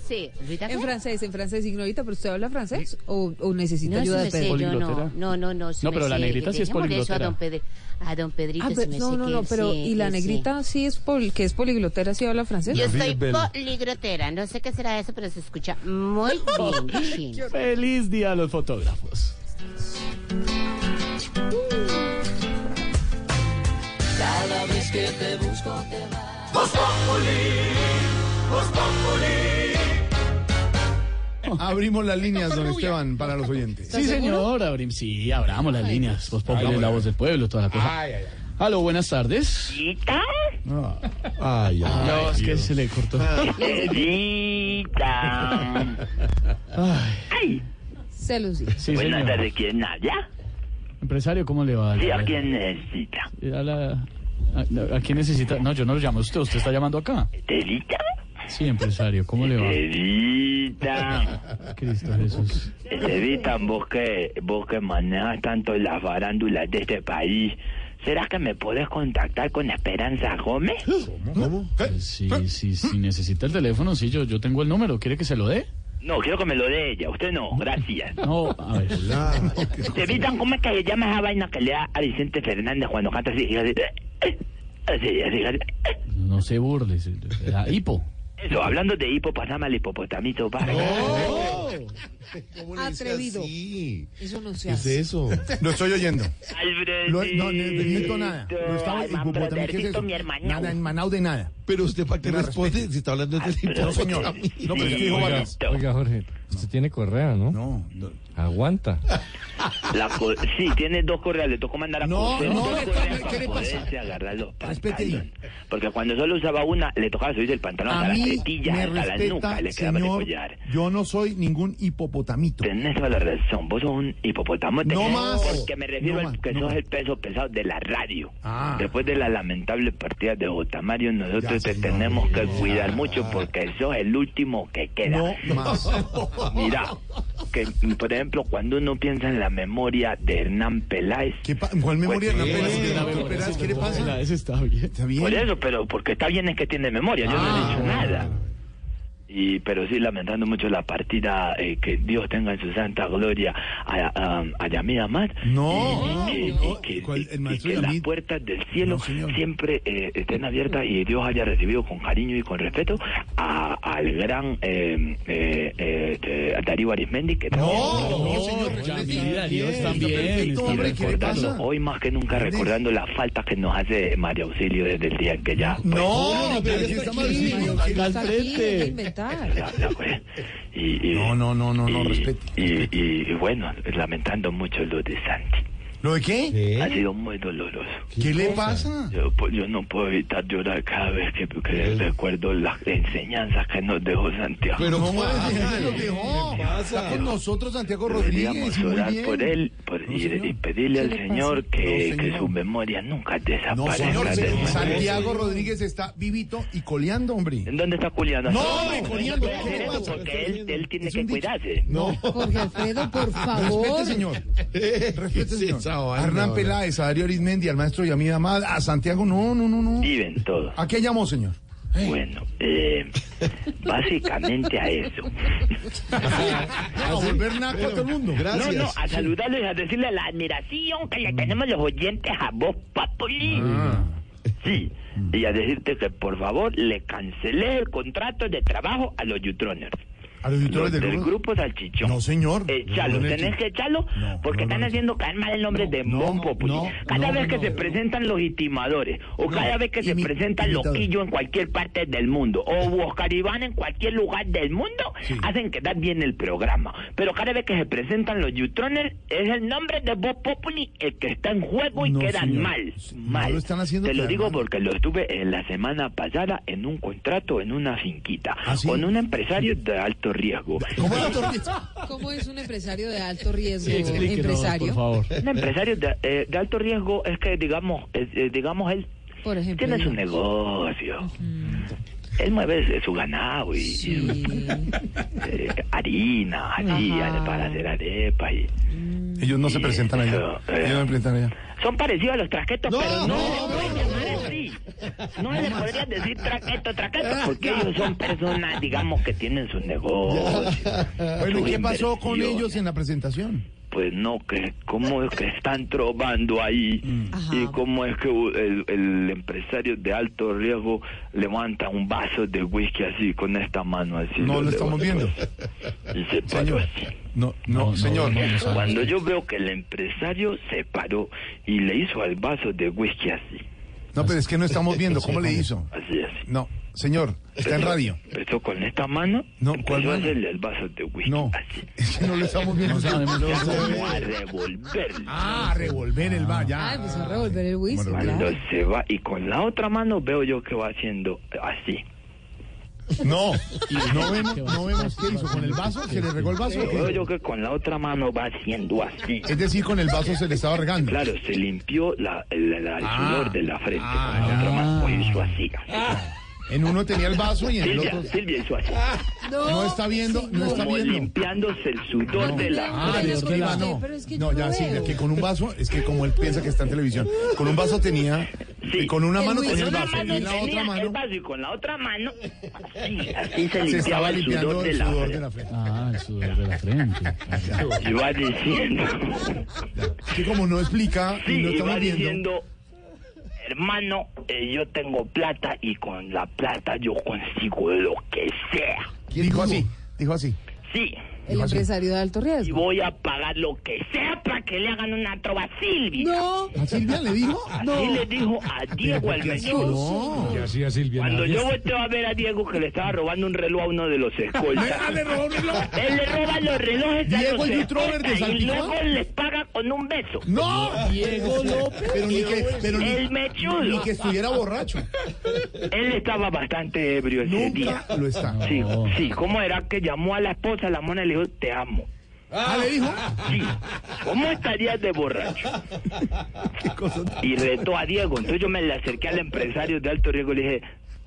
Sí, En francés, en francés, Ignorita, pero usted habla francés o, o necesita No, ayuda de Pedro. yo no, Poliglotera. no, no, no. No, pero la negrita sí es Dejémosle eso a poliglotera. don, Pedro, a don Pedrito Ah, pero- me no, sé no, no, pero sí, ¿y la sí. negrita sí es pol- que es poliglotera, sí habla francés? Yo soy Ribel. poligrotera, no sé qué será eso, pero se escucha muy bien. Feliz día a los fotógrafos. Cada vez que te busco te vas. Abrimos las líneas, don Esteban, para los oyentes. Sí, señor, abrim, sí, abramos las líneas. Vos Populi, la voz del pueblo, toda la cosa. Ay, ay, ay. Aló, buenas tardes. Ah, Ay, ay, no, es que se le cortó. Ay, Celos dice. sí, Buenas tardes, ¿quién habla? Empresario, ¿cómo le va? Sí, ¿a quién necesita? A, la- a- ¿a quién necesita? No, yo no lo llamo a usted, usted está llamando acá. ¿Telita? Sí, empresario, ¿cómo le va? Telita. Cristo Jesús. Telita, vos que, vos que manejas tanto las farándulas de este país, ¿será que me podés contactar con Esperanza Gómez? ¿Cómo? Pues sí, sí, sí, necesita el teléfono, sí, yo, yo tengo el número, ¿quiere que se lo dé? No, quiero que me lo dé ella, usted no, gracias. No, a ver. Telita, ¿cómo es que se llama esa vaina que le da a Vicente Fernández cuando canta así? Así, así, así. No se burle, se- era hipo. Eso, hablando de hipo, pasame al hipopotamito para ¿Cómo le Atrevido. así? Eso no se ¿Qué es hace. eso? Lo estoy oyendo. Lo- no, no, Benito, nada. Lo estaba hipopótamo, ¿qué es eso? mi. Nada, en Manau de nada. Pero usted para qué responde respete. si está hablando de este No, señor. No, pero es que dijo oiga, Jorge, usted tiene correa, ¿no? No, no. Aguanta. La co- sí, tiene dos correas, le tocó mandar a No, coser no, dos ¿qué- correas qué para le pasa? poderse agarrar los Respete ahí. pantalones. Porque cuando solo usaba una, le tocaba subirse el pantalón hasta A las mí tetillas, me hasta la nuca, respeta, le quedaba el señor. collar. Yo no soy ningún hipopotamito. Tenés toda la razón, vos sos un hipopotamote. No más. Porque me refiero No al más, que no sos más. el peso pesado de la radio. Ah. Después de la lamentable partida de Otamario, nosotros Ya, te señor. tenemos que cuidar mucho porque sos el último que queda. No más. Mira, que por ejemplo, cuando uno piensa en la memoria de Hernán Peláez. ¿Qué ¿Cuál memoria? Pues, ¿La sí, Pérez? la doctor memoria, Peraz, sí, ¿Qué le la pasa? Ese está bien. ¿Está bien? Por eso, pero porque está bien es que tiene memoria, yo no he Ah, dicho bueno. nada. Y, pero sí, lamentando mucho la partida, eh, que Dios tenga en su santa gloria a, a, a Yamid Amad. No, y, que- no, y que, ¿cuál? El y maestro que las puertas del cielo No, siempre eh, estén abiertas y Dios haya recibido con cariño y con respeto a, al gran eh, eh, eh, eh, Darío Arismendi, que también- No, señor. Dios Está también, perfecto, está hombre, ¿qué le recordando hoy más que nunca recordando las faltas que nos hace María Auxilio desde el día en que ya pues, No, pero aquí está mal. Al frente. La fue. y, y- No, no, no, no, no, y- respete. y, y- y bueno lamentando mucho lo de Santi ¿Lo de qué? Ha sido muy doloroso. ¿Qué le pasa? Yo, pues, yo no puedo evitar llorar cada vez que, que recuerdo las enseñanzas que nos dejó Santiago. Pero ¿cómo es que lo dejó? Está con nosotros Santiago Rodríguez. Muy orar bien. por él por- y, y pedirle al ¿Qué le Señor que, No, que señor. su memoria nunca No, desaparezca. señor, del se- mundo. Santiago Rodríguez está vivito y coleando, hombre. ¿En dónde está culiando? No, No, hombre, no coleando, porque él, él tiene que cuidarse. No. Jorge Alfredo, por favor. Respete, señor. Respete, señor. vaina, Hernán? Peláez, a Darío Arismendi, al maestro Yamida Amad, a Santiago, no, no, no, no. Viven todos. ¿A qué llamó, señor? Bueno, eh, básicamente a eso. A volver naco a todo el mundo. No, no, a saludarles y a decirle la admiración que le tenemos los oyentes a vos, Papoli. Sí, y a decirte que por favor le cancelé el contrato de trabajo a los Jutroners. ¿A los del del grupo? Salchichón. No, señor. Echalo, No, no, tenés que echarlo porque están haciendo caer mal el nombre de Mon Populi. cada vez que se presentan los itimadores o cada vez que se presentan Loquillo en cualquier parte del mundo o Oscar Iván en cualquier lugar del mundo, hacen quedar bien el programa. Pero cada vez que se presentan los Jutroners es el nombre de Bob Populi el que está en juego y quedan señor. mal. mal. lo están haciendo Te lo digo mal. porque lo estuve en la semana pasada en un contrato en una finquita ¿Ah, sí? con un empresario de alto riesgo. ¿Cómo alto riesgo? ¿Cómo es un empresario de alto riesgo? Sí, empresario. por favor. Un empresario de, eh, de alto riesgo es que, digamos, eh, digamos él Por ejemplo. tiene su negocio. Él mueve su ganado y, y, eh, harina, Ajá. para hacer arepas. Y, Ellos no se presentan allá. eh. Ellos no se presentan allá. son parecidos a los traquetos, No, pero no, no, así. No le podrías decir traqueto, traqueto, porque ellos son personas, digamos, que tienen sus negocios. Bueno, ¿y sus qué pasó con ellos en la presentación? pues no, que cómo es que están trovando ahí y cómo es que el, el empresario de alto riesgo levanta un vaso de whisky así con esta mano así. No lo estamos viendo. Y se paró Señor. así. No, no, señor. Cuando yo veo que el empresario se paró y le hizo al vaso de whisky así. No, pero es que no estamos viendo. ¿Cómo le hizo? Así, así. No, señor, está en radio. Empezó con esta mano, No, ¿cuál a mano? hacerle el vaso de whisky No, así. es que no lo estamos viendo. Como a revolverlo. Ah, revolver el va, ya. Ah, empezó a revolver el whisky, Cuando claro. se va y con la otra mano veo yo que va haciendo así. No, no vemos, no vemos qué hizo. ¿Con el vaso? ¿Se le regó el vaso? o qué? Veo yo que con la otra mano va haciendo así. Es decir, con el vaso se le estaba regando. Claro, se limpió la, el, la- el Ah. sudor de la frente Ah, con la otra mano. Hizo así. En uno tenía el vaso y en el Silvia, otro. Silvia hizo así. No está viendo, no está Como viendo. limpiándose el sudor de la Ah, no. pero es que No, ya no sí, veo. que con un vaso, es que como él piensa que está en televisión, con un vaso tenía, y con una mano tenía el vaso, y la otra mano y con la otra mano así, así se se limpiaba estaba el limpiando sudor de el la sudor frente. de la frente. Ah, el sudor de la frente. Y va diciendo, Que como no explica, y sí, no y estamos viendo. Hermano, eh, yo tengo plata y con la plata yo consigo lo que sea. Dijo así, dijo así. Sí, El empresario de alto y riesgo. voy a pagar lo que sea para que le hagan una trova a Silvia. No. ¿A Silvia le dijo? Así le dijo a Diego el mechudo. ¿Qué hacía Silvia? Cuando yo volteo a ver a Diego que le estaba robando un reloj a uno de los escoltas. Ah, ¿le robó un reloj? Él le roba los relojes a Diego los el Youtrover de escoltas y luego les paga con un beso. ¡No! Diego López. Pero ni que, pero ni, El mechudo. ni que estuviera borracho. Él estaba bastante ebrio ese día. Lo está. Sí, sí, ¿cómo era que llamó a la esposa, la mona y le dijo, te amo? Ah, le dijo. Sí, ¿cómo estarías de borracho? Y retó a Diego, entonces yo me le acerqué al empresario de alto riesgo y le dije,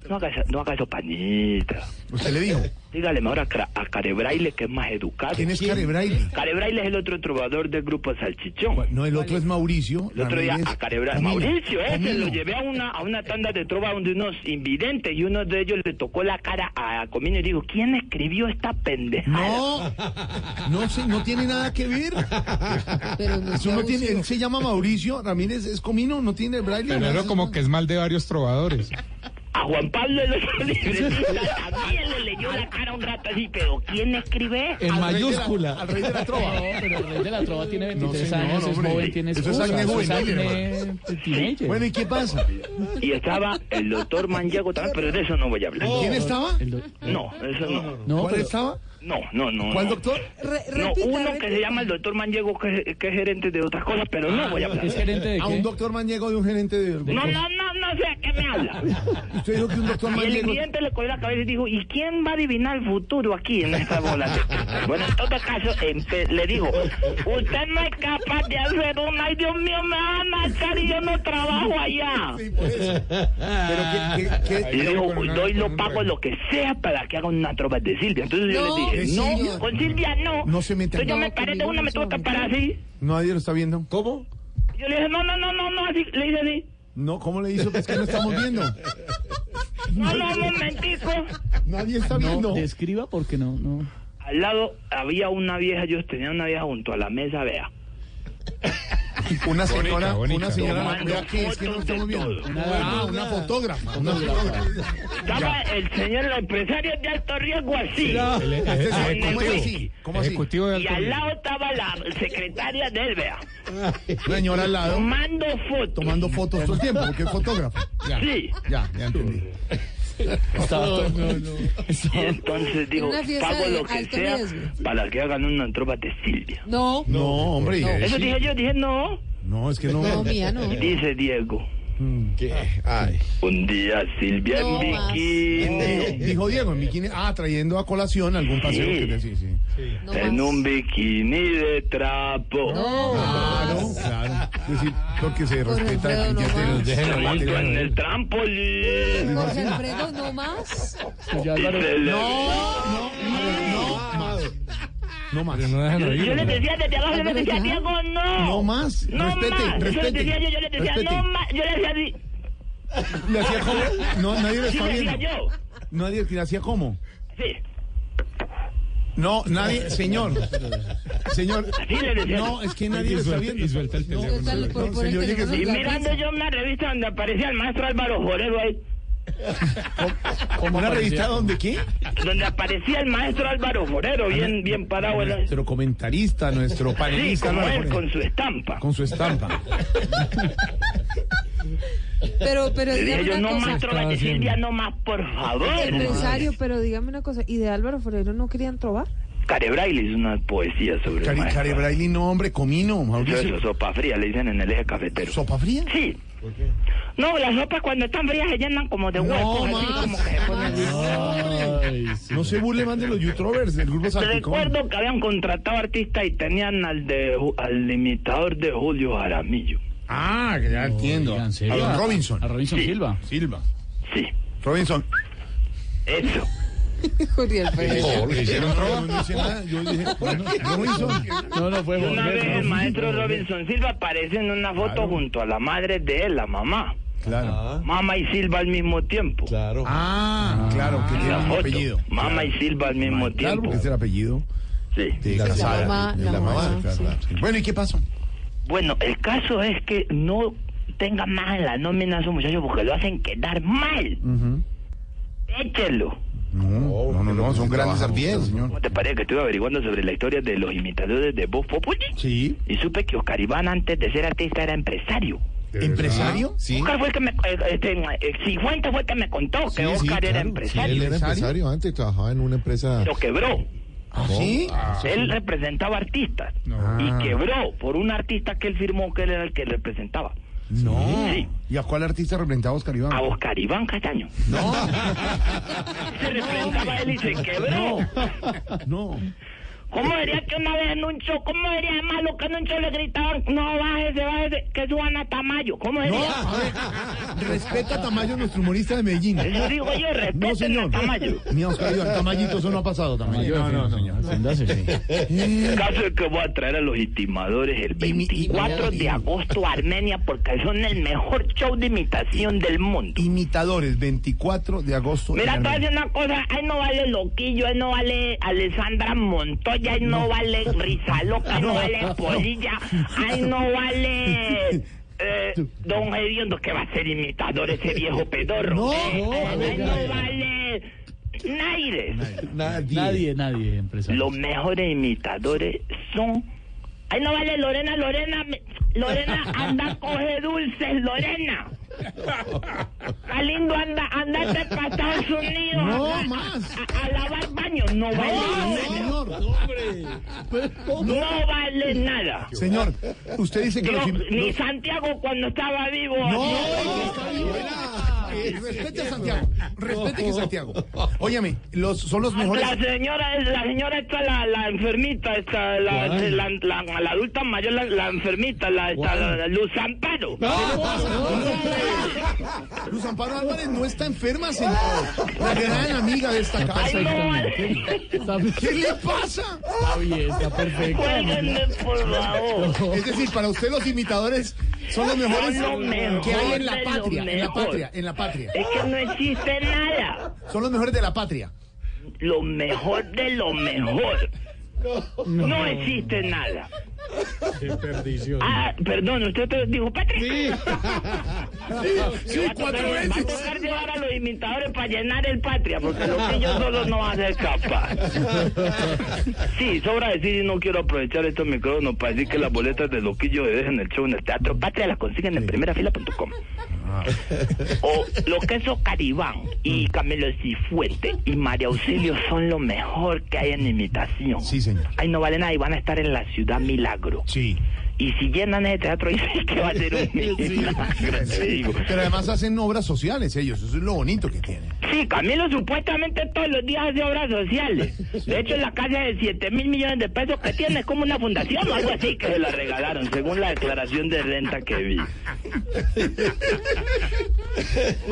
no haga, esa- no haga eso, panita. Usted le dijo. Dígale mejor a, a Carebraile que es más educado. ¿Quién es Carebraile? Carebraile es el otro trovador del grupo Salchichón. No, el otro es Mauricio. El otro día a Carebraile. Mauricio, ese lo llevé a una, a una tanda de trova donde unos invidentes y uno de ellos le tocó la cara a Comino y dijo, ¿quién escribió esta pendeja? No, no, sé, no tiene nada que ver. Pero no Eso no sea tiene, él se llama Mauricio Ramírez, es comino, no tiene braille. Primero como que es mal de varios trovadores. A Juan Pablo el otro libretista también le leyó la cara un rato así, pero ¿quién escribe? En mayúscula. Al rey de la trova. No, pero el rey de la trova tiene 23 No, señor, años, es joven, tiene Eso es acné eso es juvenil. Bueno, ¿y qué pasa? Y estaba el doctor Manllego también, pero de eso no voy a hablar. ¿Quién estaba? No, eso no. No, ¿Cuál pero- estaba? No, no, no. ¿Cuál no. doctor? Re- No, repita, uno repita. que se llama el doctor Manllego, que, que es gerente de otras cosas, pero no voy a hablar. ¿Es gerente de A un qué? doctor Mañego de un gerente de... No, no, no, no sé a qué me habla. Usted dijo que un doctor Y el cliente le cogió la cabeza y dijo, ¿y quién va a adivinar el futuro aquí en esta bola? de-?" Bueno, en todo caso, le dijo, usted no es capaz de hacer una, ay Dios mío, me van a echar y yo no trabajo allá. Sí, por eso. Pero ¿qué, qué, qué- Y le dijo, doy lo pago lo que sea para que hagan una trova de Silvia. Entonces yo No, le dije, ¿en no, con Silvia no. No se meta. Entonces yo No, me paré de una, me tuve que parar así. Nadie lo está viendo. ¿Cómo? Yo le dije, no, no, no, no, no, así, le hice así. No, ¿cómo le hizo? Es que no estamos viendo. No, no, un momentico. Nadie está viendo. No, describa porque no, no. Al lado había una vieja, yo tenía una vieja junto a la mesa, vea. Una señora, bonita. una señora, que es que no fotos estamos viendo. Ah, una fotógrafa. Una fotógrafa. Estaba el señor, el empresario de alto riesgo así. El- el- Este el- ¿Cómo es así? Y al lado estaba la secretaria de él, vea. Señora al lado, Tomando fotos. tomando fotos todo el tiempo, porque es fotógrafa. Ya, Sí. ya, ya entendí. No, no. Y entonces dijo, pago lo que sea riesgo. para que hagan una tropa de Silvia. No, No, hombre. No. Eso dije yo, dije no. No, es que no. no, mía, no. Dice Diego. ¿Qué? Ay. Un día Silvia No en bikini. Dijo Diego en bikini. Ah, trayendo a colación algún paseo Sí. que sí, sí. No en más. un bikini de trapo. Claro, claro. Es decir, porque se Jorge respeta el no billete más. de Se montó en el trampolín. Jorge Alfredo, no más. Se le- No, no más. No más. Pero no dejan Yo, oír. yo le ¿no? decía desde abajo, yo le decía, Diego, no. No más. No Respete, más. Eso le respete. decía yo, yo le decía, Respete. no más. Yo le decía así. ¿Le hacía cómo? No, nadie le Sí está le decía viendo. yo. Nadie le hacía cómo. Sí. No, nadie, señor. Señor. Así le decía. No, es que nadie lo está viendo. y suelta el No, teléfono. Suéltalo por- no, por el señor, teléfono. Y sí. mirando yo una revista donde aparecía el maestro Álvaro Forero ahí. ¿Cómo una revista donde qué? Donde aparecía el maestro Álvaro Forero, bien, bien parado. en la- Nuestro comentarista, nuestro Sí, panelista. como él, Forero. con su estampa. Con su estampa. Pero, pero dígame yo, una no cosa. más no más, por favor. Empresario, pero dígame una cosa. ¿Y de Álvaro Forero no querían trobar? Care Braille hizo una poesía sobre el. Care Braille, no, hombre, comino, Eso, Mauricio. eso, sopa fría, le dicen en el eje cafetero. ¿Sopa fría? Sí. No, las sopas cuando están frías se llenan como de No huecos, así más. como que se ponen... Ay, sí. No se burle más de los youtubers del grupo Salpicón. Recuerdo que habían contratado artistas y tenían al de al imitador de Julio Jaramillo. Ah, que ya entiendo. Oigan, A Robinson. A Robinson Sí. Silva. Silva. Sí, Robinson. eso. No. No, fue Una vez el maestro Robinson Silva aparece en una foto Claro. junto a la madre de él, la mamá. Claro. Mama y Silva al mismo tiempo. Claro. Ah, claro, que tiene La un apellido. Mama y Silva al mismo Claro, tiempo. porque es el apellido Sí. de La Casada. mamá, de la mamá, claro, sí. claro, sí. Bueno, ¿y qué pasó? Bueno, el caso es que no tenga más en la nómina a esos muchachos porque lo hacen quedar mal. Échelo. No, no, no, no, son grandes artistas, señor. ¿Cómo te parece que estuve averiguando sobre la historia de los imitadores de Voz Populi? Sí. Y supe que Oscar Iván antes de ser artista era empresario. ¿Empresario? Sí. Oscar fue el que me... Este, eh, Cifuentes fue el que me contó que Oscar era empresario. él era empresario antes, trabajaba en una empresa. Lo quebró. ¿Ah, sí? Él representaba artistas. Ah. Y quebró por un artista que él firmó que él era el que representaba. No. Sí. ¿Y a cuál artista representaba Oscar Iván? A Oscar Iván Castaño. No. Se representaba él y se quebró. No. ¿Cómo diría que una vez en un show, cómo diría de malo que en un show le gritaban, no, bájese, bájese, que suban a Tamayo? ¿Cómo No, diría? a ver, respeta a Tamayo, nuestro humorista de Medellín. Eso digo yo, respeten No, señor. a Tamayo. Ni a Oscar Iván, Tamayito, eso no ha pasado, Tamayo. No, no, no. Defiéndase, sí. El caso es que voy a traer a los estimadores el 24 de agosto a Armenia porque son el mejor show de imitación del mundo. Imitadores, 24 de agosto. Mira, te voy a decir una cosa, ahí no vale Loquillo, ahí no vale Alessandra Montoya, ahí no, vale Rizaloca, ahí no, vale no. Polilla, ahí no vale eh, don Hediondo, que va a ser imitador ese viejo pedorro. No, Eh, no, venga. no vale nadie. Nadie, nadie, empresario. Los mejores imitadores son. Ay, no vale, Lorena, Lorena, Lorena, anda, coge dulces, Lorena. Está lindo, anda, andate para Estados Unidos. No a, más. A, a lavar baños, no vale nada. señor. No vale nada. Señor, usted dice que Yo- los... ni Santiago cuando estaba vivo. No, hacía- está bien. Eh, Respete a Santiago. Respete que Santiago. Óyeme, los, son los mejores. La señora, la señora está la, la enfermita, está la, ¿Cuál? la, la- la adulta mayor, la, la enfermita, la, está ¿Cuál? la- la Luz Amparo. Luz Amparo Álvarez no está enferma, señor. La gran amiga de esta casa. Ay, no, vale. ¿Qué le pasa? Está bien, está perfecto. Por favor. Es decir, para usted los imitadores son los mejores Son lo mejor que hay en la patria, en la patria, en la patria. Es que no existe nada. Son los mejores de la patria. Lo mejor de lo mejor. No existe nada. Qué perdición. Ah, perdón, usted te dijo Patrick. Sí. Sí, Va a cuatro tocar- veces. Va a tocar llevar a los imitadores para llenar el patria, porque los pillos solos no van a ser capaces. Sí, sobra decir y no quiero aprovechar estos micrófonos para decir que las boletas de Loquillo de Dejen el show en el Teatro Patria las consiguen en primerafila.com. O los quesos Caribán y Camilo Cifuente y María Auxilio son lo mejor que hay en imitación. Sí, señor. Ay, no vale nada y van a estar en la ciudad Milagro. Sí. Y si llenan ese teatro, dicen que va a ser un milagro, te digo. Pero además hacen obras sociales ellos, eso es lo bonito que tienen. Sí, Camilo supuestamente todos los días hace obras sociales. De hecho, la casa de 7 mil millones de pesos que tiene es como una fundación o algo así que se la regalaron, según la declaración de renta que vi.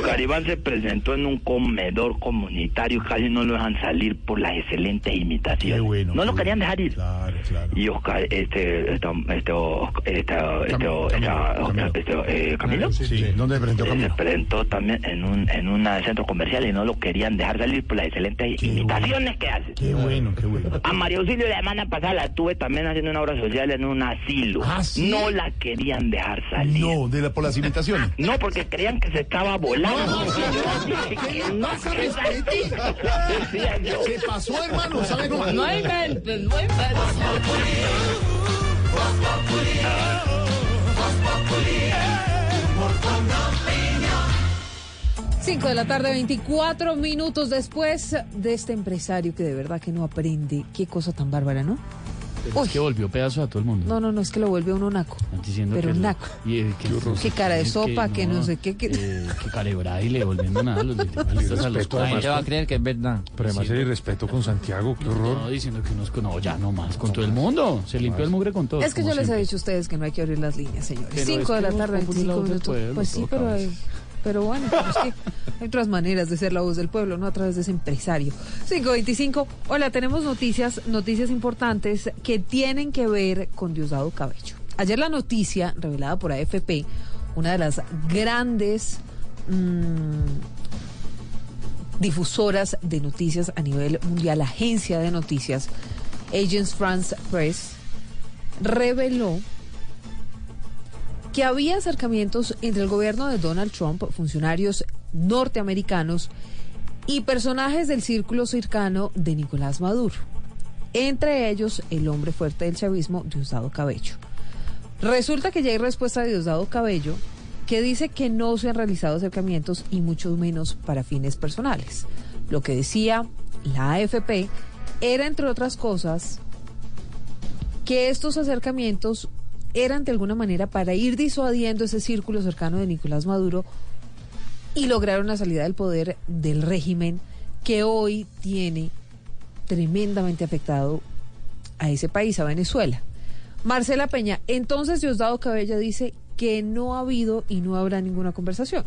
Caribán se presentó en un comedor comunitario y casi no lo dejan salir por las excelentes imitaciones. no lo querían dejar ir. Y Oscar, este, este, este, este, este, este, este, eh, Camilo. Sí, ¿dónde se presentó Eh, Camilo? Se presentó también en un en un centro comercial y no lo querían dejar salir por las excelentes imitaciones que hace. Qué bueno, qué bueno. A María Auxilio la semana pasada la tuve también haciendo una obra social en un asilo. Ah, ¿sí? No la querían dejar salir. No, de la, por las imitaciones. No, porque creían que se estaba volando. No yo. Se pasó, hermano, ¿sabe cómo? No inventes, no inventes. 5 de la tarde, 24 minutos después de este empresario que de verdad que no aprende. Qué cosa tan bárbara, ¿no? Pero es que volvió pedazo a todo el mundo. No, no, no, es que lo vuelve a uno naco. Diciendo Pero que naco. Y, eh, que, Qué cara de sopa, que no sé qué, que- eh, que cara de braille, volviendo nada a los a los además, cuadros. con- creer que es verdad. Pero además el irrespeto con Santiago, qué horror. No, diciendo que unos no, ya no más, con todo el mundo. Se limpió el mugre con todo. Es que yo les he dicho a ustedes que no hay que abrir las líneas, señores. Pero 5 es de la tarde, Populi es la 25 voz del minutos. pueblo, Pues sí, pero, a hay-. Pero bueno, pero es que hay otras maneras de ser la voz del pueblo, no a través de ese empresario. 525. Hola, tenemos noticias, noticias importantes que tienen que ver con Diosdado Cabello. Ayer la noticia revelada por AFP, una de las grandes mm, difusoras de noticias a nivel mundial, agencia de noticias, Agence France Press, reveló que había acercamientos entre el gobierno de Donald Trump, funcionarios norteamericanos y personajes del círculo cercano de Nicolás Maduro. Entre ellos, el hombre fuerte del chavismo, Diosdado Cabello. Resulta que ya hay respuesta de Diosdado Cabello que dice que no se han realizado acercamientos y mucho menos para fines personales. Lo que decía la AFP era, entre otras cosas, que estos acercamientos eran de alguna manera para ir disuadiendo ese círculo cercano de Nicolás Maduro y lograr una salida del poder del régimen que hoy tiene tremendamente afectado a ese país, a Venezuela. Marcela Peña, entonces Diosdado Cabello dice que no ha habido y no habrá ninguna conversación.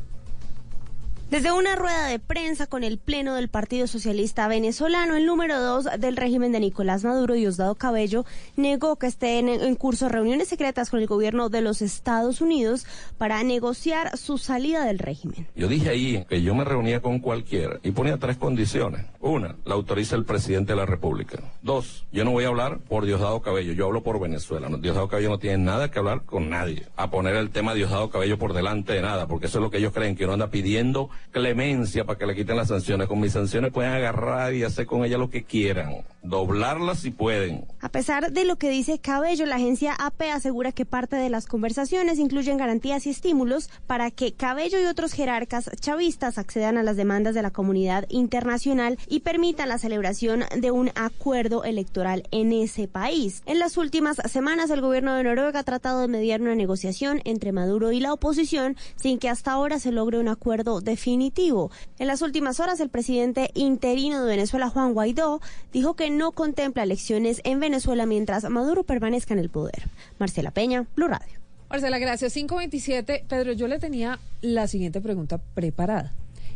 Desde una rueda de prensa con el Pleno del Partido Socialista Venezolano, el número dos del régimen de Nicolás Maduro, Diosdado Cabello, negó que estén en, curso reuniones secretas con el gobierno de los Estados Unidos para negociar su salida del régimen. Yo dije ahí que yo me reunía con cualquiera y ponía tres condiciones. Una, la autoriza el presidente de la República. Dos, yo no voy a hablar por Diosdado Cabello, yo hablo por Venezuela. Diosdado Cabello no tiene nada que hablar con nadie. A poner el tema de Diosdado Cabello por delante de nada, porque eso es lo que ellos creen, que uno anda pidiendo clemencia para que le quiten las sanciones. Con mis sanciones pueden agarrar y hacer con ella lo que quieran. Doblarlas si pueden. A pesar de lo que dice Cabello, la agencia AP asegura que parte de las conversaciones incluyen garantías y estímulos para que Cabello y otros jerarcas chavistas accedan a las demandas de la comunidad internacional y permitan la celebración de un acuerdo electoral en ese país. En las últimas semanas, el gobierno de Noruega ha tratado de mediar una negociación entre Maduro y la oposición sin que hasta ahora se logre un acuerdo definitivo. En las últimas horas, el presidente interino de Venezuela, Juan Guaidó, dijo que no contempla elecciones en Venezuela mientras Maduro permanezca en el poder. Marcela Peña, Blue Radio. Marcela, gracias. 527. Pedro, yo le tenía la siguiente pregunta preparada.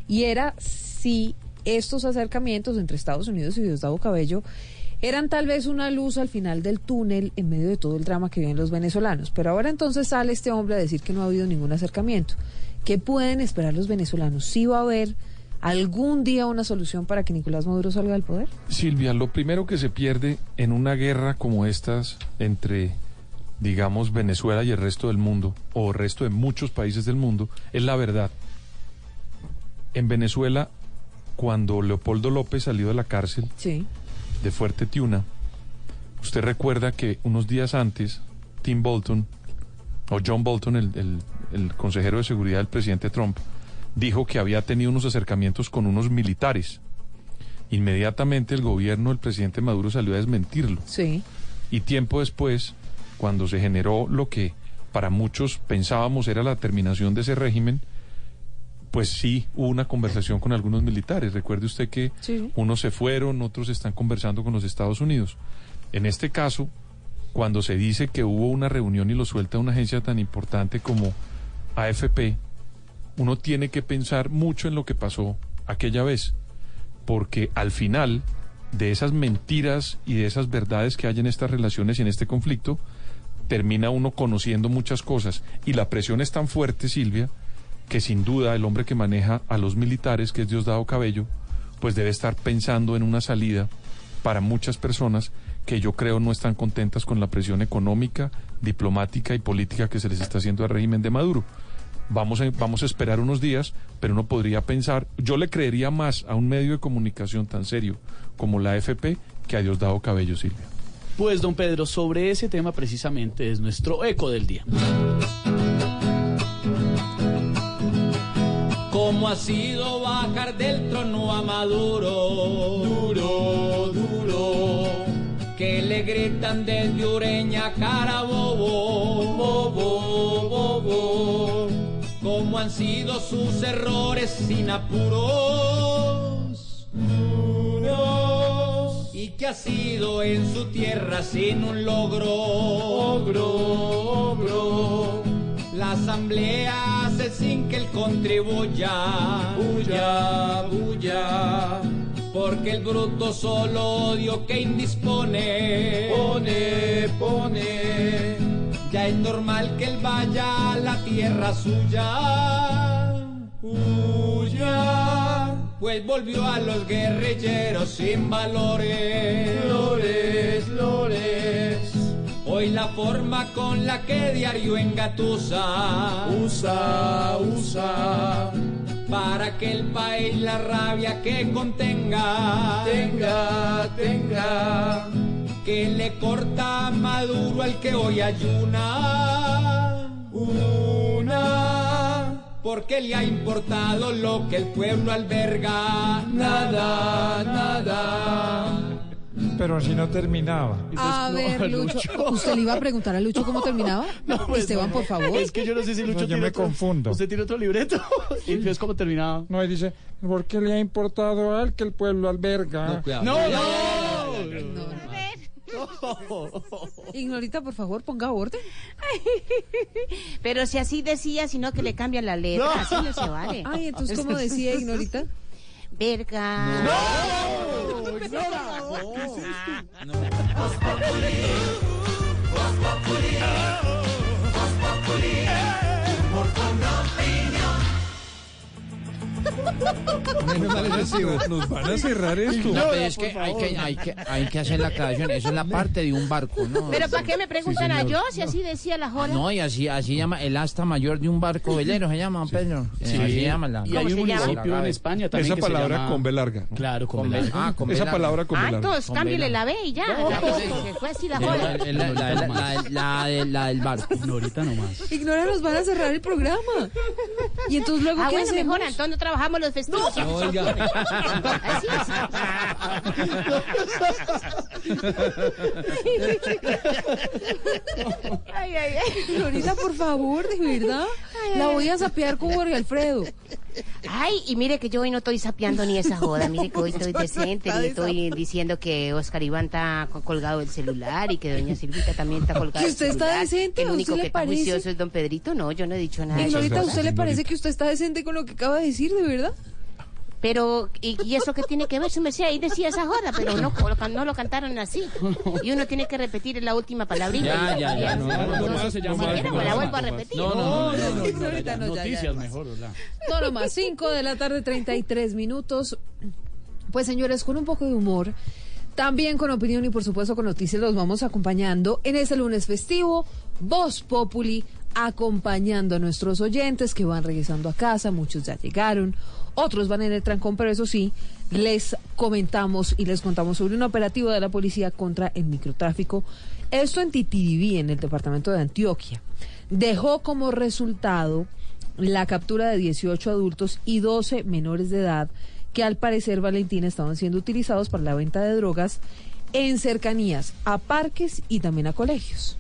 Y era si estos acercamientos entre Estados Unidos y Diosdado Cabello eran tal vez una luz al final del túnel en medio de todo el drama que viven los venezolanos. Pero ahora entonces sale este hombre a decir que no ha habido ningún acercamiento. ¿Qué pueden esperar los venezolanos? ¿Sí va a haber algún día una solución para que Nicolás Maduro salga del poder? Silvia, lo primero que se pierde en una guerra como estas entre, digamos, Venezuela y el resto del mundo, o el resto de muchos países del mundo, es la verdad. En Venezuela, cuando Leopoldo López salió de la cárcel Sí. de Fuerte Tiuna, usted recuerda que unos días antes, Tim Bolton, o John Bolton, el, el- el consejero de seguridad del presidente Trump, dijo que había tenido unos acercamientos con unos militares. Inmediatamente el gobierno del presidente Maduro salió a desmentirlo. Sí. Y tiempo después, cuando se generó lo que para muchos pensábamos era la terminación de ese régimen, pues sí hubo una conversación con algunos militares. Recuerde usted que Sí. unos se fueron, otros están conversando con los Estados Unidos. En este caso, cuando se dice que hubo una reunión y lo suelta una agencia tan importante como AFP, uno tiene que pensar mucho en lo que pasó aquella vez, porque al final de esas mentiras y de esas verdades que hay en estas relaciones y en este conflicto, termina uno conociendo muchas cosas. Y la presión es tan fuerte, Silvia, que sin duda el hombre que maneja a los militares, que es Diosdado Cabello, pues debe estar pensando en una salida para muchas personas que yo creo no están contentas con la presión económica, diplomática y política que se les está haciendo al régimen de Maduro. Vamos a, vamos a esperar unos días, pero uno podría pensar, yo le creería más a un medio de comunicación tan serio como la AFP que a Diosdado Cabello, Silvia. Pues, don Pedro, sobre ese tema precisamente es nuestro eco del día. ¿Cómo ha sido bajar del trono a Maduro? Gritan desde Ureña, cara bobo, bobo, bobo. ¿Cómo han sido sus errores sin apuros? Duros. Y que ha sido en su tierra sin un logro. Ogro, ogro. La asamblea hace sin que él contribuya. Bulla, bulla. Porque el bruto solo odio que indispone. Pone, pone. Ya es normal que él vaya a la tierra suya. Huya. Pues volvió a los guerrilleros sin valores. Lores, lores. Hoy la forma con la que diario engatusa. Usa, usa. Para que el país la rabia que contenga. Tenga, tenga. Que le corta Maduro al que hoy ayuna. Una. Porque le ha importado lo que el pueblo alberga. Nada, nada. Pero si no terminaba. A ver, Lucho. ¿Usted le iba a preguntar a Lucho cómo terminaba? pues Esteban, no. por favor. Es que yo no sé si Lucho No, yo tiene me otro- confundo. ¿Usted tiene otro libreto? ¿Y entonces cómo terminaba? No, y dice, ¿por qué le ha importado a él que el pueblo alberga? No, no. Ignorita, por favor, ponga orden. Pero si así decía, sino que le cambian la letra, No. así no se vale. Ay, entonces, ¿cómo decía Ignorita? Verga. No, ignora. Menos mal es así, nos van a cerrar esto. No, pero es que hay, que hay que hay que hacer la aclaración. Eso es la parte de un barco, ¿no? Pero ¿para qué me preguntan a señor. yo si así decía la joda? No, y así, así llama el asta mayor de un barco velero, se llama, Pedro. Sí, así llama la. y hay un municipio en España también Esa que se palabra llama- con B larga. Claro, con, Con B larga. ah, con Esa palabra con B Ah, larga. entonces cámbiale la B y ya. ya, pues, se fue así la joda. la, la, la, la- la de- la del barco. Ahorita nomás. Ignora, nos van a cerrar el programa. Y entonces luego, Ah, ¿qué bueno, hacemos? mejor, entonces no trabajamos los festivos. Así Ay, ay, ay. Ignorita, por favor, de verdad. La voy a sapear con Jorge Alfredo. Ay, y mire que yo hoy no estoy sapeando ni esa joda, mire que hoy estoy decente, ni estoy diciendo que Oscar Iván está co- colgado del celular y que doña Silvita también está colgada ¿Que usted está celular, decente? Que el ¿A único que está juicioso es don Pedrito, no, yo no he dicho nada. Ignorita, ¿a usted le parece que usted está decente con lo que acaba de decir, de verdad? Pero, ¿y, y eso qué tiene que ver? Su merced ahí decía esa joda, pero no, lo- no lo cantaron así. Y uno tiene que repetir la última palabrita. Ya, ya, ya, no, no, no, Eso se llama- Si quiere, pues la vuelvo a repetir. No, no, no, Noticias mejor, ¿verdad? No, nomás, 5 de la tarde, 33 minutos. Pues señores, con un poco de humor, también con opinión y por supuesto con noticias los vamos acompañando en este lunes festivo, Voz Populi, acompañando a nuestros oyentes que van regresando a casa, muchos ya llegaron, otros van en el trancón, pero eso sí, les comentamos y les contamos sobre un operativo de la policía contra el microtráfico. Esto en Titiribí, en el departamento de Antioquia. Dejó como resultado la captura de 18 adultos y 12 menores de edad que al parecer Valentina estaban siendo utilizados para la venta de drogas en cercanías a parques y también a colegios.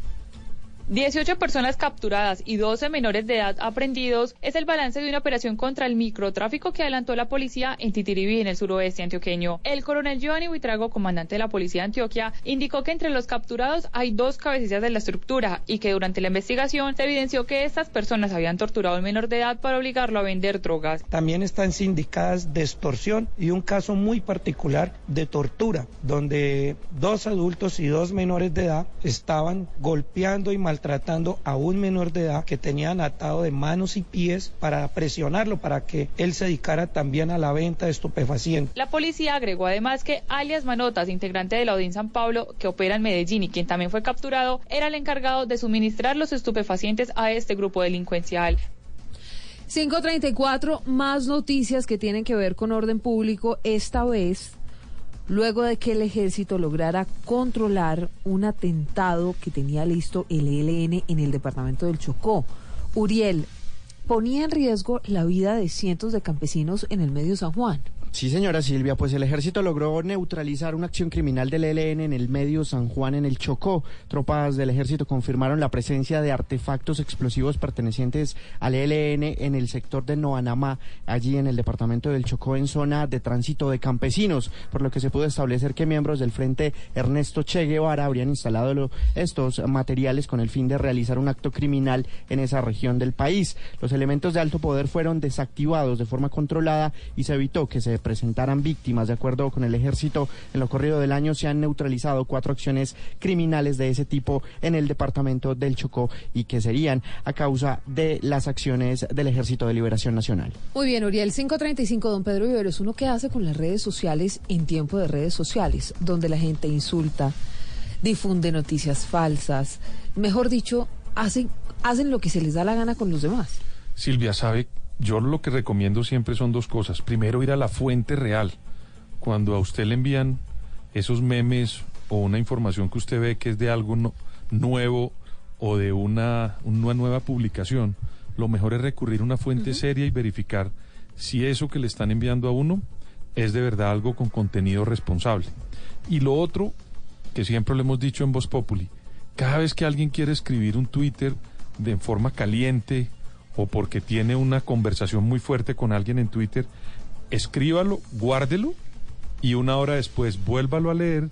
18 personas capturadas y 12 menores de edad aprendidos es el balance de una operación contra el microtráfico que adelantó la policía en Titiribí, en el suroeste antioqueño. El coronel Giovanni Buitrago, comandante de la policía de Antioquia, indicó que entre los capturados hay dos cabecillas de la estructura y que durante la investigación se evidenció que estas personas habían torturado a un menor de edad para obligarlo a vender drogas. También están sindicadas de extorsión y un caso muy particular de tortura, donde dos adultos y dos menores de edad estaban golpeando y maltratando a un menor de edad que tenían atado de manos y pies para presionarlo, para que él se dedicara también a la venta de estupefacientes. La policía agregó además que alias Manotas, integrante de la Odín San Pablo, que opera en Medellín y quien también fue capturado, era el encargado de suministrar los estupefacientes a este grupo delincuencial. 534, más noticias que tienen que ver con orden público, esta vez luego de que el ejército lograra controlar un atentado que tenía listo el ELN en el departamento del Chocó. Uriel, ponía en riesgo la vida de cientos de campesinos en el medio San Juan. Sí, señora Silvia, pues el ejército logró neutralizar una acción criminal del ELN en el medio San Juan, en el Chocó. Tropas del ejército confirmaron la presencia de artefactos explosivos pertenecientes al ELN en el sector de Noanamá, allí en el departamento del Chocó, en zona de tránsito de campesinos, por lo que se pudo establecer que miembros del Frente Ernesto Che Guevara habrían instalado estos materiales con el fin de realizar un acto criminal en esa región del país. Los elementos de alto poder fueron desactivados de forma controlada y se evitó que se presentaran víctimas. De acuerdo con el ejército, en lo corrido del año se han neutralizado cuatro acciones criminales de ese tipo en el departamento del Chocó y que serían a causa de las acciones del Ejército de Liberación Nacional. Muy bien, Uriel, 535, don Pedro Viveros, ¿uno qué hace con las redes sociales en tiempo de redes sociales, donde la gente insulta, difunde noticias falsas, mejor dicho, hacen, hacen lo que se les da la gana con los demás? Silvia, sabe, yo lo que recomiendo siempre son dos cosas. Primero, ir a la fuente real. Cuando a usted le envían esos memes o una información que usted ve que es de algo no- nuevo o de una, una nueva publicación, lo mejor es recurrir a una fuente seria y verificar si eso que le están enviando a uno es de verdad algo con contenido responsable. Y lo otro, que siempre lo hemos dicho en Voz Populi, cada vez que alguien quiere escribir un Twitter de forma caliente o porque tiene una conversación muy fuerte con alguien en Twitter, escríbalo, guárdelo y una hora después vuélvalo a leer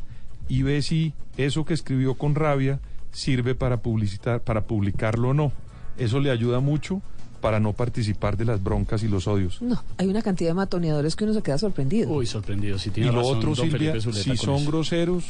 y ve si eso que escribió con rabia sirve para publicitar, para publicarlo o no. Eso le ayuda mucho para no participar de las broncas y los odios. No, hay una cantidad de matoneadores que uno se queda sorprendido. Uy, sorprendido. Si Y tiene lo razón, otro, Silvia, si son eso. groseros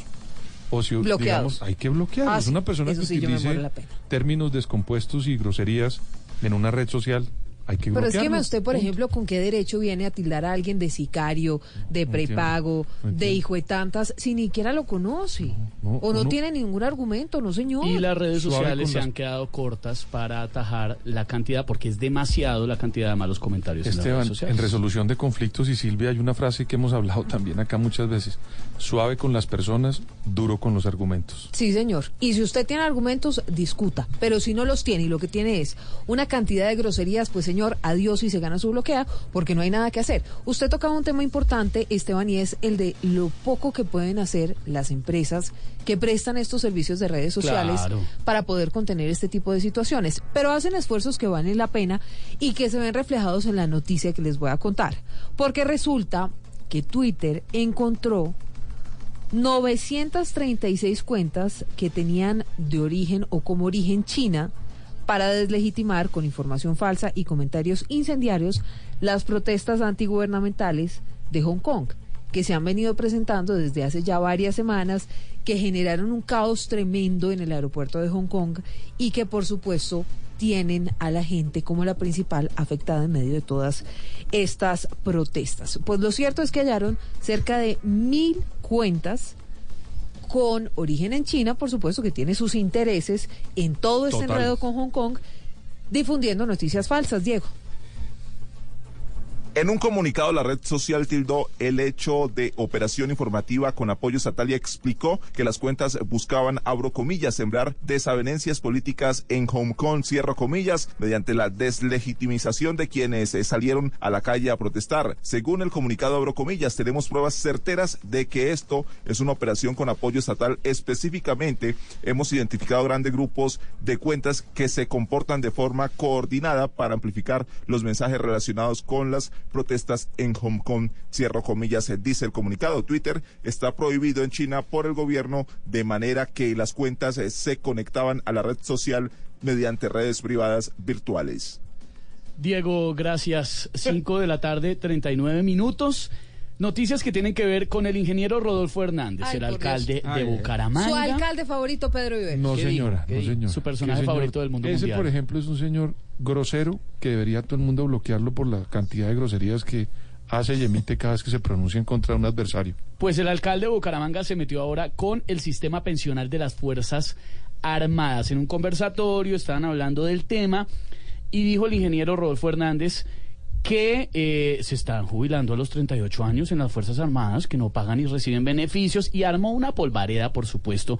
o si Bloqueados. digamos, hay que bloquearlos. Ah, sí, una persona que sí, utilice términos descompuestos y groserías en una red social, hay que Pero es que usted, por Punto. ejemplo, ¿con qué derecho viene a tildar a alguien de sicario, de No prepago, entiendo, no de hijo de tantas, si ni siquiera lo conoce? no, o no uno- tiene ningún argumento, no señor. Y las redes sociales se las- han quedado cortas para atajar la cantidad, porque es demasiado la cantidad de malos comentarios en las Esteban, redes sociales. en resolución de conflictos y Silvia hay una frase que hemos hablado también acá muchas veces. Suave con las personas, duro con los argumentos. Sí, señor. Y si usted tiene argumentos, discuta. Pero si no los tiene y lo que tiene es una cantidad de groserías, pues señor, adiós y se gana su bloquea porque no hay nada que hacer. Usted tocaba un tema importante, Esteban, y es el de lo poco que pueden hacer las empresas que prestan estos servicios de redes sociales Claro. para poder contener este tipo de situaciones. Pero hacen esfuerzos que valen la pena y que se ven reflejados en la noticia que les voy a contar. Porque resulta que Twitter encontró 936 cuentas que tenían de origen o como origen China para deslegitimar con información falsa y comentarios incendiarios las protestas antigubernamentales de Hong Kong, que se han venido presentando desde hace ya varias semanas, que generaron un caos tremendo en el aeropuerto de Hong Kong y que por supuesto tienen a la gente como la principal afectada en medio de todas estas protestas. Pues lo cierto es que hallaron cerca de mil cuentas con origen en China, por supuesto, que tiene sus intereses en todo este enredo con Hong Kong, difundiendo noticias falsas, Diego. En un comunicado, la red social tildó el hecho de operación informativa con apoyo estatal y explicó que las cuentas buscaban, abro comillas, sembrar desavenencias políticas en Hong Kong, cierro comillas, mediante la deslegitimización de quienes eh, salieron a la calle a protestar. Según el comunicado, abro comillas, tenemos pruebas certeras de que esto es una operación con apoyo estatal. Específicamente, hemos identificado grandes grupos de cuentas que se comportan de forma coordinada para amplificar los mensajes relacionados con las protestas en Hong Kong. Cierro comillas, eh, dice el comunicado. Twitter está prohibido en China por el gobierno de manera que las cuentas eh, se conectaban a la red social mediante redes privadas virtuales. Diego, gracias. 5 de la tarde, 39 minutos. Noticias que tienen que ver con el ingeniero Rodolfo Hernández, Ay, el alcalde de ay. Bucaramanga. Su alcalde favorito, Pedro Iber. No, señora, ¿Qué no, señor. Su personaje favorito del mundo Ese, mundial. por ejemplo, es un señor grosero que debería todo el mundo bloquearlo por la cantidad de groserías que hace y emite cada vez que se pronuncia en contra de un adversario. Pues el alcalde de Bucaramanga se metió ahora con el sistema pensional de las Fuerzas Armadas. En un conversatorio estaban hablando del tema y dijo el ingeniero Rodolfo Hernández que eh, se están jubilando a los 38 años en las Fuerzas Armadas, que no pagan y reciben beneficios, y armó una polvareda, por supuesto,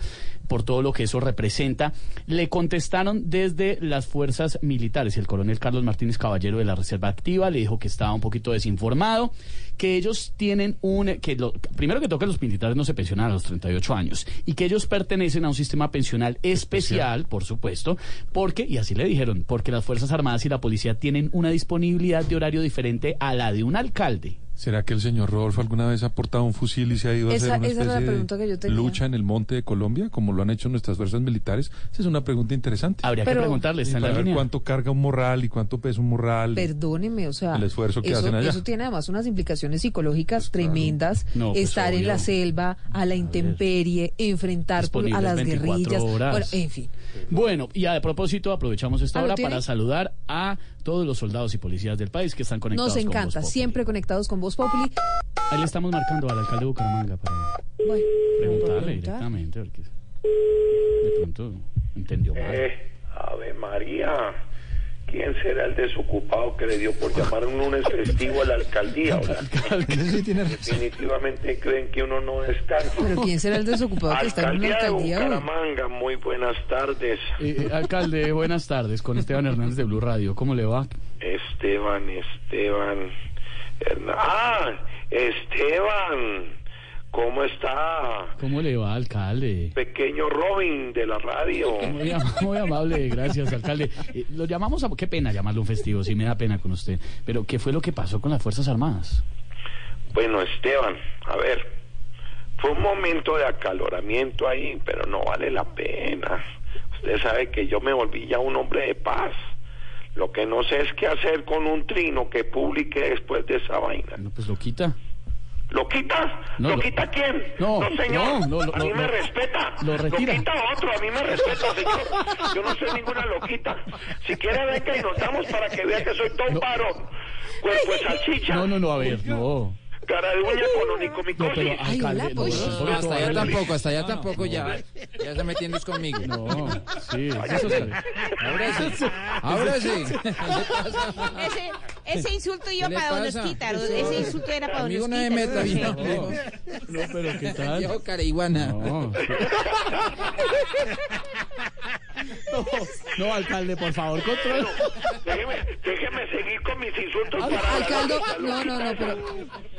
por todo lo que eso representa. Le contestaron desde las fuerzas militares. El coronel Carlos Martínez Caballero de la Reserva Activa le dijo que estaba un poquito desinformado, que ellos tienen un... que lo- Primero que toque los militares no se pensionan a los 38 años, y que ellos pertenecen a un sistema pensional especial, por supuesto, porque, y así le dijeron, porque las Fuerzas Armadas y la Policía tienen una disponibilidad de horario diferente a la de un alcalde. ¿Será que el señor Rodolfo alguna vez ha portado un fusil y se ha ido a hacer una esa era la especie pregunta que yo de tenía. lucha en el monte de Colombia, como lo han hecho nuestras fuerzas militares? Esa es una pregunta interesante. Habría Pero- que preguntarle, está en la Para ver línea. cuánto carga un morral y cuánto pesa un morral. Perdóneme, o sea, El esfuerzo que eso, hacen allá. eso tiene además unas implicaciones psicológicas tremendas. No, pues, Estar en la selva, a la intemperie, enfrentar por- a Disponibles las 24 guerrillas. horas. Bueno, en fin. Bueno, y a propósito, aprovechamos esta Ah, ¿lo hora para saludar a todos los soldados y policías del país que están conectados Nos con encanta, Voz Populi. siempre conectados con Voz Populi. Ahí le estamos marcando al alcalde de Bucaramanga para Bueno, preguntarle preguntar. directamente, porque de pronto entendió mal. Eh, Ave María, ¿quién será el desocupado que le dio por llamar un lunes festivo a la alcaldía? Oiga, Definitivamente creen que uno no está. Pero ¿quién será el desocupado que está en una Alcaldía de alcaldía hoy? Bucaramanga, muy buenas tardes. Eh, eh, alcalde, buenas tardes, con Esteban Hernández de Blue Radio. ¿Cómo le va? Esteban, Esteban. ¡Ah! Esteban, ¿cómo está? ¿Cómo le va, alcalde? Pequeño Robin de la radio. Muy, am- muy amable, gracias, alcalde. Eh, lo llamamos a... Qué pena llamarlo un festivo, sí me da pena con usted. Pero, ¿qué fue lo que pasó con las Fuerzas Armadas? Bueno, Esteban, a ver, Fue un momento de acaloramiento ahí, pero no vale la pena. Usted sabe que yo me volví ya un hombre de paz. Lo que no sé es qué hacer con un trino que publique después de esa vaina. No, pues lo quita. ¿Lo quita? No, ¿Lo lo- quita quién? No, señor. no, no, lo- a mí lo- me lo- respeta. lo retira. quita otro, a mí me respeta, señor. Yo no soy ninguna loquita. Si quiere, venga y nos damos para que vea que soy todo varón. Cuerpo de salchicha. No, no, no, a ver, no. Cara de uña con No, onicomicosis. alcalde, no, hasta allá tampoco, hasta allá tampoco ya. Ya se metiendo es conmigo. No, sí, eso Ahora sí. Ahora sí. Ese, ese insulto iba ¿Qué le para don? Osquitar. Ese insulto era para don Amigo, no me Osquitar. meta bien. No, no, pero ¿qué tal? Viejo careiguana. No. No, no, alcalde, por favor, control. Déjeme, déjeme seguir con mis insultos Al- para... Alcalde, no, no, no, pero,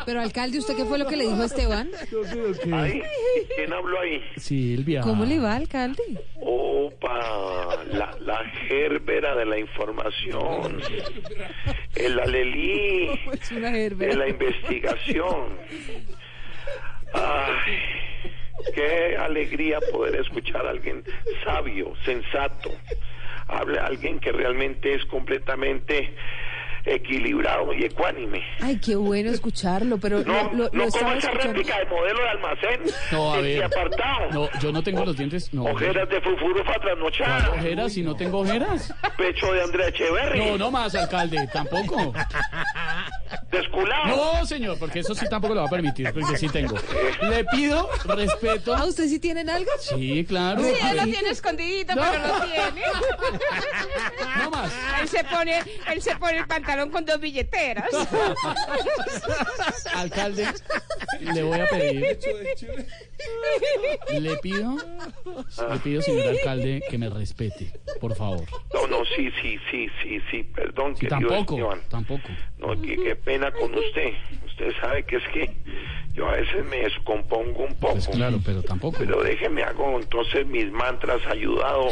pero alcalde, ¿usted qué fue lo que le dijo a Esteban? Ahí, ¿quién habló ahí? Silvia. ¿Cómo le va, alcalde? Opa, la, la gerbera de la información, el alelí Es una de la investigación. Ay, qué alegría poder escuchar a alguien sabio, sensato, hable a alguien que realmente es completamente equilibrado y ecuánime. Ay, qué bueno escucharlo, pero No, lo, lo- lo no como estaba esa escuchando. réplica de modelo de almacén, No, a este ver. apartado. No, yo no tengo los dientes. No. Ojeras de fufurufa trasnochada. ¿Ojeras? Si no tengo ojeras. Pecho de Andrea Echeverry. No, no más, alcalde, tampoco. Desculado. No, señor, porque eso sí tampoco lo va a permitir, porque sí tengo. Le pido respeto. ¿Ah, usted sí tiene algo? Sí, claro. Sí, A él lo tiene escondidito, No. pero lo tiene. No más. Él se pone, él se pone el pantalón con dos billeteras. Alcalde, le voy a pedir. Le pido, le pido, señor alcalde, que me respete, por favor. No, no, sí, sí, sí, sí, sí, perdón, Sí, querido tampoco, tampoco. No, qué, qué pena con usted. Usted sabe que es que yo a veces me descompongo un poco. Pues claro, pero tampoco. Pero déjeme hago entonces mis mantras ayudado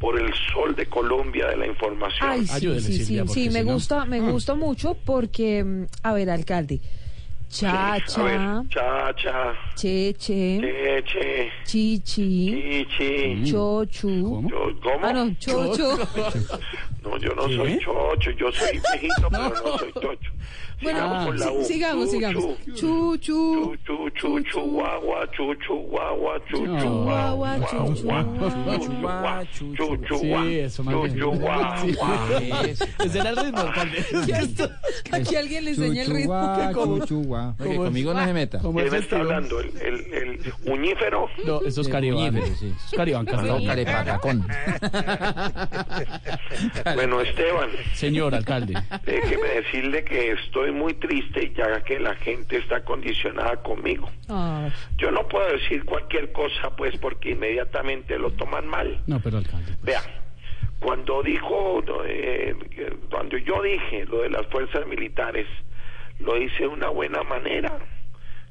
por el sol de Colombia de la información. Ay, sí, Ayúdele, sí, sí, Silvia, sí, porque me si no- gusta, me gusta mucho porque, mm, a ver, alcalde, cha, A ver, cha, cha, cha, che, che, che, che, chi, chi, chi, chi. cho, chu. Yo- ¿Cómo? Ah, no, cho, cho. No, yo no ¿Qué? soy chocho, yo soy viejito, pero no soy chocho. Bueno, Sigamos con la sí, U. sigamos, Chu, sigamos. chu. Chu, chu, Chu, chu, chu, guagua, chu, chu, guagua, chu, chu, Chihuahua, guagua, chu, chu, chu, chu, guagua, chu, chu, Sí, guagua, eso más chu, bien. chu, guagua. Sí. Ese era el ritmo. Aquí alguien le enseña el ritmo. chuchua. Oye, ¿Cómo es? conmigo no se meta. ¿Cómo es ¿Quién este? está hablando? ¿El, el, el uñífero? No, eso es Caribán. Uñífero, sí. Es Caribán No, carepacacón. Bueno, Esteban, Señor alcalde. déjeme decirle que estoy muy triste ya que la gente está condicionada conmigo. Ah, Yo no puedo decir cualquier cosa, pues, porque inmediatamente lo toman mal. No, pero alcalde. pues. Vea, cuando dijo, eh, cuando yo dije lo de las fuerzas militares, lo hice de una buena manera.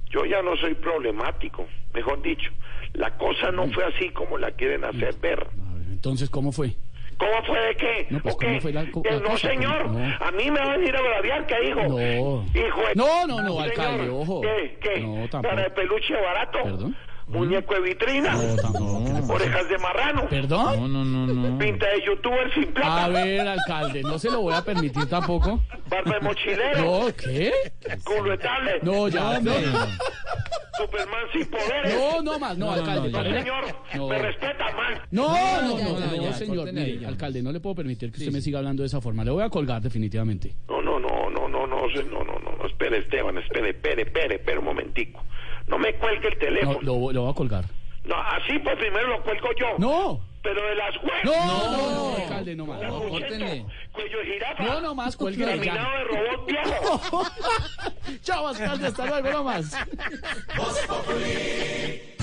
Yo ya no soy problemático, mejor dicho, la cosa no fue así como la quieren hacer ver, Entonces, ¿cómo fue? ¿Cómo fue de qué? No, pues, ¿O fue la la no, señor, No. a mí me van a ir a braviar, ¿qué dijo? No. Hijo de... No, no, no, alcalde, ojo. ¿Qué? ¿Qué? No, tampoco. ¿Perdón? ¿Muñeco de vitrina? No, tampoco. ¿Orejas de marrano? ¿Perdón? No, no, no, no. ¿Pinta de youtuber sin plata? A ver, alcalde, no se lo voy a permitir tampoco. ¿Barba de mochilero? No, ¿qué? ¿Culo de tablet? No, ya, no, no, no. ¿Superman sin poderes? No, no más, no, alcalde. no, Señor, No. me respeta, man. No, no, no, no, señor. alcalde, no le puedo permitir que usted me siga hablando de esa forma. Le voy a colgar definitivamente. No, no, no, no, no, no, no, no, no, espere, Esteban, espere, espere, espere, espere un momentico. No me cuelgue el No, teléfono. lo, lo voy a colgar. No, así pues primero lo cuelgo yo. No. Pero de las huevas. No, no, no, alcalde, no más. No, córtenle. Cuello de jirafa. No, no más, cuelgue ya. De robot viejo. Chao, alcalde, hasta luego, no más.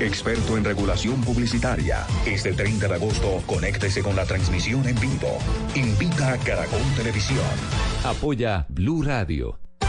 experto en regulación publicitaria. Este 30 de agosto, conéctese con la transmisión en vivo. Invita a Caracol Televisión. Apoya Blue Radio.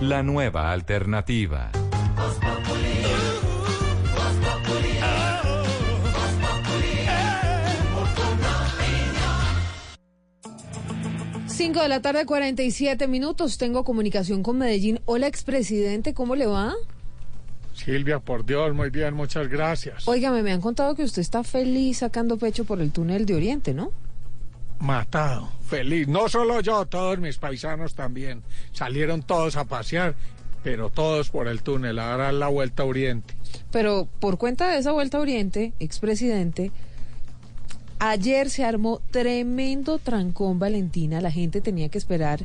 La nueva alternativa. 5 de la tarde, 47 minutos. Tengo comunicación con Medellín. Hola, expresidente, ¿cómo le va? Silvia, por Dios, muy bien, muchas gracias. Óigame, me han contado que usted está feliz sacando pecho por el túnel de Oriente, ¿no? Matado, feliz. No solo yo, todos mis paisanos también. Salieron todos a pasear, pero todos por el túnel, a dar la vuelta a Oriente. Pero por cuenta de esa vuelta a Oriente, expresidente, ayer se armó tremendo trancón Valentina. La gente tenía que esperar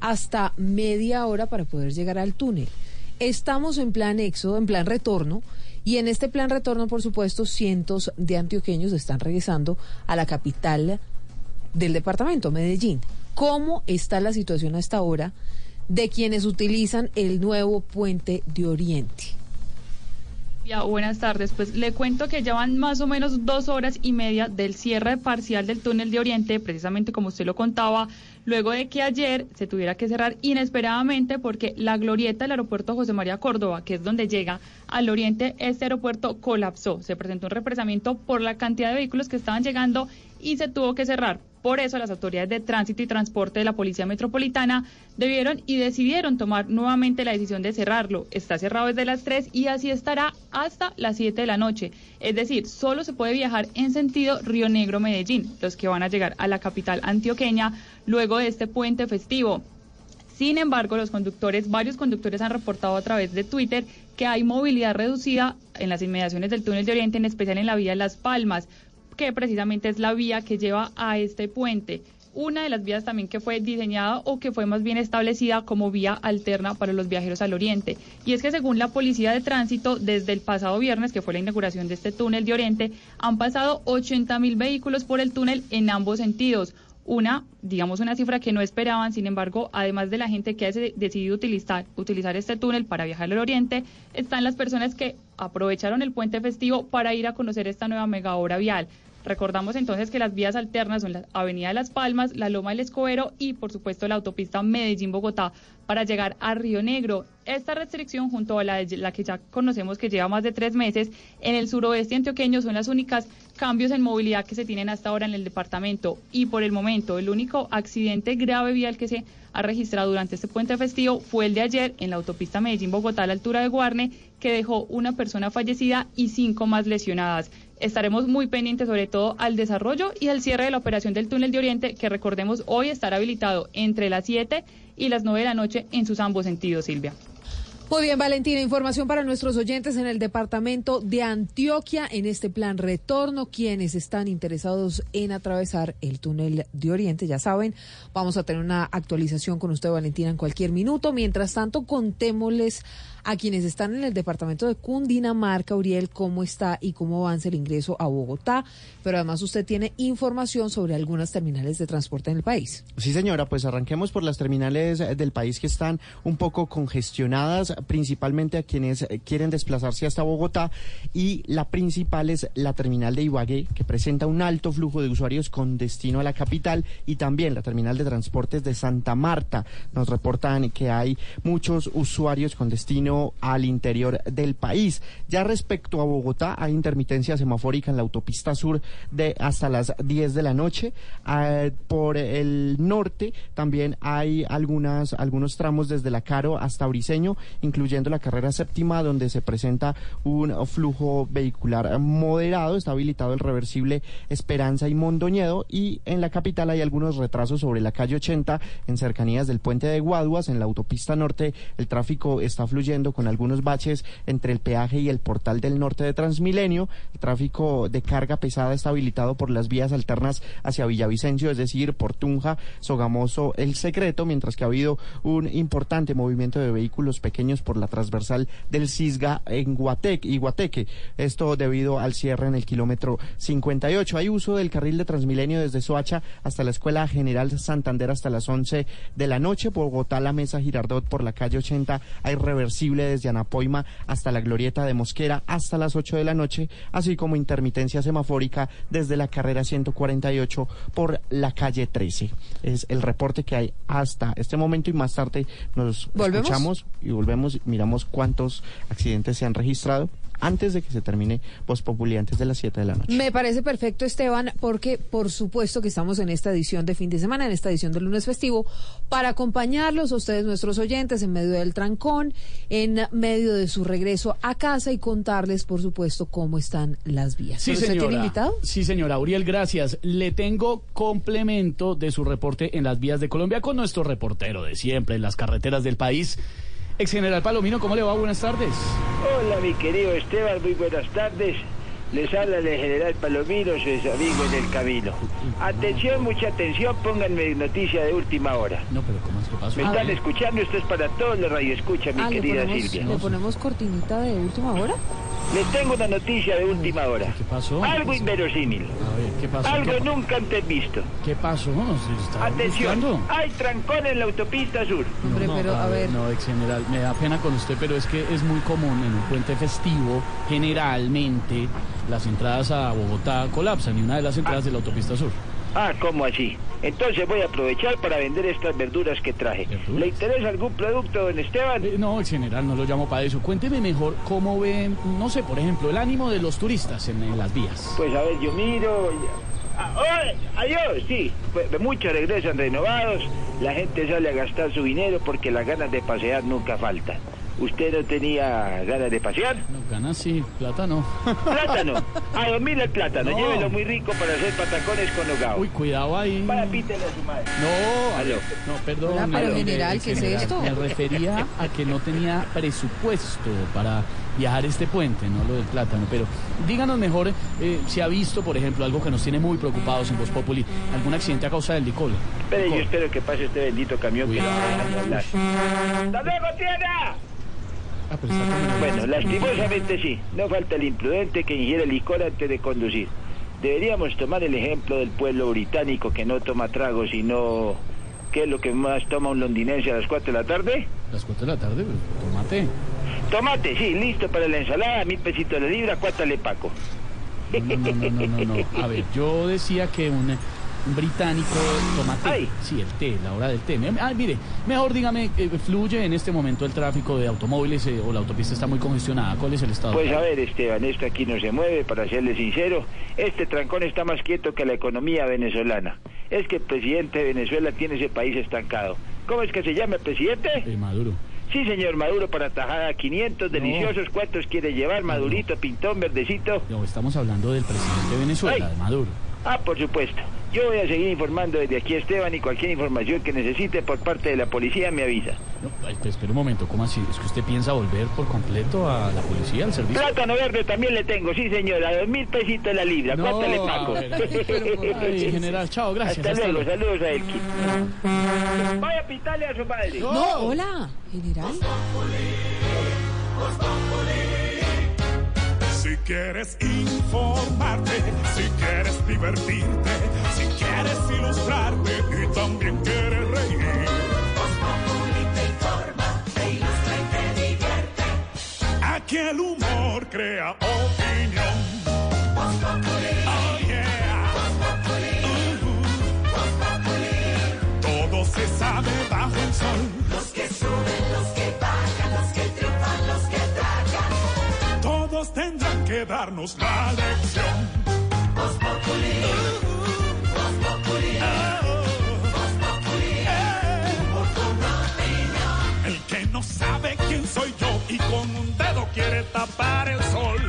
hasta media hora para poder llegar al túnel. Estamos en plan éxodo, en plan retorno, y en este plan retorno, por supuesto, cientos de antioqueños están regresando a la capital del departamento, Medellín. ¿Cómo está la situación a esta hora de quienes utilizan el nuevo puente de Oriente? Ya, buenas tardes. Pues le cuento que ya van más o menos dos horas y media del cierre parcial del túnel de Oriente, precisamente como usted lo contaba, luego de que ayer se tuviera que cerrar inesperadamente porque la glorieta del aeropuerto José María Córdoba, que es donde llega al Oriente, este aeropuerto colapsó. Se presentó un represamiento por la cantidad de vehículos que estaban llegando y se tuvo que cerrar. Por eso las autoridades de tránsito y transporte de la Policía Metropolitana debieron y decidieron tomar nuevamente la decisión de cerrarlo. Está cerrado desde las 3 y así estará hasta las 7 de la noche. Es decir, solo se puede viajar en sentido Río Negro-Medellín, los que van a llegar a la capital antioqueña luego de este puente festivo. Sin embargo, los conductores, varios conductores han reportado a través de Twitter que hay movilidad reducida en las inmediaciones del túnel de Oriente, en especial en la vía Las Palmas, que precisamente es la vía que lleva a este puente. Una de las vías también que fue diseñada o que fue más bien establecida como vía alterna para los viajeros al oriente. Y es que según la Policía de Tránsito, desde el pasado viernes, que fue la inauguración de este túnel de oriente, han pasado 80 mil vehículos por el túnel en ambos sentidos una, digamos, una cifra que no esperaban. Sin embargo, además de la gente que ha deci- decidido utilizar, utilizar este túnel para viajar al oriente, están las personas que aprovecharon el puente festivo para ir a conocer esta nueva mega obra vial. Recordamos entonces que las vías alternas son la Avenida de Las Palmas, la Loma del Escobero y, por supuesto, la autopista Medellín-Bogotá para llegar a Río Negro. Esta restricción, junto a la, de- la que ya conocemos que lleva más de tres meses, en el suroeste antioqueño son las únicas cambios en movilidad que se tienen hasta ahora en el departamento. Y por el momento, el único accidente grave vial que se ha registrado durante este puente festivo fue el de ayer en la autopista Medellín-Bogotá a la altura de Guarne, que dejó una persona fallecida y cinco más lesionadas. Estaremos muy pendientes sobre todo al desarrollo y al cierre de la operación del túnel de Oriente, que recordemos hoy estará habilitado entre las 7 y las 9 de la noche en sus ambos sentidos, Silvia. Muy bien, Valentina, información para nuestros oyentes en el departamento de Antioquia en este plan retorno. Quienes están interesados en atravesar el túnel de Oriente, ya saben, vamos a tener una actualización con usted, Valentina, en cualquier minuto. Mientras tanto, contémosles a quienes están en el departamento de Cundinamarca, Uriel, cómo está y cómo avanza el ingreso a Bogotá. Pero además, usted tiene información sobre algunas terminales de transporte en el país. Sí, señora, pues arranquemos por las terminales eh, del país que están un poco congestionadas, principalmente a quienes eh, quieren desplazarse hasta Bogotá. Y la principal es la terminal de Ibagué, que presenta un alto flujo de usuarios con destino a la capital, y también la terminal de transportes de Santa Marta. Nos reportan que hay muchos usuarios con destino al interior del país. Ya respecto a Bogotá, hay intermitencia semafórica en la autopista sur de hasta las 10 de la noche. Ah, por el norte también hay algunas, algunos tramos desde la Caro hasta Briseño, incluyendo la carrera séptima, donde se presenta un flujo vehicular moderado. Está habilitado el reversible Esperanza y Mondoñedo. Y en la capital hay algunos retrasos sobre la calle 80 en cercanías del puente de Guaduas. En la autopista norte el tráfico está fluyendo con algunos baches entre el peaje y el portal del norte de Transmilenio. El tráfico de carga pesada está habilitado por las vías alternas hacia Villavicencio, es decir, por Tunja, Sogamoso, El Secreto, mientras que ha habido un importante movimiento de vehículos pequeños por la transversal del Cisga en Guatec y Guateque. Esto debido al cierre en el kilómetro 58. Hay uso del carril de Transmilenio desde Soacha hasta la Escuela General Santander hasta las 11 de la noche. Bogotá, la Mesa Girardot por la calle 80. Hay reversible desde Anapoima hasta la Glorieta de Mosquera hasta las 8 de la noche, así como intermitencia semafórica desde la carrera 148 por la calle 13. Es el reporte que hay hasta este momento y más tarde nos ¿Volvemos? escuchamos y volvemos y miramos cuántos accidentes se han registrado antes de que se termine Voz Populi, antes de las 7 de la noche. Me parece perfecto, Esteban, porque por supuesto que estamos en esta edición de fin de semana, en esta edición del lunes festivo, para acompañarlos a ustedes, nuestros oyentes, en medio del trancón, en medio de su regreso a casa y contarles, por supuesto, cómo están las vías. Sí, ¿Pero usted señora. tiene invitado? Sí, señora. Uriel, gracias. Le tengo complemento de su reporte en las vías de Colombia con nuestro reportero de siempre en las carreteras del país. Ex General Palomino, ¿cómo le va? Buenas tardes. Hola, mi querido Esteban, muy buenas tardes. Les habla el general Palomino, su amigo en el camino. Atención, mucha atención, pónganme noticia de última hora. No, pero ¿cómo es que pasó? ¿Me Ah, están escuchando? Esto es para todos los radioescuchas, mi Ah, ¿le querida ponemos, Silvia. ¿le ponemos cortinita de última hora? Les tengo una noticia de última hora. ¿Qué pasó? Algo inverosímil. A ver, ¿qué pasó? Algo ¿Qué, nunca antes visto. qué pasó? ¿Se está Atención, buscando? hay trancón en la autopista sur. Hombre, No, pero a ver. No, ex general, me da pena con usted, pero es que es muy común en un puente festivo, generalmente las entradas a Bogotá colapsan y una de las entradas de la autopista sur. Ah, ¿cómo así? Entonces voy a aprovechar para vender estas verduras que traje. ¿Le interesa algún producto, don Esteban? Eh, no, ex general, no lo llamo para eso. Cuénteme mejor cómo ve, no sé, por ejemplo, el ánimo de los turistas en, en las vías. Pues a ver, yo miro. Ah, ¡ay! adiós, sí. Pues, muchos regresan renovados. La gente sale a gastar su dinero porque las ganas de pasear nunca faltan. ¿Usted no tenía ganas de pasear? No, ganas sí, plata no. Plátano. A dormir el plátano. No. Llévelo muy rico para hacer patacones con hogao. Uy, cuidado ahí. Para pítele a su madre. No, Aló. no, perdón. Hola, pero general, ¿qué es esto? Me refería a que no tenía presupuesto para viajar este puente, no lo del plátano. Pero díganos mejor eh, si ha visto, por ejemplo, algo que nos tiene muy preocupados en Voz Populi, algún accidente a causa del licor. Espere, yo espero que pase este bendito camión que no me deja hablar. ¡Hasta luego, tierra! Bueno, lastimosamente sí. No falta el imprudente que ingiere licor antes de conducir. Deberíamos tomar el ejemplo del pueblo británico que no toma trago, sino... ¿Qué es lo que más toma un londinense a las 4 de la tarde? Las 4 de la tarde, pues, tomate. Tomate, sí, listo para la ensalada, mil pesitos la libra, cuánto le paco. No, no, no, no, no. A ver, yo decía que un, un británico tomate. Sí, el té, la hora del té. Ah, mire, mejor dígame, eh, ¿fluye en este momento el tráfico de automóviles eh, o la autopista está muy congestionada? ¿Cuál es el estado? Pues a ver, Esteban, esto aquí no se mueve, para serle sincero. Este trancón está más quieto que la economía venezolana. Es que el presidente de Venezuela tiene ese país estancado. ¿Cómo es que se llama el presidente? Eh, Maduro. Sí, señor Maduro, para tajada 500 deliciosos. ¿Cuántos quiere llevar? Madurito, pintón, verdecito. No, estamos hablando del presidente de Venezuela, Ay. de Maduro. Ah, por supuesto. Yo voy a seguir informando desde aquí, Esteban, y cualquier información que necesite por parte de la policía me avisa. No, pues, espera un momento, ¿cómo así? ¿Es que usted piensa volver por completo a la policía, al servicio? Plátano verde también le tengo, sí, señor, a dos mil pesitos la libra. No, ¿Cuánto le pago? ver, ay, general, chao, gracias, Hasta, hasta luego, luego. saludos a Elkin. Vaya a pitarle a su madre. No, hola, general. Quieres informarte, si quieres divertirte, si quieres ilustrarte y también quieres reír. te informa, te ilustra y te divierte. Aquí el humor crea opinión. Oh, yeah. Uh-huh. Todo se sabe bajo el sol. Tendrán que darnos la lección. El que no sabe quién soy yo y con un dedo quiere tapar el sol.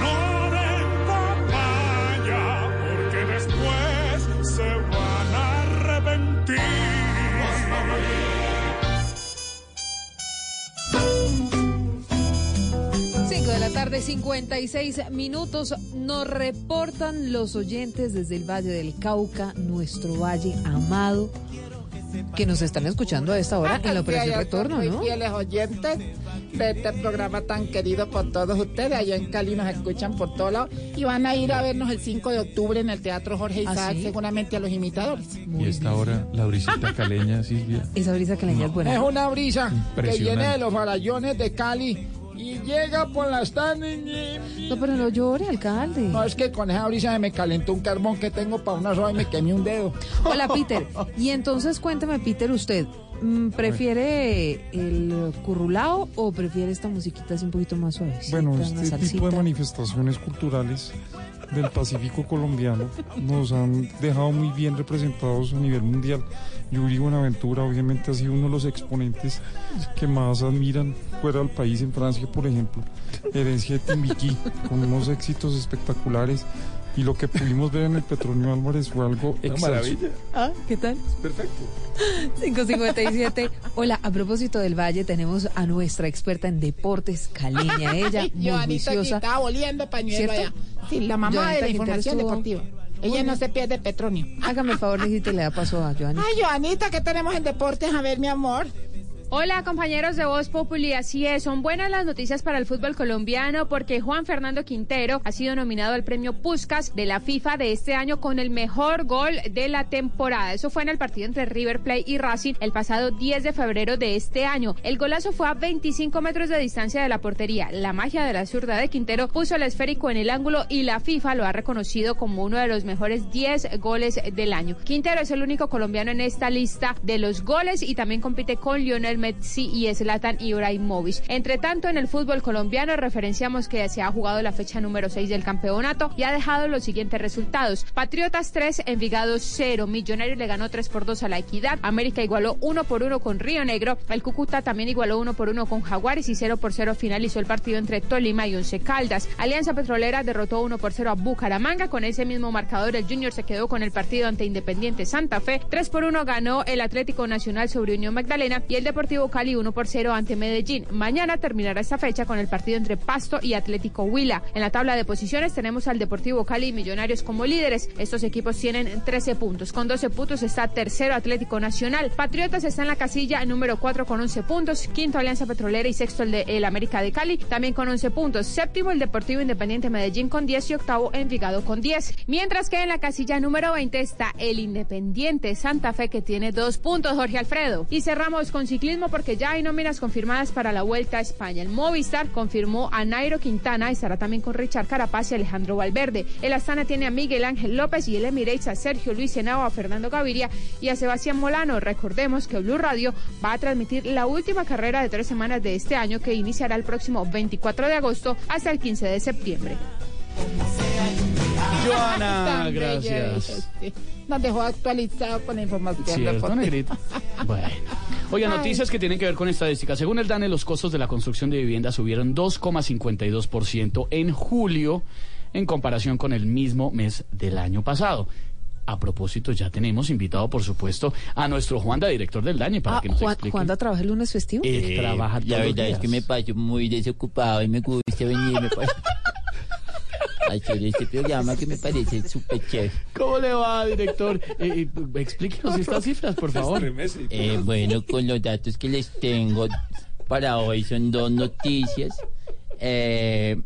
No le papaya, porque después se van a arrepentir. 5 de tarde, 56 minutos. Nos reportan los oyentes desde el Valle del Cauca, nuestro valle amado, que nos están escuchando a esta hora en la Operación Retorno, ¿no? fieles oyentes de este programa tan querido por todos ustedes. Allá en Cali nos escuchan por todos lados y van a ir a vernos el 5 de octubre en el Teatro Jorge ¿Ah, Isaac, sí? seguramente a los imitadores. Y esta hora, la brisita caleña, Silvia. Esa brisa que leña es buena. Es una brisa que viene de los farallones de Cali y llega por las tardes. No, pero no llore, alcalde. No, es que con esa brisa me calentó un carbón que tengo para una soda y me quemé un dedo. Hola, Peter. Y entonces cuénteme, Peter, usted. Mm, ¿Prefiere el currulao o prefiere esta musiquita así un poquito más suave? Bueno, este tipo de manifestaciones culturales del Pacífico colombiano nos han dejado muy bien representados a nivel mundial. Yuri Buenaventura obviamente ha sido uno de los exponentes que más admiran fuera del país, en Francia por ejemplo. Herencia de Timbiquí, con unos éxitos espectaculares. Y lo que pudimos ver en el Petronio Álvarez fue algo excelso. maravilla. Ah, ¿qué tal? Perfecto. 557. Hola, a propósito del Valle, tenemos a nuestra experta en deportes, Caleña, ella, muy Joanita que juiciosa. estaba oliendo pañuelo ¿Cierto? allá. Sí, la mamá Joanita de la Quintero información estuvo- deportiva. Ella no se pierde Petronio. Hágame el favor, y le da paso a Joanita. Ay, Joanita, ¿qué tenemos en deportes? A ver, mi amor. Hola compañeros de Voz Populi, así es, son buenas las noticias para el fútbol colombiano porque Juan Fernando Quintero ha sido nominado al premio Puskas de la FIFA de este año con el mejor gol de la temporada. Eso fue en el partido entre River Plate y Racing el pasado 10 de febrero de este año. El golazo fue a 25 metros de distancia de la portería. La magia de la zurda de Quintero puso el esférico en el ángulo y la FIFA lo ha reconocido como uno de los mejores 10 goles del año. Quintero es el único colombiano en esta lista de los goles y también compite con Lionel Messi y Zlatan Ibrahimovic. Entre tanto, en el fútbol colombiano referenciamos que se ha jugado la fecha número 6 del campeonato y ha dejado los siguientes resultados. Patriotas 3, Envigado 0, Millonarios le ganó 3 por 2 a la Equidad, América igualó 1 por 1 con Río Negro, el Cúcuta también igualó 1 por 1 con Jaguares y 0 por 0 finalizó el partido entre Tolima y Once Caldas. Alianza Petrolera derrotó 1 por 0 a Bucaramanga, con ese mismo marcador el Junior se quedó con el partido ante Independiente Santa Fe, 3 por 1 ganó el Atlético Nacional sobre Unión Magdalena y el Deportivo Cali 1 por 0 ante Medellín. Mañana terminará esta fecha con el partido entre Pasto y Atlético Huila. En la tabla de posiciones tenemos al Deportivo Cali y Millonarios como líderes. Estos equipos tienen 13 puntos. Con 12 puntos está tercero Atlético Nacional. Patriotas está en la casilla número 4 con 11 puntos. Quinto Alianza Petrolera y sexto el de América de Cali también con 11 puntos. Séptimo el Deportivo Independiente Medellín con 10 y octavo Envigado con 10. Mientras que en la casilla número 20 está el Independiente Santa Fe que tiene dos puntos, Jorge Alfredo. Y cerramos con ciclismo porque ya hay nóminas confirmadas para la Vuelta a España. El Movistar confirmó a Nairo Quintana, estará también con Richard Carapaz y Alejandro Valverde. El Astana tiene a Miguel Ángel López y el Emirates a Sergio Luis Henao, a Fernando Gaviria y a Sebastián Molano. Recordemos que Blue Radio va a transmitir la última carrera de tres semanas de este año que iniciará el próximo 24 de agosto hasta el 15 de septiembre. Joana, gracias. Nos dejó actualizado con la información Cierto. Bueno. Oiga, Ay. noticias que tienen que ver con estadística. Según el DANE, los costos de la construcción de viviendas subieron 2,52% en julio en comparación con el mismo mes del año pasado. A propósito, ya tenemos invitado, por supuesto, a nuestro Juanda, director del DANE, para Ah, que nos Juan, explique. ¿Juanda trabaja el lunes festivo? Él trabaja La todos los verdad es días. que me paso muy desocupado y me gusta venir. Me pa- hacer este programa que me parece súper chévere. ¿Cómo le va, director? Eh, eh, explíquenos estas cifras, por favor. Eh, bueno, con los datos que les tengo para hoy son dos noticias. Eh,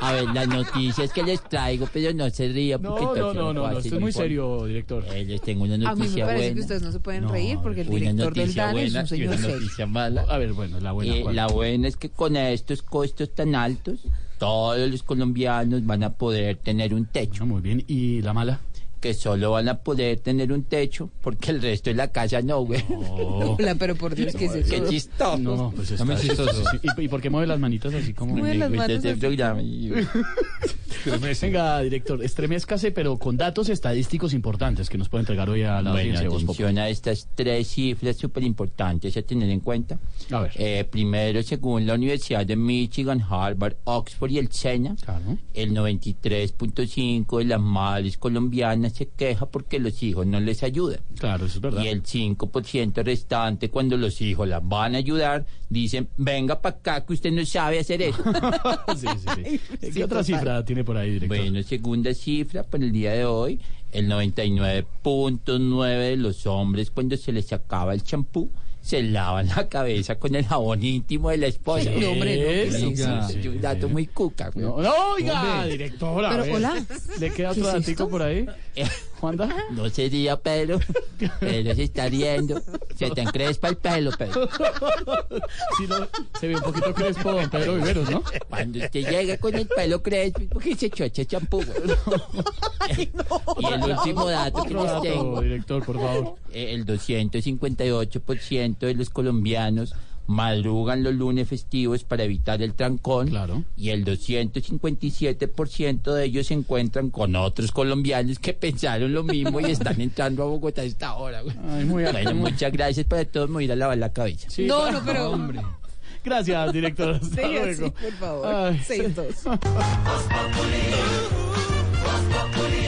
a ver, las noticias que les traigo, pero no se ría porque No, no, no, no, no, hacer esto es muy serio, director. Eh, les tengo una A mí me noticia parece que buena. ustedes no se pueden reír porque el director del noticia DANE es buena un y señor una serio. noticia mala. A ver, bueno, la buena. Eh, la buena es que con estos costos tan altos, todos los colombianos van a poder tener un techo. muy bien. ¿Y la mala? Que solo van a poder tener un techo porque el resto de la casa no, güey. Hola, pero por Dios, ¿qué es eso? Qué chistoso. No, pues está chistoso. chistoso. ¿Y, y por qué mueve las manitas así como? Mueve las manos Este así. programa y- Venga, director, estremezcase, pero con datos estadísticos importantes que nos puede entregar hoy a la Bueno, audiencia atención a estas tres cifras súper importantes a tener en cuenta. A ver. Eh, primero, según la Universidad de Michigan, Harvard, Oxford y el SENA, el 93.5 de las madres colombianas se queja porque los hijos no les ayudan. Claro, eso es verdad. Y el 5% restante, cuando los hijos las van a ayudar, dicen, venga para acá que usted no sabe hacer eso. sí, sí, sí. ¿Qué otra cifra tiene por ahí, director? Bueno, segunda cifra para el día de hoy, el 99.9 de los hombres cuando se les acaba el champú se lavan la cabeza con el jabón íntimo de la esposa. No, hombre, no, ¿qué es Sí, eso? sí, sí, un dato muy cuca. güey. No, no, oiga, Hombre. directora. Pero, hola. ¿Le queda ¿Qué otro es datico esto? por ahí? ¿Juanda? No sería Pedro. Pedro se está riendo. Se te encrespa el pelo, Pedro. Sí, no, se ve un poquito crespo don Pedro Viveros, ¿no? Cuando usted llega con el pelo crespo, porque se echó ese champú. güey. Y el último dato que les dato, tengo. director, por favor. Eh, El 258% de los colombianos madrugan los lunes festivos para evitar el trancón. Y el 257% de ellos se encuentran con otros colombianos que pensaron lo mismo y están entrando a Bogotá a esta hora. Ay, muy bueno, muchas gracias para todos. Me voy a lavar la cabeza. Sí, No, no, pero- Hombre. Gracias, director. Hasta Siga luego. así, por favor. Ay.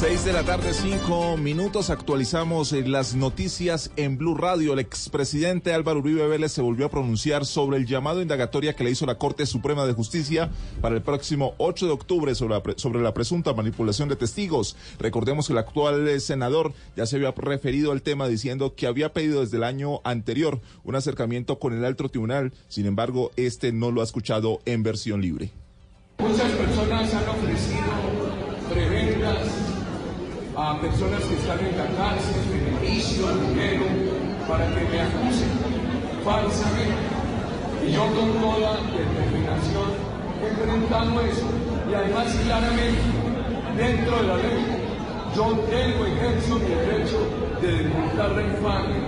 6 de la tarde, 5 minutos. Actualizamos eh, las noticias en Blue Radio. El expresidente Álvaro Uribe Vélez se volvió a pronunciar sobre el llamado indagatoria que le hizo la Corte Suprema de Justicia para el próximo 8 de octubre sobre la, sobre la presunta manipulación de testigos. Recordemos que el actual eh, senador ya se había referido al tema diciendo que había pedido desde el año anterior un acercamiento con el alto tribunal. Sin embargo, este no lo ha escuchado en versión libre. Muchas personas han ofrecido prebendas a personas que están en la cárcel, beneficio, dinero, para que me acusen falsamente. Y yo con toda determinación he enfrentado eso. Y además claramente, dentro de la ley, yo tengo, ejerzo mi derecho de desmontar la infamia,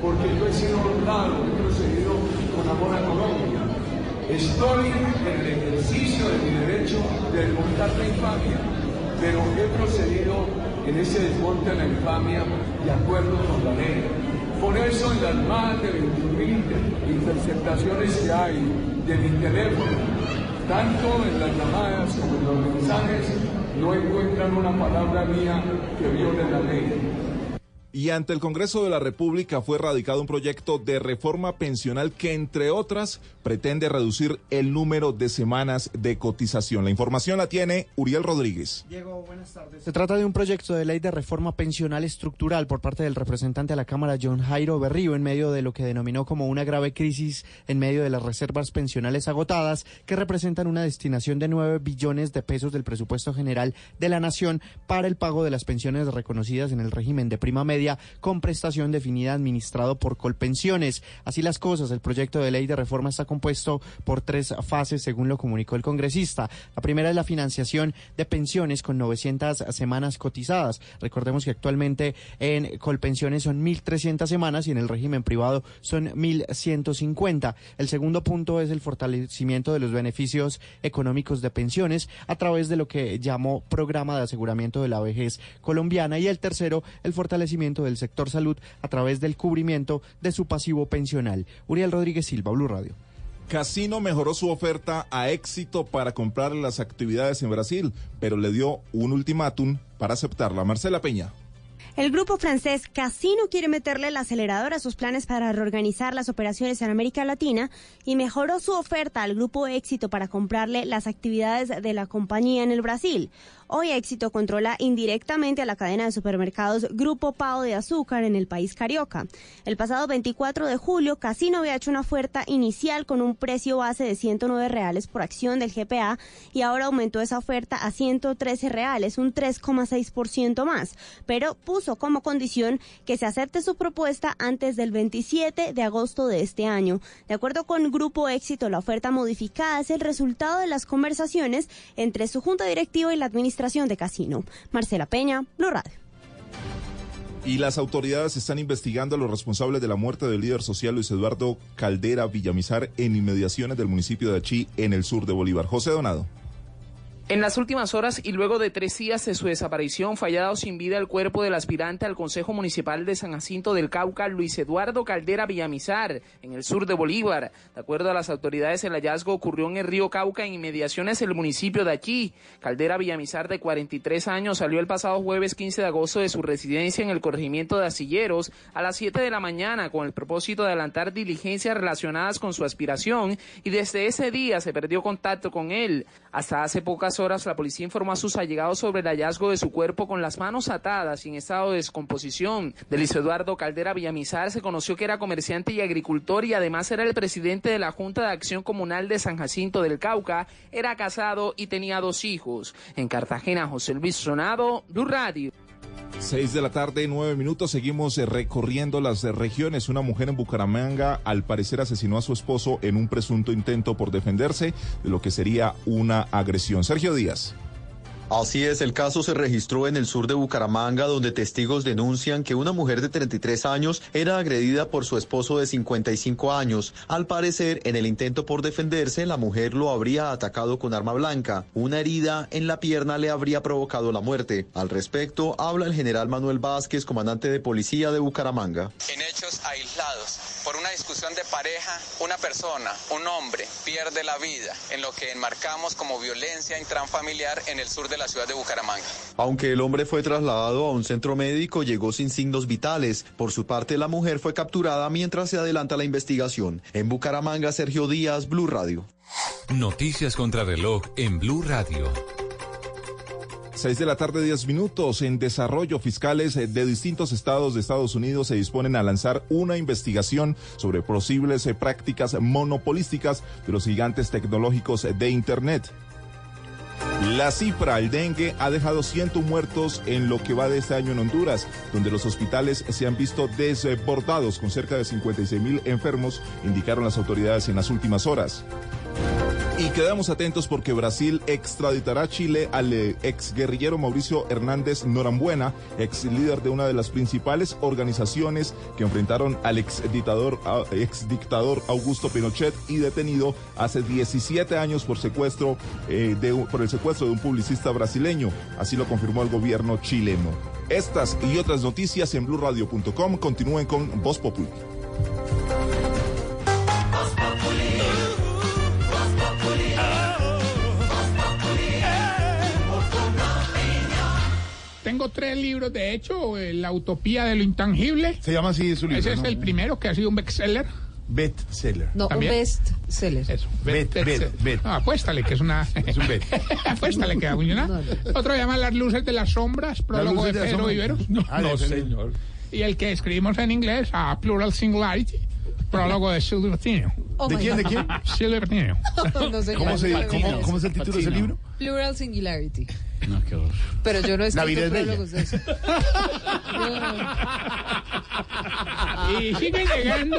porque yo he sido honrado, he procedido con amor a Colombia. Estoy en el ejercicio de mi derecho de desmontar la infamia, pero he procedido en ese desmonte de la infamia de acuerdo con la ley. Por eso en las más de 21.000 interceptaciones que hay de mi teléfono, tanto en las llamadas como en los mensajes, no encuentran una palabra mía que viole la ley. Y ante el Congreso de la República fue radicado un proyecto de reforma pensional que, entre otras, pretende reducir el número de semanas de cotización. La información la tiene Uriel Rodríguez. Diego, buenas tardes. Se trata de un proyecto de ley de reforma pensional estructural por parte del representante a la Cámara, John Jairo Berrío, en medio de lo que denominó como una grave crisis en medio de las reservas pensionales agotadas, que representan una destinación de 9 billones de pesos del presupuesto general de la Nación para el pago de las pensiones reconocidas en el régimen de prima media con prestación definida administrado por Colpensiones. Así las cosas, el proyecto de ley de reforma está compuesto por tres fases, según lo comunicó el congresista. La primera es la financiación de pensiones con 900 semanas cotizadas. Recordemos que actualmente en Colpensiones son 1.300 semanas y en el régimen privado son 1.150. El segundo punto es el fortalecimiento de los beneficios económicos de pensiones a través de lo que llamó Programa de Aseguramiento de la Vejez Colombiana. Y el tercero, el fortalecimiento del sector salud a través del cubrimiento de su pasivo pensional. Uriel Rodríguez Silva, Blue Radio. Casino mejoró su oferta a éxito para comprar las actividades en Brasil, pero le dio un ultimátum para aceptarla. Marcela Peña. El grupo francés Casino quiere meterle el acelerador a sus planes para reorganizar las operaciones en América Latina y mejoró su oferta al grupo Éxito para comprarle las actividades de la compañía en el Brasil. Hoy Éxito controla indirectamente a la cadena de supermercados Grupo Pao de Azúcar en el país carioca. El pasado 24 de julio, Casino había hecho una oferta inicial con un precio base de 109 reales por acción del GPA y ahora aumentó esa oferta a 113 reales, un 3,6% más, pero puso como condición que se acepte su propuesta antes del 27 de agosto de este año. De acuerdo con Grupo Éxito, la oferta modificada es el resultado de las conversaciones entre su junta directiva y la administración de Casino. Marcela Peña, Blue Radio. Y las autoridades están investigando a los responsables de la muerte del líder social Luis Eduardo Caldera Villamizar en inmediaciones del municipio de Achí, en el sur de Bolívar. José Donado. En las últimas horas y luego de tres días de su desaparición, fallado sin vida el cuerpo del aspirante al Consejo Municipal de San Jacinto del Cauca, Luis Eduardo Caldera Villamizar, en el sur de Bolívar. De acuerdo a las autoridades, el hallazgo ocurrió en el río Cauca, en inmediaciones del municipio de aquí. Caldera Villamizar, de 43 años, salió el pasado jueves 15 de agosto de su residencia en el corregimiento de Asilleros a las 7 de la mañana con el propósito de adelantar diligencias relacionadas con su aspiración y desde ese día se perdió contacto con él. Hasta hace pocas horas la policía informó a sus allegados sobre el hallazgo de su cuerpo con las manos atadas y en estado de descomposición. De Eduardo Caldera Villamizar se conoció que era comerciante y agricultor y además era el presidente de la Junta de Acción Comunal de San Jacinto del Cauca, era casado y tenía dos hijos. En Cartagena, José Luis Sonado, Blue Radio. Seis de la tarde, nueve minutos. Seguimos eh, recorriendo las eh, regiones. Una mujer en Bucaramanga, al parecer, asesinó a su esposo en un presunto intento por defenderse de lo que sería una agresión. Sergio Díaz. Así es, el caso se registró en el sur de Bucaramanga, donde testigos denuncian que una mujer de 33 años era agredida por su esposo de 55 años. Al parecer, en el intento por defenderse, la mujer lo habría atacado con arma blanca. Una herida en la pierna le habría provocado la muerte. Al respecto, habla el general Manuel Vázquez, comandante de policía de Bucaramanga. En hechos aislados, por una discusión de pareja, una persona, un hombre, pierde la vida en lo que enmarcamos como violencia intrafamiliar en el sur de la ciudad de Bucaramanga. Aunque el hombre fue trasladado a un centro médico, llegó sin signos vitales. Por su parte, la mujer fue capturada mientras se adelanta la investigación. En Bucaramanga, Sergio Díaz, Blue Radio. Noticias contra reloj en Blue Radio. 6 de la tarde, 10 minutos. En desarrollo, fiscales de distintos estados de Estados Unidos se disponen a lanzar una investigación sobre posibles eh, prácticas monopolísticas de los gigantes tecnológicos de Internet. La cifra, el dengue, ha dejado 100 muertos en lo que va de este año en Honduras, donde los hospitales se han visto desbordados con cerca de 56 mil enfermos, indicaron las autoridades en las últimas horas. Y quedamos atentos porque Brasil extraditará a Chile al eh, exguerrillero Mauricio Hernández Norambuena, ex líder de una de las principales organizaciones que enfrentaron al ex dictador, Augusto Pinochet y detenido hace 17 años por secuestro eh, de por el secuestro de un publicista brasileño. Así lo confirmó el gobierno chileno. Estas y otras noticias en blurradio.com continúen con Voz Populi. Tengo tres libros, de hecho, eh, La Utopía de lo Intangible. Se llama así su libro. Ese es ¿no? el primero que ha sido un bestseller. Bestseller. No, un ¿También? best seller. Eso. Bet, bet, bestseller. bet. No, apuéstale que es una... Es un bet. apuéstale que va a funcionar. Otro se llama Las luces de las sombras, prólogo de luces de Pedro. Viveros. No, Ah, no, señor. Y el que escribimos en inglés, a Plural Singularity, prólogo de Silvertino. Oh ¿De quién, de quién? Silvertino. No sé ¿Cómo, se, es. cómo, cómo es el título de ese libro? Plural Singularity. No, qué horror. Pero yo no he escrito prólogos de eso. Y siguen llegando...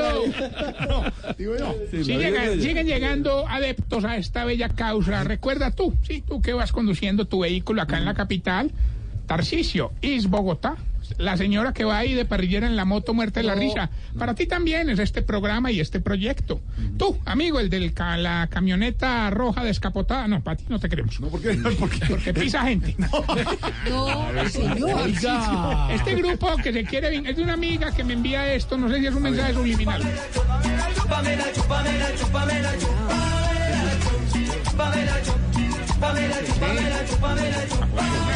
Digo yo. Sí, llegan- siguen llegando adeptos a esta bella causa. Recuerda tú, sí, tú que vas conduciendo tu vehículo acá en la capital, Tarcisio, Is Bogotá. La señora que va ahí de parrillera en la moto muerta de la risa. Para ti también es este programa y este proyecto. Tú, amigo, el de la camioneta roja descapotada. No, para ti no te queremos. ¿Por qué? ¿Por qué? Porque pisa gente. No, señor. Este grupo que se quiere es de una amiga que me envía esto, no sé si es un mensaje subliminal. Una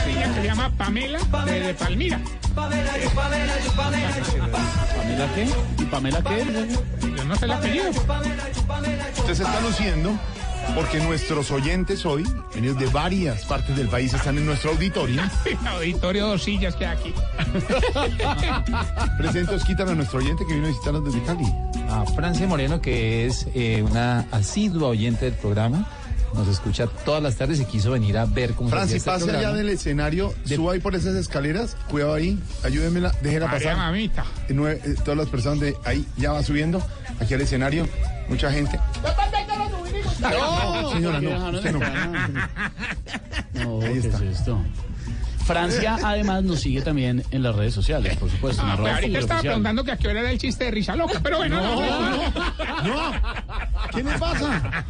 niña que se llama Pamela de, de Palmira. ¿Pamela qué? ¿Y Pamela qué? Yo no sé el apellido. Usted se está luciendo porque nuestros oyentes hoy, venidos de varias partes del país, están en nuestro auditorio. Auditorio dos sillas que hay aquí. Presento, quítame a nuestro oyente que vino a visitarnos desde Cali. a Francia Moreno, que es eh, una asidua oyente del programa. Nos escucha todas las tardes y quiso venir a ver cómo se Francis, este pase allá del escenario, suba ahí por esas escaleras, cuidado ahí, ayúdenmela, déjela pasar. mamita. Eh, nueve- eh, todas las personas de ahí ya va subiendo, aquí al escenario, mucha gente. No, señora, no, no, usted no. No, Ahí ¿qué está. es esto? Francia además nos sigue también en las redes sociales, por supuesto. Ah, pues ahorita estaba Oficial. preguntando que a qué hora era el chiste de risa loca, pero bueno. No, ¿Qué le pasa?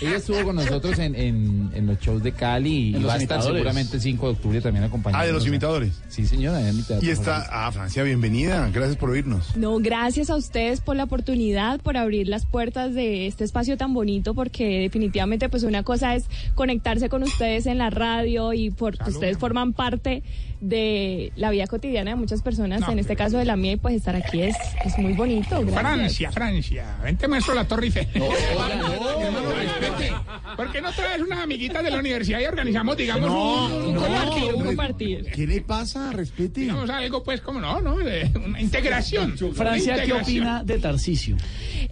Ella estuvo con nosotros en, en, en los shows de Cali y va a estar seguramente el 5 de octubre también acompañándonos. Ah, de los imitadores. Sí, señora. Y está, ah, Francia, bienvenida, gracias por oírnos. No, gracias a ustedes por la oportunidad, por abrir las puertas de este espacio tan bonito, porque definitivamente pues una cosa es conectarse con ustedes en la radio y por ustedes forman parte de la vida cotidiana de muchas personas, en este caso de la mía, y pues estar aquí es, es muy bonito. Gracias. Francia, Francia. Ven, te muestro la Torre Eiffel. Hermano, respete. ¿Por qué no traes unas amiguitas de la universidad y organizamos, digamos, No, un, un no, coloquio, un compartir? ¿Qué le pasa? Respete. Digamos algo, pues, como no, ¿no? De una integración. Francia, Una ¿qué integración. opina de Tarcisio?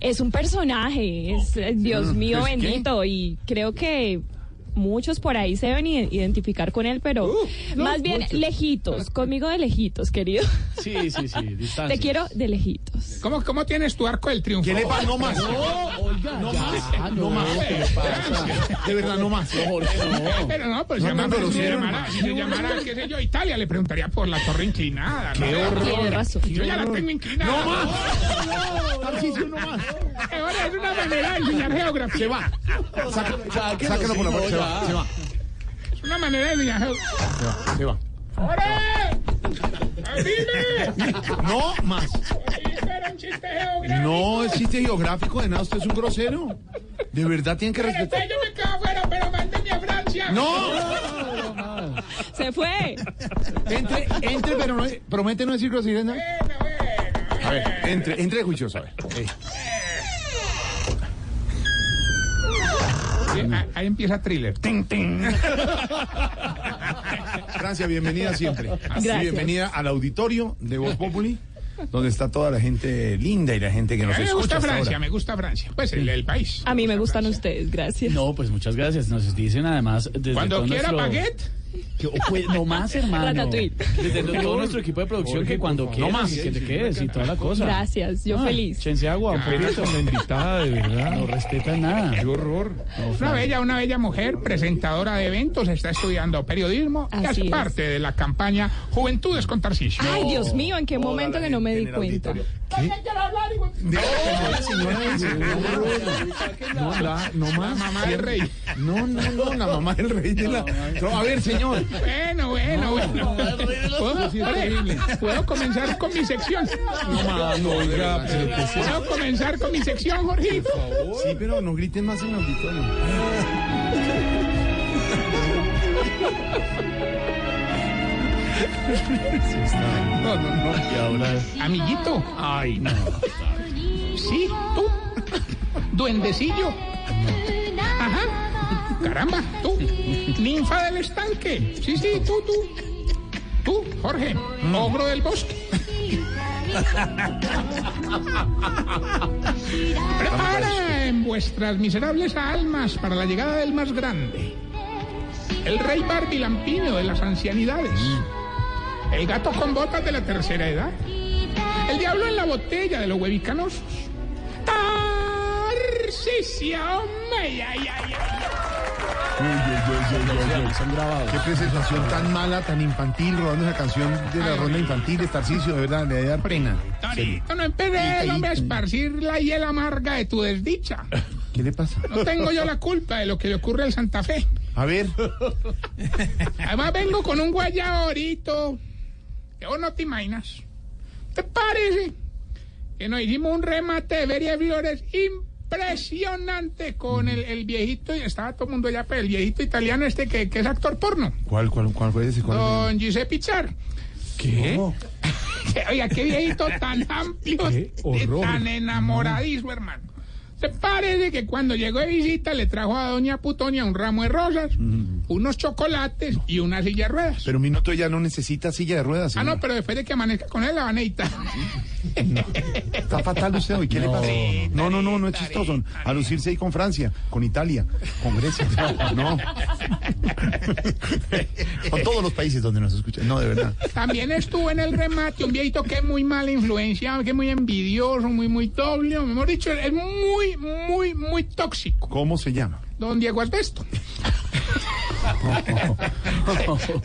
Es un personaje, es eh, Dios Mm, mío ¿es qué? bendito, y creo que muchos por ahí se deben i- identificar con él, pero no, más bien muchos. lejitos, conmigo de lejitos, querido. Sí, sí, sí, distancia. Te quiero de lejitos. ¿Cómo, ¿Cómo tienes tu arco del triunfo? ¿Qué le pasa? No más. No, oiga, No ya, más, no más. ¿Qué le pasa? De verdad, no más. Pero no, pues No, llama- no, pero si llamara, si se llamara, qué sé yo, Italia, le preguntaría por la torre inclinada. ¿no? Qué horror. Tiene razón. Yo ya la tengo inclinada. No más. Tarcisio, no más. Ahora es una manera de enseñar geografía. Se va. Sáquelo por la puerta. Se va. Se va. Es una manera de geografía. Se va. ¡Ahora! ¡Dime! No más. No es chiste geográfico de nada, usted es un grosero. De verdad tienen que respetar. Yo me quedo afuera, pero mándenme a Francia. ¡No! Se fue. Entre, entre, pero no, promete no decir groserías. ¿no? A ver, entre, entre juicioso, a ver. Ey. Sí, ah, Ahí empieza thriller. Ting, ting. Francia, bienvenida siempre. Gracias. Bienvenida al auditorio de Voz Populi. donde está toda la gente linda y la gente que nos me escucha. gusta hasta Francia, ahora. me gusta Francia. Pues el, el país. A mí me gustan ustedes, gracias. No, pues muchas gracias. Nos dicen además desde Cuando todo quiera nuestro- baguette. Que- pues, no más, hermano. Desde todo nuestro equipo de producción que cuando quieras más. y que te quedes y toda la cosa. Gracias, yo Ah, feliz. Échense agua, un poquito. la invitada, de verdad. No respetan nada. Qué horror. Una bella, una bella mujer, presentadora de eventos, está estudiando periodismo y Así hace es. parte de la campaña Juventudes con Tarcisio. Ay, Dios mío, ¿en qué momento que no me di cuenta? No, la, no La más. mamá del rey. No, no, no, la mamá del rey de la. No, a ver, señor. Bueno, bueno, bueno. ¿Puedo. ¿Puedo comenzar con mi sección? No, ma, no, oiga. ¿Puedo comenzar con mi sección, Jorgito? Sí, pero no griten más en el auditorio. No, no, no. Y ahora. Amiguito. Ay, no. Sí, tú. Duendecillo. Ajá. Caramba, tú. Ninfa del estanque. Sí, sí, tú, tú. Tú, Jorge. Ogro del bosque. Prepara en vuestras miserables almas para la llegada del más grande. El rey barbilampiño de las ancianidades. El gato con botas de la tercera edad. El diablo en la botella de los huevicanosos. Tarcisio, ay, ay, ay. Qué presentación tan mala, tan infantil, rodando esa canción de la ronda infantil, Estarcicio, de verdad, le debe dar pena. Torito, no empecé, hombre, a esparcir la hiel amarga de tu desdicha. ¿Qué le pasa? No tengo yo la culpa de lo que le ocurre al Santa Fe. A ver, Además vengo con un guayabito que vos no te imaginas. ¿Te parece que nos hicimos un remate de Feria de Flores impresionante con el, el viejito, y estaba todo el mundo allá, pero el viejito italiano este que, que es actor porno, ¿cuál, cuál, cuál fue ese? ¿Cuál don Giuseppe Pichar. ¿Qué? Oiga, qué viejito tan amplio Qué y horror. tan enamoradizo, hermano. Se parece que cuando llegó de visita le trajo a doña Putonia un ramo de rosas, unos chocolates y una silla de ruedas. Pero Minuto ya no necesita silla de ruedas. Ah, no, pero después de que amanezca con él la van a editar. Está fatal usted hoy. ¿Qué le pasa? No, no, no, no es chistoso. A lucirse ahí con Francia, con Italia, con Grecia. No. con todos los países donde nos escuchan. No, de verdad. También estuvo en el remate un viejito que es muy mala influencia, que es muy envidioso, muy, muy doble. Mejor dicho, es muy, muy, muy tóxico. ¿Cómo se llama? Don Diego Asbesto.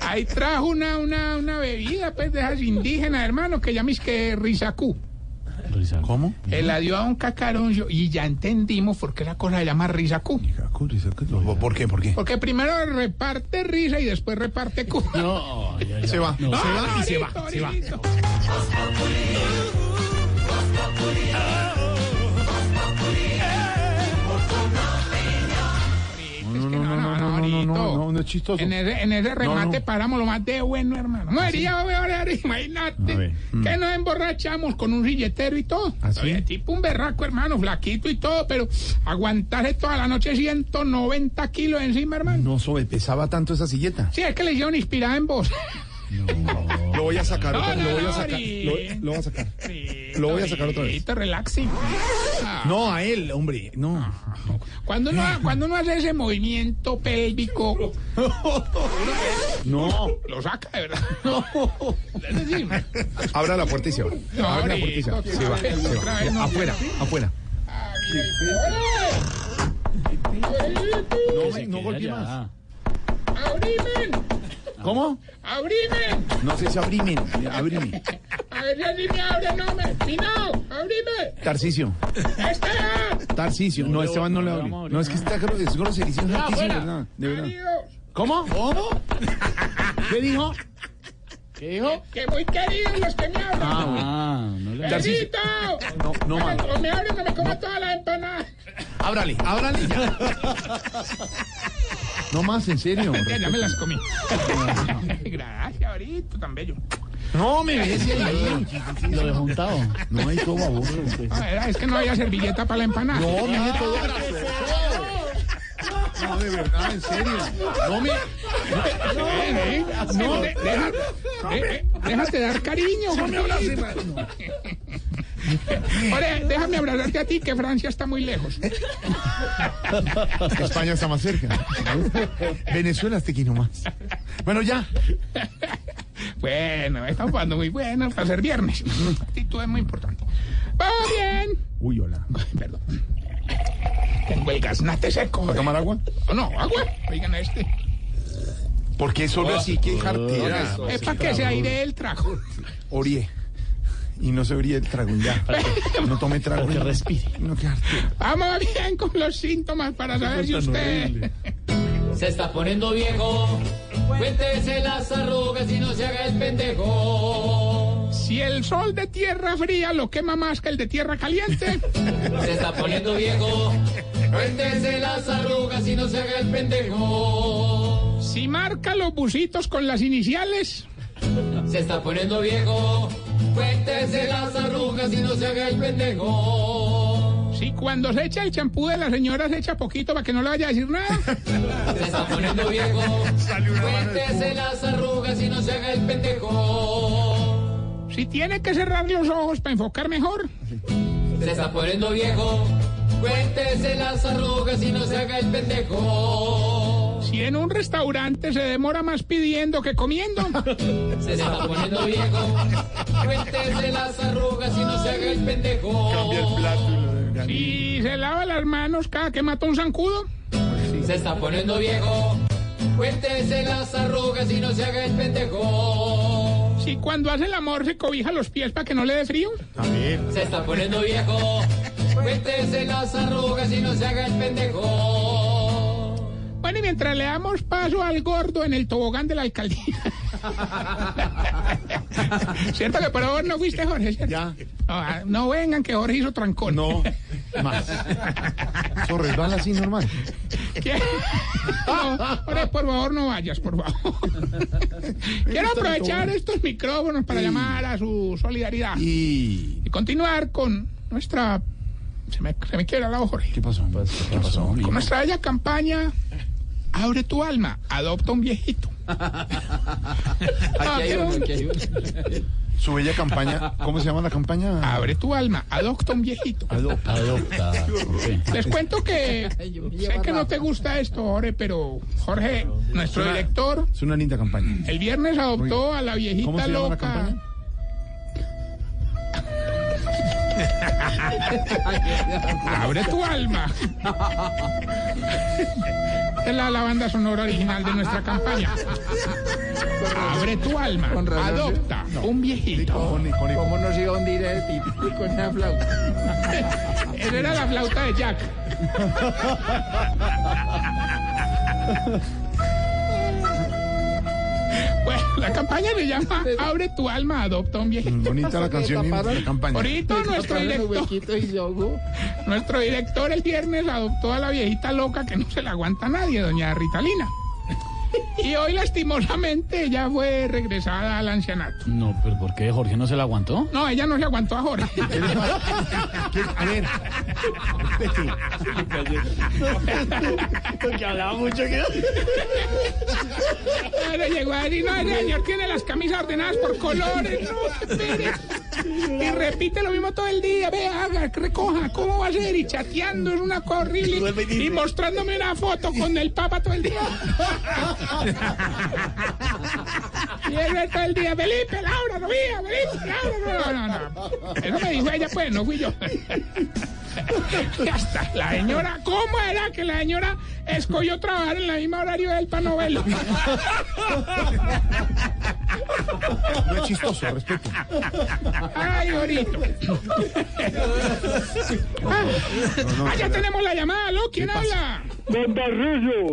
Ahí trajo una, una, una bebida, pues, de esas indígenas, hermano, que llaméis que risacú. ¿Cómo? Él la dio a un cacaroncio y ya entendimos por qué la cosa se llama risacú. ¿Por qué? ¿Por qué? Porque primero reparte risa y después reparte cu. No, ya, ya. Se va, se va y se va, se va. ahorita. Es no, no, no, no, no, no, no es chistoso. En ese, en ese remate no. paramos lo más de bueno, hermano. María, imagínate A ver, mm. que nos emborrachamos con un silletero y todo. ¿Ah, sí? Oye, tipo un berraco, hermano, flaquito y todo, pero aguantarse toda la noche 190 kilos encima, hermano. No sobrepesaba tanto esa silleta. Sí, es que le hicieron inspirada en vos. Lo voy a sacar No, no, Lo voy a no, sacar. Lo, lo voy a sacar. Lo voy a sacar otra vez. Ahorita, relaxing. No, a él, hombre. No. Cuando uno, cuando uno hace ese movimiento pélvico, No. lo saca, de verdad. Es decir, Abra la puerta y se va. No, Abre la puerta y se va. Se se no. Afuera, afuera. No, no ya. más. ¡Abrimen! ¿Cómo? ¡Abrimen! No sé si abrimen. Abrime. A ver si me abre, no me. ¡Minao! ¡Abrime! Tarcicio. ¡Esteban! Tarcicio. No, Esteban no le abre. No, es que está es groserísimo. Es altísimo. ¿verdad? De verdad. ¿Cómo? ¿Cómo? ¿Qué dijo? ¿Qué dijo? Que muy queridos los que me abren. Ah, no le. No, no, man. O me abren o me como todas las empanadas. Ábrale, ábrale ya. No más, en serio. Ya, ya me las comí. Gracias, ahorita, tan bello. No, me ahí. Lo dejó untado. No hay baboso. No, era- es que no había servilleta para la empanada. No, mire todo No, de verdad, en serio. No me. Eh, eh, No, deja- Eh, eh, déjate dar cariño, No me abrace, Ore, déjame abrazarte a ti, que Francia está muy lejos. España está más cerca. Venezuela está aquí nomás. Bueno, ya. Bueno, estamos jugando muy bueno para ser viernes. Actitud es muy importante. ¡Vamos bien! Uy, hola. Perdón. Tengo el gaznate seco. ¿Va a tomar agua? Oh, no, agua. Oigan este. ¿Por qué solo así? ¡Qué jartera! Es para que se aire el trago. Orie. Y no se orie el trago ya. No tome trago. Para que respire. No. Vamos bien con los síntomas para saber si usted... Se está poniendo viejo. Cuéntese las arrugas y no se haga el pendejo. Si el sol de tierra fría lo quema más que el de tierra caliente. Se está poniendo viejo. Cuéntese las arrugas y no se haga el pendejo. Si marca los busitos con las iniciales. Se está poniendo viejo. Cuéntese las arrugas y no se haga el pendejo. Si cuando se echa el champú de la señora se echa poquito para que no le vaya a decir nada. Se está poniendo viejo. Cuéntese las arrugas y no se haga el pendejo. Si tiene que cerrar los ojos para enfocar mejor. Se está poniendo viejo. Cuéntese las arrugas y no se haga el pendejo. Si en un restaurante se demora más pidiendo que comiendo. Se está poniendo viejo. Cuéntese las arrugas y no se haga el pendejo. Si se lava las manos cada que mata un zancudo. Se está poniendo viejo. Cuéntese las arrugas y no se haga el pendejo. Si cuando hace el amor se cobija los pies para que no le dé frío. Se está poniendo viejo. Cuéntese las arrugas y no se haga el pendejo. Bueno, y mientras le damos paso al gordo en el tobogán de la alcaldía. ¿Cierto que por favor no fuiste, Jorge? ¿cierto? Ya. No, ah, no vengan que Jorge hizo trancón. No. Más. Eso resbala así normal. ¿Qué? No, Jorge, por favor, no vayas, por favor. Quiero aprovechar estos micrófonos para llamar a su solidaridad Y. y continuar con nuestra... Se me, se me quiebra la voz, Jorge. ¿Qué pasó? ¿Qué pasó? Con nuestra bella campaña Abre tu alma, adopta un viejito. Aquí hay uno, aquí hay uno. Su bella campaña. ¿Cómo se llama la campaña? Abre tu alma, adopta un viejito. Adopta. Adopta. Les cuento que sé que no te gusta esto, Jorge, pero Jorge, nuestro director, Es una linda campaña. el viernes adoptó a la ¿Cómo viejita se llama la loca. campaña? Abre tu alma. Es la, la banda sonora original de nuestra campaña. Abre tu alma, adopta un viejito. ¿Cómo nos iba a hundir el tipo con una flauta? Esa era la flauta de Jack. Bueno, la campaña se llama Abre tu alma, adopta un viejito. Bonita la canción y la campaña. Ahorita nuestro director, nuestro director el viernes adoptó a la viejita loca que no se la aguanta a nadie, doña Ritalina. Y hoy lastimosamente ella fue regresada al ancianato. No, pero ¿por qué Jorge no se la aguantó? No, ella no se aguantó a Jorge. A ver. Porque hablaba mucho que... Le llegó a decir, no, el señor tiene las camisas ordenadas por colores. No. Y repite lo mismo todo el día. Ve, haga, recoja, ¿cómo va a ser? Y chateando, es una cosa horrible. Y mostrándome una foto con el papa todo el día. Y él todo el día, Felipe, Laura, no mía, Felipe, Laura, no, no, no. Eso me dijo ella, pues, no fui yo. Ya está, la señora, ¿cómo era que la señora escogió trabajar en la misma horario del panovelo? No es chistoso, respeto. Ay, ahorita. Ah, ah, ya tenemos la llamada, ¿aló? ¿Quién habla? Don Tarrillo,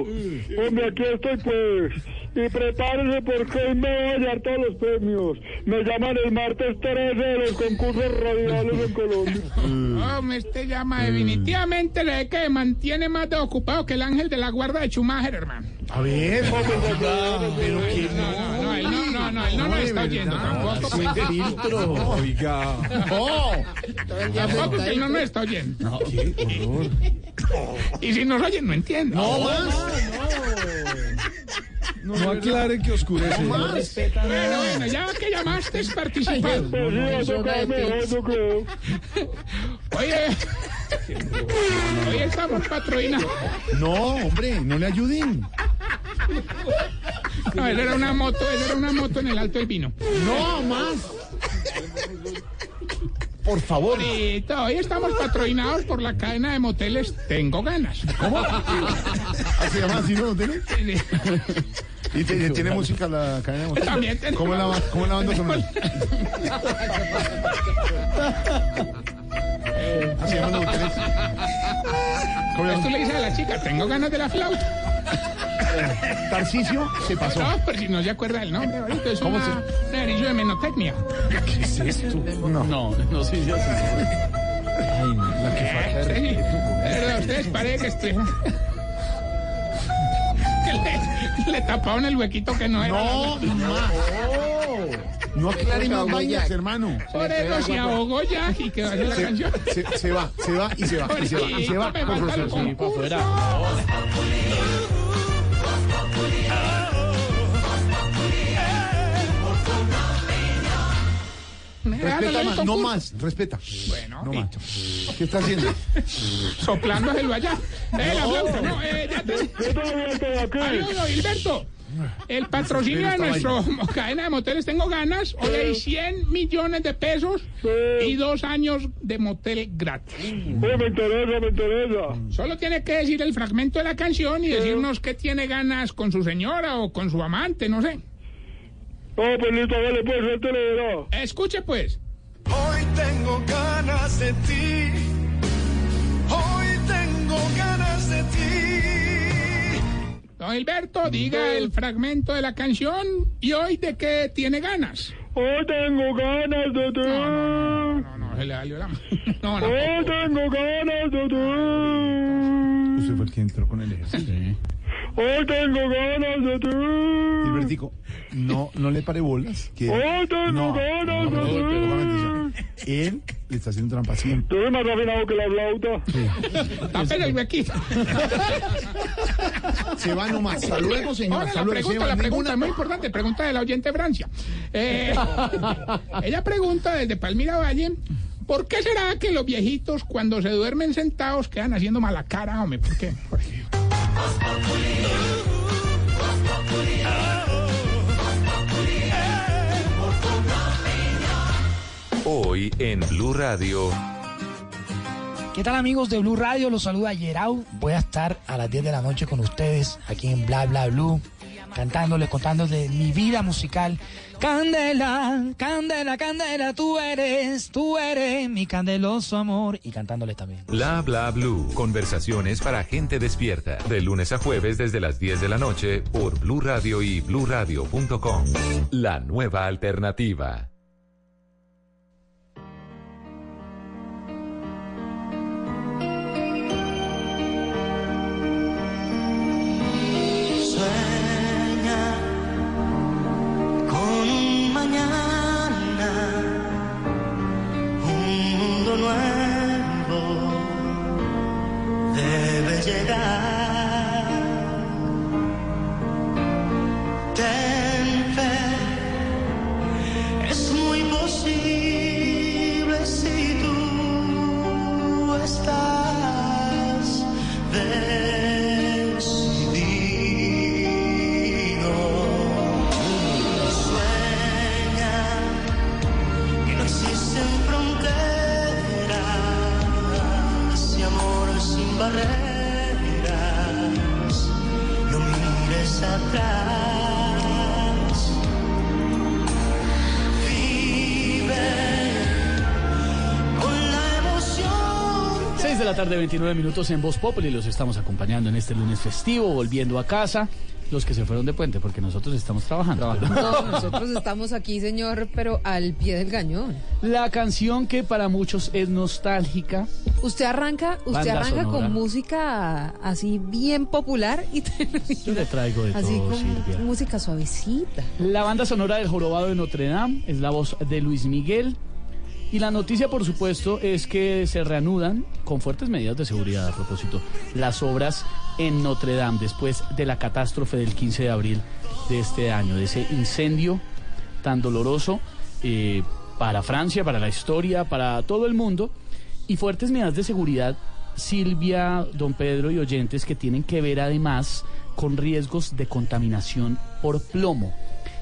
hombre, aquí estoy pues. Y prepárese porque hoy me voy a hallar todos los premios. Me llaman el martes 13 de los concursos radiales en Colombia. No, me este llama definitivamente le ve que me mantiene más de ocupado que el ángel de la guarda de Schumacher, hermano. A ver. Pero que No, no, no, él no, no, no, él no nos está oyendo tampoco. Filtro. Oiga. Tampoco que él no nos está oyendo. Qué horror. Y si nos oyen, no entiendo. No más. No aclare que oscurece. No más. Bueno, bueno, ya que llamaste es participar. Oye, hoy estamos patrocinados. No, hombre, no le ayuden. No, esa era una moto, esa era una moto en el Alto del Vino. No, más. Por favor. Ahorita, hoy estamos patrocinados por la cadena de moteles Tengo Ganas. ¿Cómo? ¿Se llama así, no? ¿Tiene? ¿Y tiene, tiene música la cadena de moteles? También. ¿Cómo la, cómo la banda sonora? Así llaman los moteles. ¿Cómo Esto llaman? le dice a la chica, tengo ganas de la flauta. Tarcicio se pasó. No, pero si no se acuerda del nombre, ahorita es ¿Cómo una, un ejercicio de menotecnia. ¿Qué es esto? No. No, no sé si así. Ay, no, la que falta de Sí, respeto. de verdad, ustedes parece que estoy... que le, le taparon el huequito que no era. No, más. No aclare más vainas, hermano. Por eso se ahogó ya y quedó así la Se, canción. se- se va, se va y se va, y se va, y se va. Sí, para afuera. Respeta más, no más, respeta. Bueno, No más. ¿Qué está haciendo? soplándoselo allá. Eh, la flauta, no, eh, ya te... Gilberto. El patrocinio de nuestro cadena de moteles Tengo Ganas, hoy hay 100 millones de pesos y dos años de motel gratis. me interesa, me interesa. Solo tiene que decir el fragmento de la canción y decirnos qué tiene ganas con su señora o con su amante, no sé. Oh, pues listo, dale, pues, suéltale. Escuche pues. Hoy tengo ganas de ti. Hoy Don Gilberto, diga el fragmento de la canción y hoy de qué tiene ganas. Hoy tengo ganas de ti. No, no, se le salió la mano. No, no. Hoy tengo ganas de ti. Usted fue el que entró con el ejército. Hoy tengo ganas de ti. Gilbertico, no, no le pare bolas. Que no, no, no, obviamente, Él le está haciendo trampa siempre. Tú eres más afinado que la flauta. El huequito. Se va nomás. Hasta luego, señor. Ahora la luego. pregunta, la pregunta es muy importante, pregunta de la oyente Francia. Eh, ella pregunta desde Palmira Valle, ¿por qué será que los viejitos cuando se duermen sentados quedan haciendo mala cara, hombre? ¿Por qué? ¿Por qué? Hoy en Blue Radio. ¿Qué tal amigos de Blue Radio? Los saluda Yerau. Voy a estar a las 10 de la noche con ustedes aquí en Bla Bla Blue, cantándoles, contándoles mi vida musical. Candela, candela, candela, tú eres, tú eres mi candeloso amor. Y cantándoles también. Bla bla blue. Conversaciones para gente despierta. De lunes a jueves desde las 10 de la noche por Blue Radio y bluradio.com. La nueva alternativa. Tarde, 29 minutos en Voz Populi. Los estamos acompañando en este lunes festivo, volviendo a casa. Los que se fueron de puente, porque nosotros estamos trabajando. No, nosotros estamos aquí, señor, pero al pie del cañón. La canción que para muchos es nostálgica. Usted arranca, usted Banda arranca sonora. con música así bien popular y termina Yo le traigo de así todo, con Silvia. música suavecita. La banda sonora del Jorobado de Notre Dame es la voz de Luis Miguel. Y la noticia, por supuesto, es que se reanudan con fuertes medidas de seguridad a propósito las obras en Notre Dame después de la catástrofe del 15 de abril de este año, de ese incendio tan doloroso eh, para Francia, para la historia, para todo el mundo, y fuertes medidas de seguridad, Silvia, don Pedro y oyentes, que tienen que ver además con riesgos de contaminación por plomo.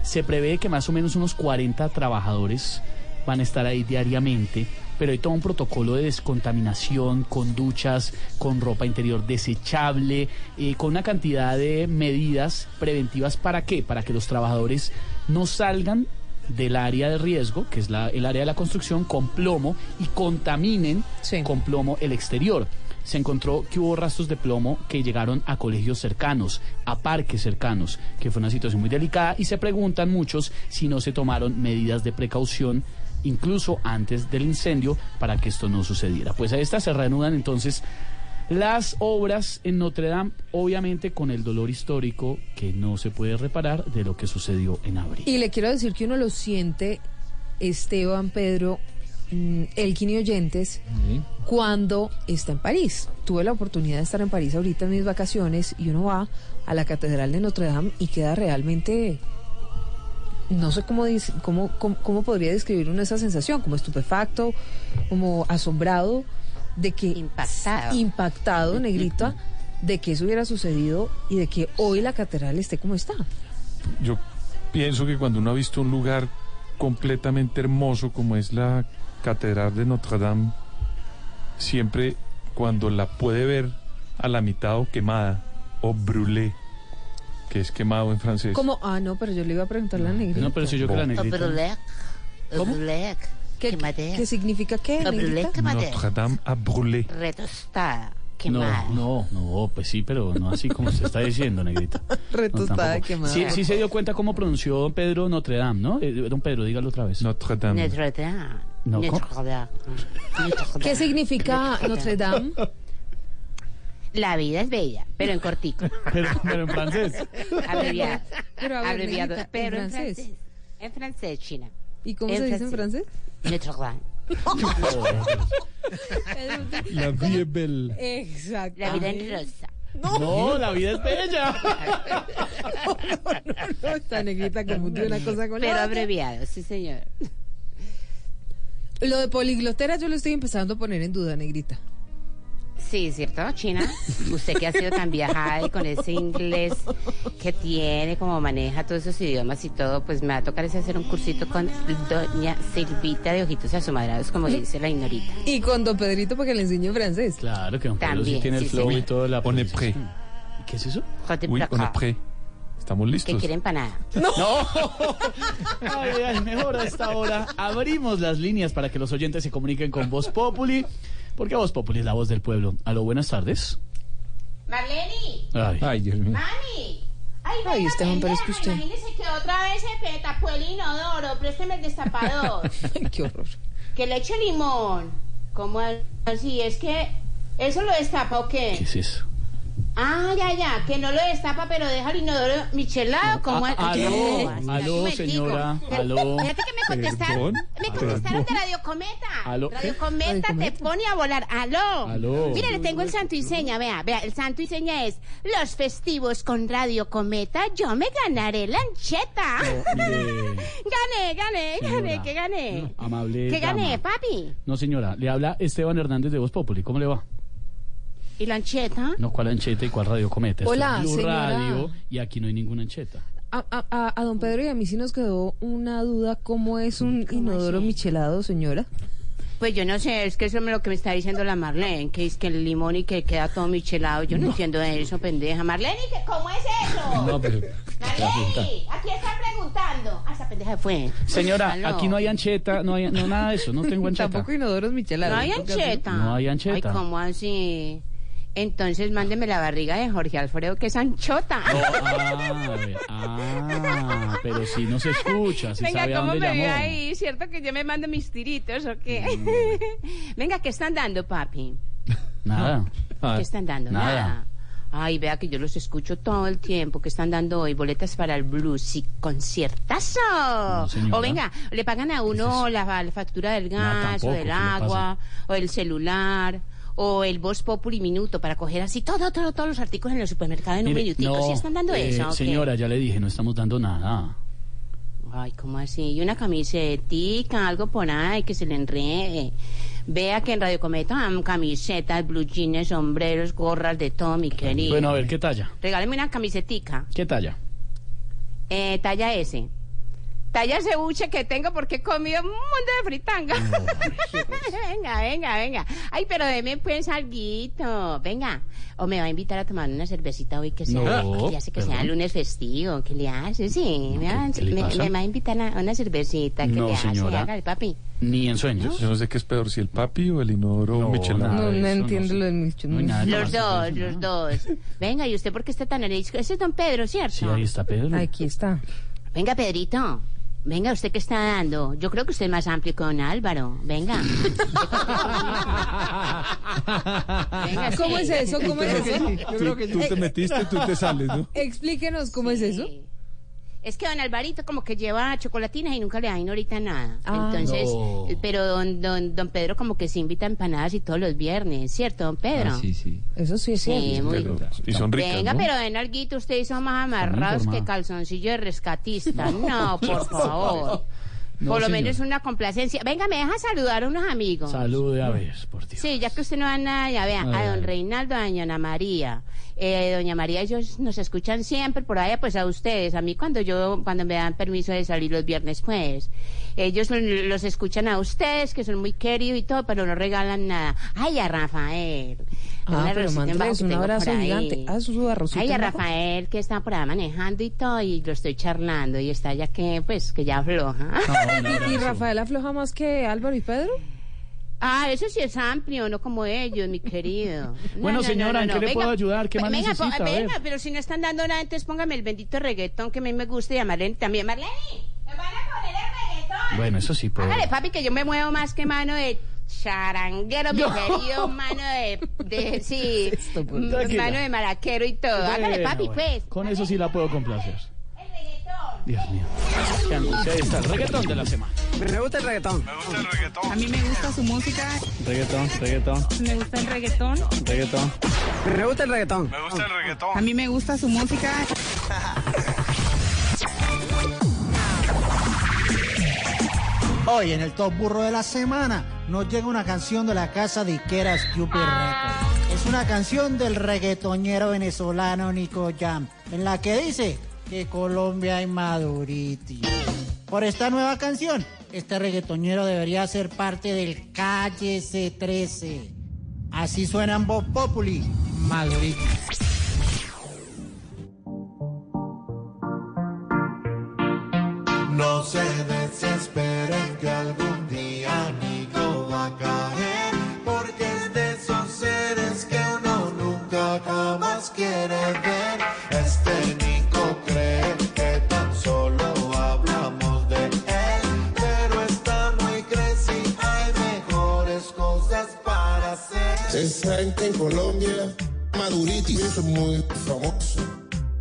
Se prevé que más o menos unos 40 trabajadores van a estar ahí diariamente, pero hay todo un protocolo de descontaminación con duchas, con ropa interior desechable, eh, con una cantidad de medidas preventivas. ¿Para qué? Para que los trabajadores no salgan del área de riesgo, que es la- el área de la construcción, con plomo y contaminen con plomo el exterior. Se encontró que hubo rastros de plomo que llegaron a colegios cercanos, a parques cercanos, que fue una situación muy delicada y se preguntan muchos si no se tomaron medidas de precaución incluso antes del incendio para que esto no sucediera. Pues a esta se reanudan entonces las obras en Notre Dame, obviamente con el dolor histórico que no se puede reparar de lo que sucedió en abril. Y le quiero decir que uno lo siente, Esteban, Pedro, mm, Elkin y oyentes, cuando está en París. Tuve la oportunidad de estar en París ahorita en mis vacaciones y uno va a la Catedral de Notre Dame y queda realmente, no sé cómo, cómo, cómo, cómo podría describir uno esa sensación, como estupefacto, como asombrado de que... Impactado. Impactado, negrita, de que eso hubiera sucedido y de que hoy la catedral esté como está. Yo pienso que cuando uno ha visto un lugar completamente hermoso como es la Catedral de Notre Dame, siempre cuando la puede ver a la mitad o quemada o brûlée, que es quemado en francés. Como, ah, no, pero yo le iba a preguntar a la negrita. No, pero si yo que la negrita. ¿Cómo? ¿Qué, ¿Qué significa qué, negrita? Notre Dame a brûlé. Retostada, No, quemada. no, no, pues sí, pero no así como se está diciendo, negrita. Retostada, tampoco. quemada. Sí, sí se dio cuenta cómo pronunció don Pedro Notre Dame, ¿no? Eh, don Pedro, dígalo otra vez. Notre Dame. Notre Dame. No, Notre ¿cómo? Dame. ¿Qué significa Notre Dame? La vida es bella, pero en cortico. Pero, pero en francés. Abreviado. Pero ver, Abreviado, negrita, ¿en pero en francés? francés. En francés, China. ¿Y cómo se dice en francés? Dame. La vie est belle. Exacto. La vida en rosa. No, la vida es bella. No, esta negrita confundió una cosa con la Pero abreviado, sí, señor. Lo de poliglotera yo lo estoy empezando a poner en duda, negrita. Sí, ¿cierto, China? Usted que ha sido tan viajada y con ese inglés que tiene, como maneja todos esos idiomas y todo, pues me va a tocar ese hacer un cursito con doña Silvita de Ojitos Asomadrados, como dice la ignorita. Y con don Pedrito para que le enseñe francés. Claro que don Pedro sí También, tiene el sí, flow y todo la On est prêt. ¿Qué es eso? Jote Oui, on est prêt. Estamos Que listos. quiere empanada. No. Ay, ay, ay, mejor a esta hora abrimos las líneas para que los oyentes se comuniquen con Voz Populi, porque Voz Populi es la voz del pueblo. Aló, buenas tardes. Marleni, Ay, Ay, Dios mío. mami. Ay, Ay, venga, Esteban, pero es que usted- Imagínese que otra vez se tapó el inodoro. Présteme el destapador. Qué horror. que le eche limón. ¿Cómo así? Es que. ¿Eso lo destapa o qué? ¿qué es eso? Ah, ya, ya, que no lo destapa, pero deja el inodoro michelado. como Ah, aló, Ay, aló, señora, aló. Fíjate que me contestaron, me contestaron de Radio Cometa. Aló. Radio Cometa te pone a volar. Aló. Aló. Mire, le tengo el santo y seña, vea, vea, el santo y seña es los festivos con Radio Cometa, yo me ganaré la ancheta. mire. gané, gané, gané, Señora, ¿qué gané? Amable. ¿Qué dama. gané, papi? No, señora, le habla Esteban Hernández de Voz Populi. ¿Cómo le va? ¿Y la ancheta? No, ¿cuál ancheta y cuál radio cometa? Hola, Blue señora. Radio y aquí no hay ninguna ancheta. A, a- a- don Pedro y a mí sí nos quedó una duda, ¿cómo es un inodoro michelado, señora? Pues yo no sé, es que eso es lo que me está diciendo la Marlene, que es que el limón y que queda todo michelado. Yo no, entiendo eso, pendeja. Marlene, ¿qué- ¿cómo es eso? No, pero... Marlene, aquí está preguntando. Ah, esa pendeja fue. Señora, Aló. aquí no hay ancheta, no hay no, nada de eso, no tengo ancheta. Tampoco inodoros michelados. No hay ancheta. No hay ancheta. Ay, ¿cómo así? Entonces mándeme la barriga de Jorge Alfredo, que es anchota. Ah, a ver, ah, pero si no se escucha, si Venga, sabe a ¿cómo dónde me vio llamó. ahí? ¿Cierto que yo me mando mis tiritos o qué? Mm. Venga, ¿qué están dando, papi? Nada. ¿Qué están dando? Nada. Ay, vea que yo los escucho todo el tiempo. ¿Qué están dando hoy? Boletas para el blues y conciertazo. o venga, le pagan a uno la, la factura del No, gas tampoco, o del ¿qué le agua o del celular o el Voz Populi Minuto para coger así todo, todo, todos los artículos en el supermercado en un Mire, minutico. ¿Sí están dando eh, eso? o qué? Señora, ya le dije, no estamos dando nada. Ay, ¿cómo así? Y una camisetica, algo por ahí que se le enrede. Vea que en Radio Cometa dan camisetas, blue jeans, sombreros, gorras, de todo, mi querido. Bueno, a ver, ¿qué talla? Regáleme una camisetica. ¿Qué talla? Eh, talla S. Talla ese buche que tengo porque he comido un mundo de fritanga. venga, venga, venga. Ay, pero deme pues alguito. Venga. O me va a invitar a tomar una cervecita hoy que sea. No, que ya sé que sea perdón. lunes festivo. ¿Qué le hace? Sí. me, va, ¿qué le me- pasa? me va a invitar a una cervecita. ¿Qué No, le hace? señora. Hágale, papi. Ni en sueños. Yo no sé qué es peor, si el papi o el inodoro Michelin. No, no entiendo lo del Michelin. Los dos, los dos. Venga, ¿y usted por qué está tan arisco? Ese es don Pedro, ¿cierto? Sí, ahí está Pedro. Aquí está. Venga, Pedrito. Venga, ¿usted qué está dando? Yo creo que usted es más amplio que don Álvaro. Venga. Venga, ¿Cómo sí. es eso? ¿Cómo es eso? Tú, tú te metiste, tú te sales, ¿no? Explíquenos cómo es eso. Es que don Alvarito como que lleva chocolatinas y nunca le dan ahorita nada. Ah. Entonces, No. pero don, don, don Pedro como que se invita a empanadas y todos los viernes, ¿cierto, don Pedro? Ah, sí, sí. Eso sí es Sí, cierto. muy Pero- y son ricas, Venga, ¿no? pero den alguito, ustedes son más amarrados que calzoncillo de rescatista. No, por favor. No, por lo señor. menos una complacencia. Venga, me deja saludar a unos amigos. Salude a ver, por Dios. Sí, ya que usted no da nada, ya vean, A a don. Reinaldo, a doña Ana María. Eh, doña María, ellos nos escuchan siempre por allá, pues a ustedes. A mí cuando yo, cuando me dan permiso de salir los viernes, pues. Ellos los escuchan a ustedes, que son muy queridos y todo, pero no regalan nada. Ay, a Rafael. Ah, Un pero un abrazo gigante. Ah, su arrocito Ay, a. Rafael, que está por ahí manejando y todo, y lo estoy charlando, y está ya que, pues, que ya afloja. ¿Y Rafael afloja más que Álvaro y Pedro? Ah, eso sí es amplio, no como ellos, mi querido. No, Bueno, no, señora, no, ¿en no, qué le venga, puedo ayudar? ¿Qué más venga, necesita? Venga, pero si no están dando nada, entonces póngame el bendito reggaetón que a mí me gusta y a Marlene también. Marlene, me van a poner el reggaetón. Bueno, eso sí puedo. Hágale, papi, que yo me muevo más que mano de charanguero, mi querido, mano de, de sí, mano de maraquero y todo. Hágale, papi, bueno. pues. Con eso sí la puedo complacer. Dios mío. Qué angustia. Ahí está el reggaetón de la semana. Me gusta el reggaetón. A mí me gusta su música, Reggaetón, reggaetón, me gusta el reggaetón. reggaetón. Me gusta el reggaetón. A mí me gusta su música. Hoy en el Top Burro de la Semana nos llega una canción de la casa de Iquera Stupid Records. Es una canción del reggaetonero venezolano Nico Jam, en la que dice que Colombia hay maduriti. Por esta nueva canción, este reggaetonero debería ser parte del Calle C13. Así suenan Bob Populi, maduriti. No se desesperen Maduritis, es muy famoso.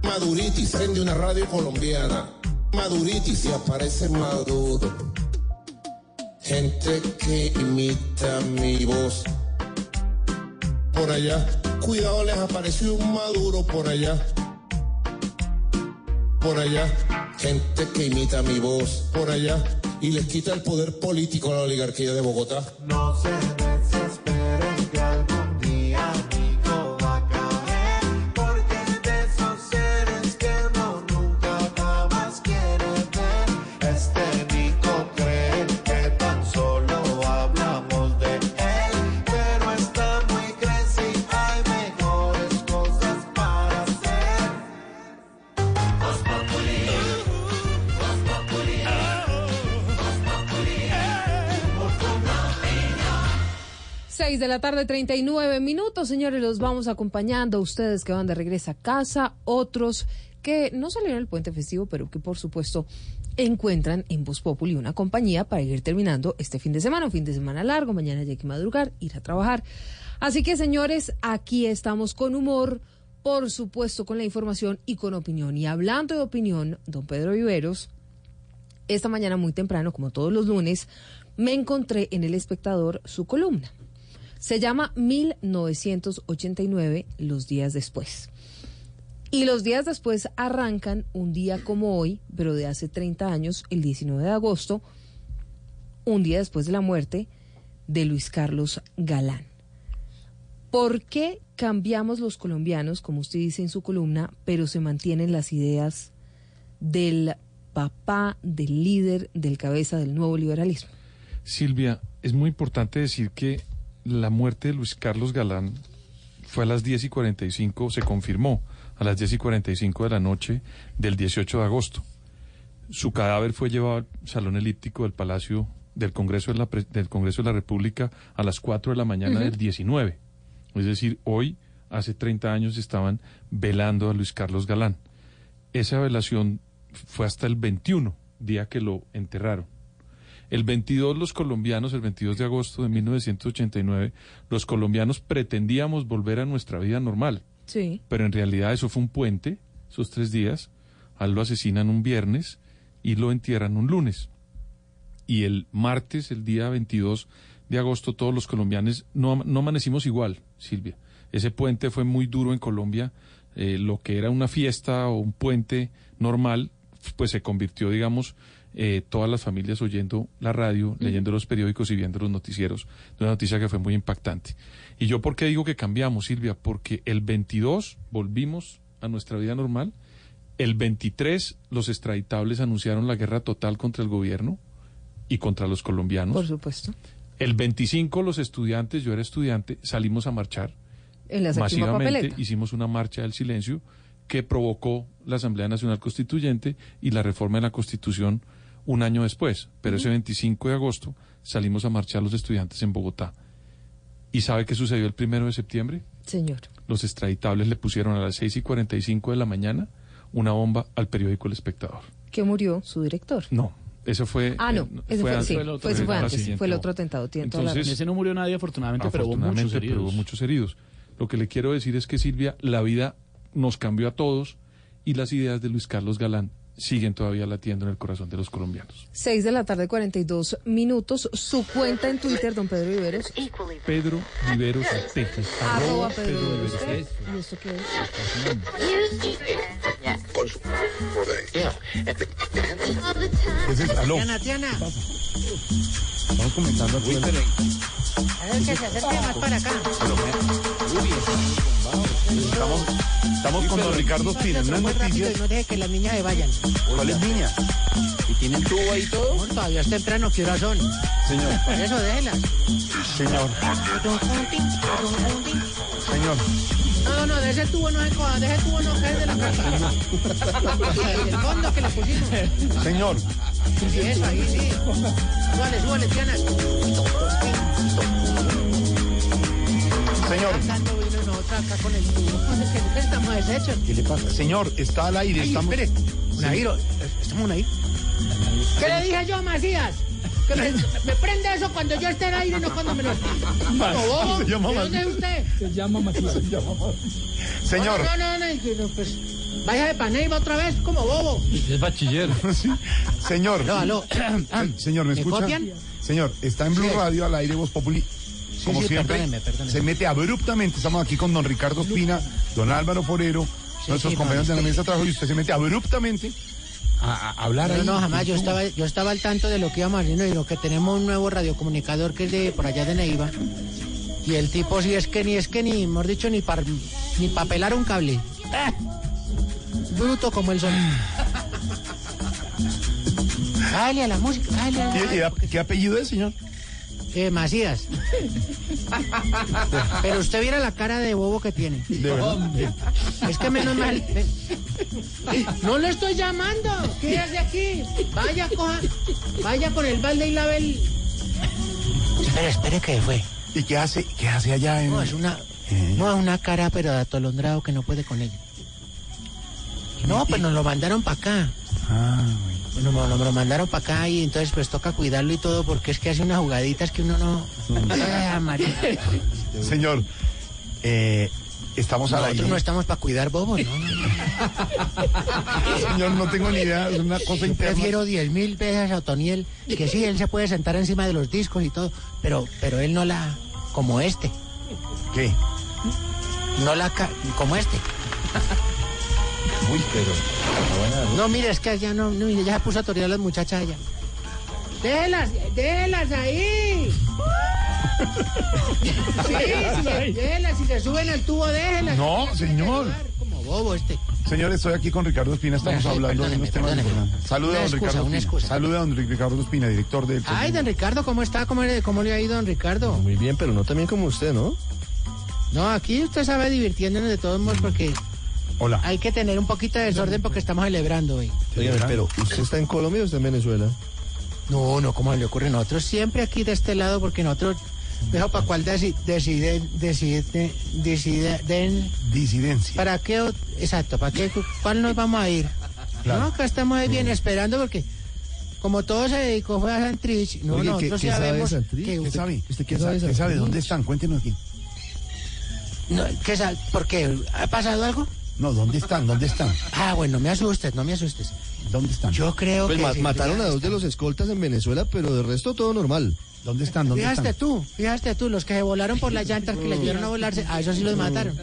Maduritis prende una radio colombiana. Maduritis y aparece Maduro. Gente que imita mi voz. Por allá, cuidado, les apareció un Maduro por allá. Por allá, gente que imita mi voz. Por allá, y les quita el poder político a la oligarquía de Bogotá. No se 6 de la tarde, 39 minutos, señores, los vamos acompañando. Ustedes que van de regreso a casa, otros que no salieron al puente festivo, pero que por supuesto encuentran en Voz Populi una compañía para ir terminando este fin de semana, un fin de semana largo, mañana hay que madrugar, ir a trabajar. Así que, señores, aquí estamos con humor, por supuesto con la información y con opinión. Y hablando de opinión, don Pedro Viveros, esta mañana muy temprano, como todos los lunes, me encontré en El Espectador su columna. Se llama 1989, los días después. Y los días después arrancan un día como hoy, pero de hace 30 años, el 19 de agosto, un día después de la muerte de Luis Carlos Galán. ¿Por qué cambiamos los colombianos, como usted dice en su columna, pero se mantienen las ideas del papá, del líder, del cabeza del nuevo liberalismo? Silvia, es muy importante decir que la muerte de Luis Carlos Galán fue a las 10 y 45, se confirmó a las 10 y 45 de la noche del 18 de agosto. Su cadáver fue llevado al Salón Elíptico del Palacio del Congreso de la, del Congreso de la República a las 4 de la mañana del 19. Es decir, hoy, hace 30 años, estaban velando a Luis Carlos Galán. Esa velación fue hasta el 21, día que lo enterraron. El 22 los colombianos, el 22 de agosto de 1989, los colombianos pretendíamos volver a nuestra vida normal, Sí. pero en realidad eso fue un puente, esos tres días. A él lo asesinan un viernes y lo entierran un lunes. Y el martes, el día 22 de agosto, todos los colombianos no, no amanecimos igual, Silvia. Ese puente fue muy duro en Colombia. eh, lo que era una fiesta o un puente normal, pues se convirtió, digamos, eh, todas las familias oyendo la radio, leyendo los periódicos y viendo los noticieros, de una noticia que fue muy impactante. ¿Y yo por qué digo que cambiamos, Silvia? Porque el 22 volvimos a nuestra vida normal, el 23 los extraditables anunciaron la guerra total contra el gobierno y contra los colombianos. Por supuesto. El 25 los estudiantes, yo era estudiante, salimos a marchar En la masivamente, papeleta. hicimos una marcha del silencio que provocó la Asamblea Nacional Constituyente y la reforma de la Constitución un año después. Pero ese 25 de agosto salimos a marchar los estudiantes en Bogotá. ¿Y sabe qué sucedió el primero de septiembre? Señor. Los extraditables le pusieron a las 6 y 45 de la mañana una bomba al periódico El Espectador. Que murió su director. No, eso fue... Ah, no. eh, ese fue, antes, sí, el otro, fue, ese fue la antes. Fue el otro atentado. Tiene toda la Entonces. Ese no murió nadie, afortunadamente, pero hubo pero hubo muchos heridos. Lo que le quiero decir es que Silvia, la vida nos cambió a todos y las ideas de Luis Carlos Galán siguen todavía latiendo en el corazón de los colombianos. 6 de la tarde, 42 minutos. Su cuenta en Twitter, don Pedro Viveros. Pedro Viveros. Arroba Pedro Pedro Viveros. ¿Y esto qué es? aló. Tiana, Tiana. Comentando más para acá. Estamos, estamos con don Ricardo Muy rápido noticias. no deje que las niñas se vayan. ¿Cuáles niñas? ¿Y tienen tubo ahí todo? No, todavía es temprano, ¿qué horas son? Señor. Por eso déjelas. Señor. Señor. No, no, de ese tubo no se coja, de ese tubo no cae de la casa. El fondo que le pusimos. Señor. Sí, eso, ahí sí. Súbale, súbale, Tiana. Señor. Acá con el tubo. Pues es que nunca estamos deshechos. ¿Qué le pasa? Señor, está al aire. Ay, estamos... espere. Nairo, ¿estamos ahí? ¿Qué le dije yo, Macías? Que me, me prende eso cuando yo esté en aire, no cuando me lo... Bobo. Se llama ¿De dónde es usted? Se llama Matías. Señor. No, no, no, no, no, pues... Vaya de Paneiva otra vez, como bobo. Es bachiller. Señor. Aló, aló. Señor, ¿me, ¿Me escucha? copian? Señor, está en Blue Sí. Radio al aire Voz Populi. Como sí, siempre, perdóneme, perdóneme. se mete abruptamente. Estamos aquí con don Ricardo Espina, don Álvaro Forero, nuestros compañeros de la mesa de trabajo y usted se mete abruptamente a, a hablar No, ahí. no, jamás. Yo estaba, yo estaba al tanto de lo que íbamos haciendo y lo que tenemos un nuevo radiocomunicador que es de por allá de Neiva. Y el tipo sí es que ni es que ni, hemos dicho, ni para ni pa pelar un cable. ¡Ah! Bruto como el sol. Dale a la música, dale a la ¿Qué, qué- qué apellido es, señor? Eh, Macías. Pero usted viera la cara de bobo que tiene. De verdad. Es que menos mal. No le estoy llamando. ¿Qué hace aquí? Vaya, coja. Vaya con el balde y lave el. Espere, espere, ¿qué fue? ¿Y qué hace, qué hace allá en.? No, es una. No, es una cara, pero de atolondrado que no puede con ella. No, pues nos lo mandaron para acá. Ah, Nos, nos lo mandaron para acá y entonces pues toca cuidarlo y todo porque es que hace unas jugaditas que uno no. María. Señor, eh, estamos al Nosotros no estamos para cuidar bobos, ¿no? Señor, no tengo ni idea, es una cosa Yo interna. prefiero diez mil veces a Otoniel, que sí, él se puede sentar encima de los discos y todo, pero, pero él no la... como este. ¿Qué? No la como este. Uy, pero. No, mira, es que ya no, no mire, ya se puso a torear a las muchachas allá. Déjelas, déjelas ahí. Sí, sí, déjelas, si se suben al tubo, déjelas. No, señor. Como bobo este. Señor, estoy aquí con Ricardo Espina, estamos hablando de unos temas importantes. Saluda a don excusa, Ricardo Espina. Saluda a don Ricardo Espina, director del... Ay, don Ricardo, ¿cómo está? ¿Cómo le, cómo le ha ido, don Ricardo? Muy bien, pero no también como usted, ¿no? No, aquí usted sabe divirtiéndonos de todos modos porque Hola. hay que tener un poquito de desorden porque estamos celebrando hoy. Pero ¿usted está en Colombia o está en Venezuela? No, no, ¿cómo le ocurre? Nosotros siempre aquí de este lado porque nosotros, dejo para cuál deci- deciden, deciden, deciden, Disidencia. ¿para qué? Exacto, ¿para qué? ¿Cuál nos vamos a ir? Claro. No, acá estamos ahí bien esperando porque como todo se dedicó fue a Santrich, no, Oye, ¿qué- nosotros qué ya sabe Santrich? que... ¿Qué sabe? ¿Usted ¿Qué qué sabe, sabe? ¿Qué sabe? Santrich? ¿Dónde están? Cuéntenos aquí. No, ¿qué sabe? ¿Por qué? ¿Ha pasado algo? No, ¿dónde están? ¿Dónde están? Ah, bueno, no me asustes, no me asustes. ¿Dónde están? Yo creo Pues que... ma- sí, mataron a dos de los escoltas en Venezuela, pero de resto todo normal. ¿Dónde están? ¿Dónde Fíjate están? tú, fíjate tú, los que se volaron por las llantas que le ayudaron a volarse, a esos sí los mataron.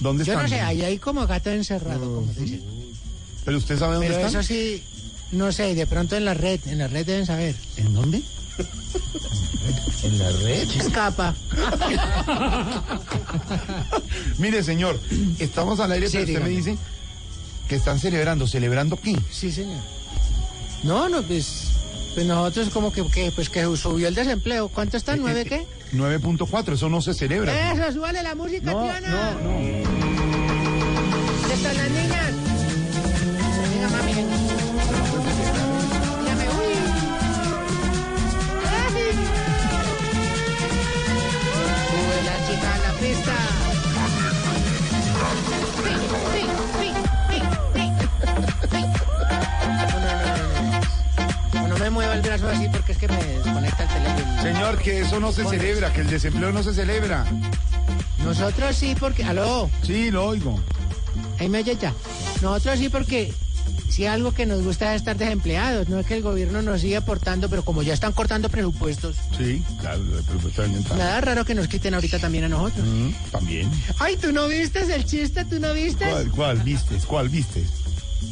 ¿Dónde Yo están? no sé, ahí hay como gato encerrado, como dicen. ¿Pero usted sabe dónde Pero están? eso sí, no sé, de pronto en la red, en la red deben saber. ¿En dónde? ¿En la red? Escapa. Mire, señor, estamos al aire, Sí, pero usted me dice que están celebrando. ¿Celebrando qué? Sí, señor. No, no, pues, pues nosotros como que, que, pues que subió el desempleo. ¿Cuánto está? ¿Nueve qué? 9.4, eso no se celebra. Eso, súbale la música, No, Triana. no, no. ¿Dónde están las niñas? Mueva el brazo así porque es que me desconecta el teléfono. Señor, que eso no se celebra, que el desempleo no se celebra. Nosotros sí porque... ¿Aló? Sí, lo oigo. Ahí me oye ya. Nosotros sí porque si algo que nos gusta es estar desempleados, no es que el gobierno nos siga aportando, pero como ya están cortando presupuestos, Sí, claro, el presupuesto ambiental. nada raro que nos quiten ahorita también a nosotros. Mm, También. Ay, ¿tú no vistes el chiste? ¿Tú no vistes? ¿Cuál, cuál vistes? ¿Cuál vistes?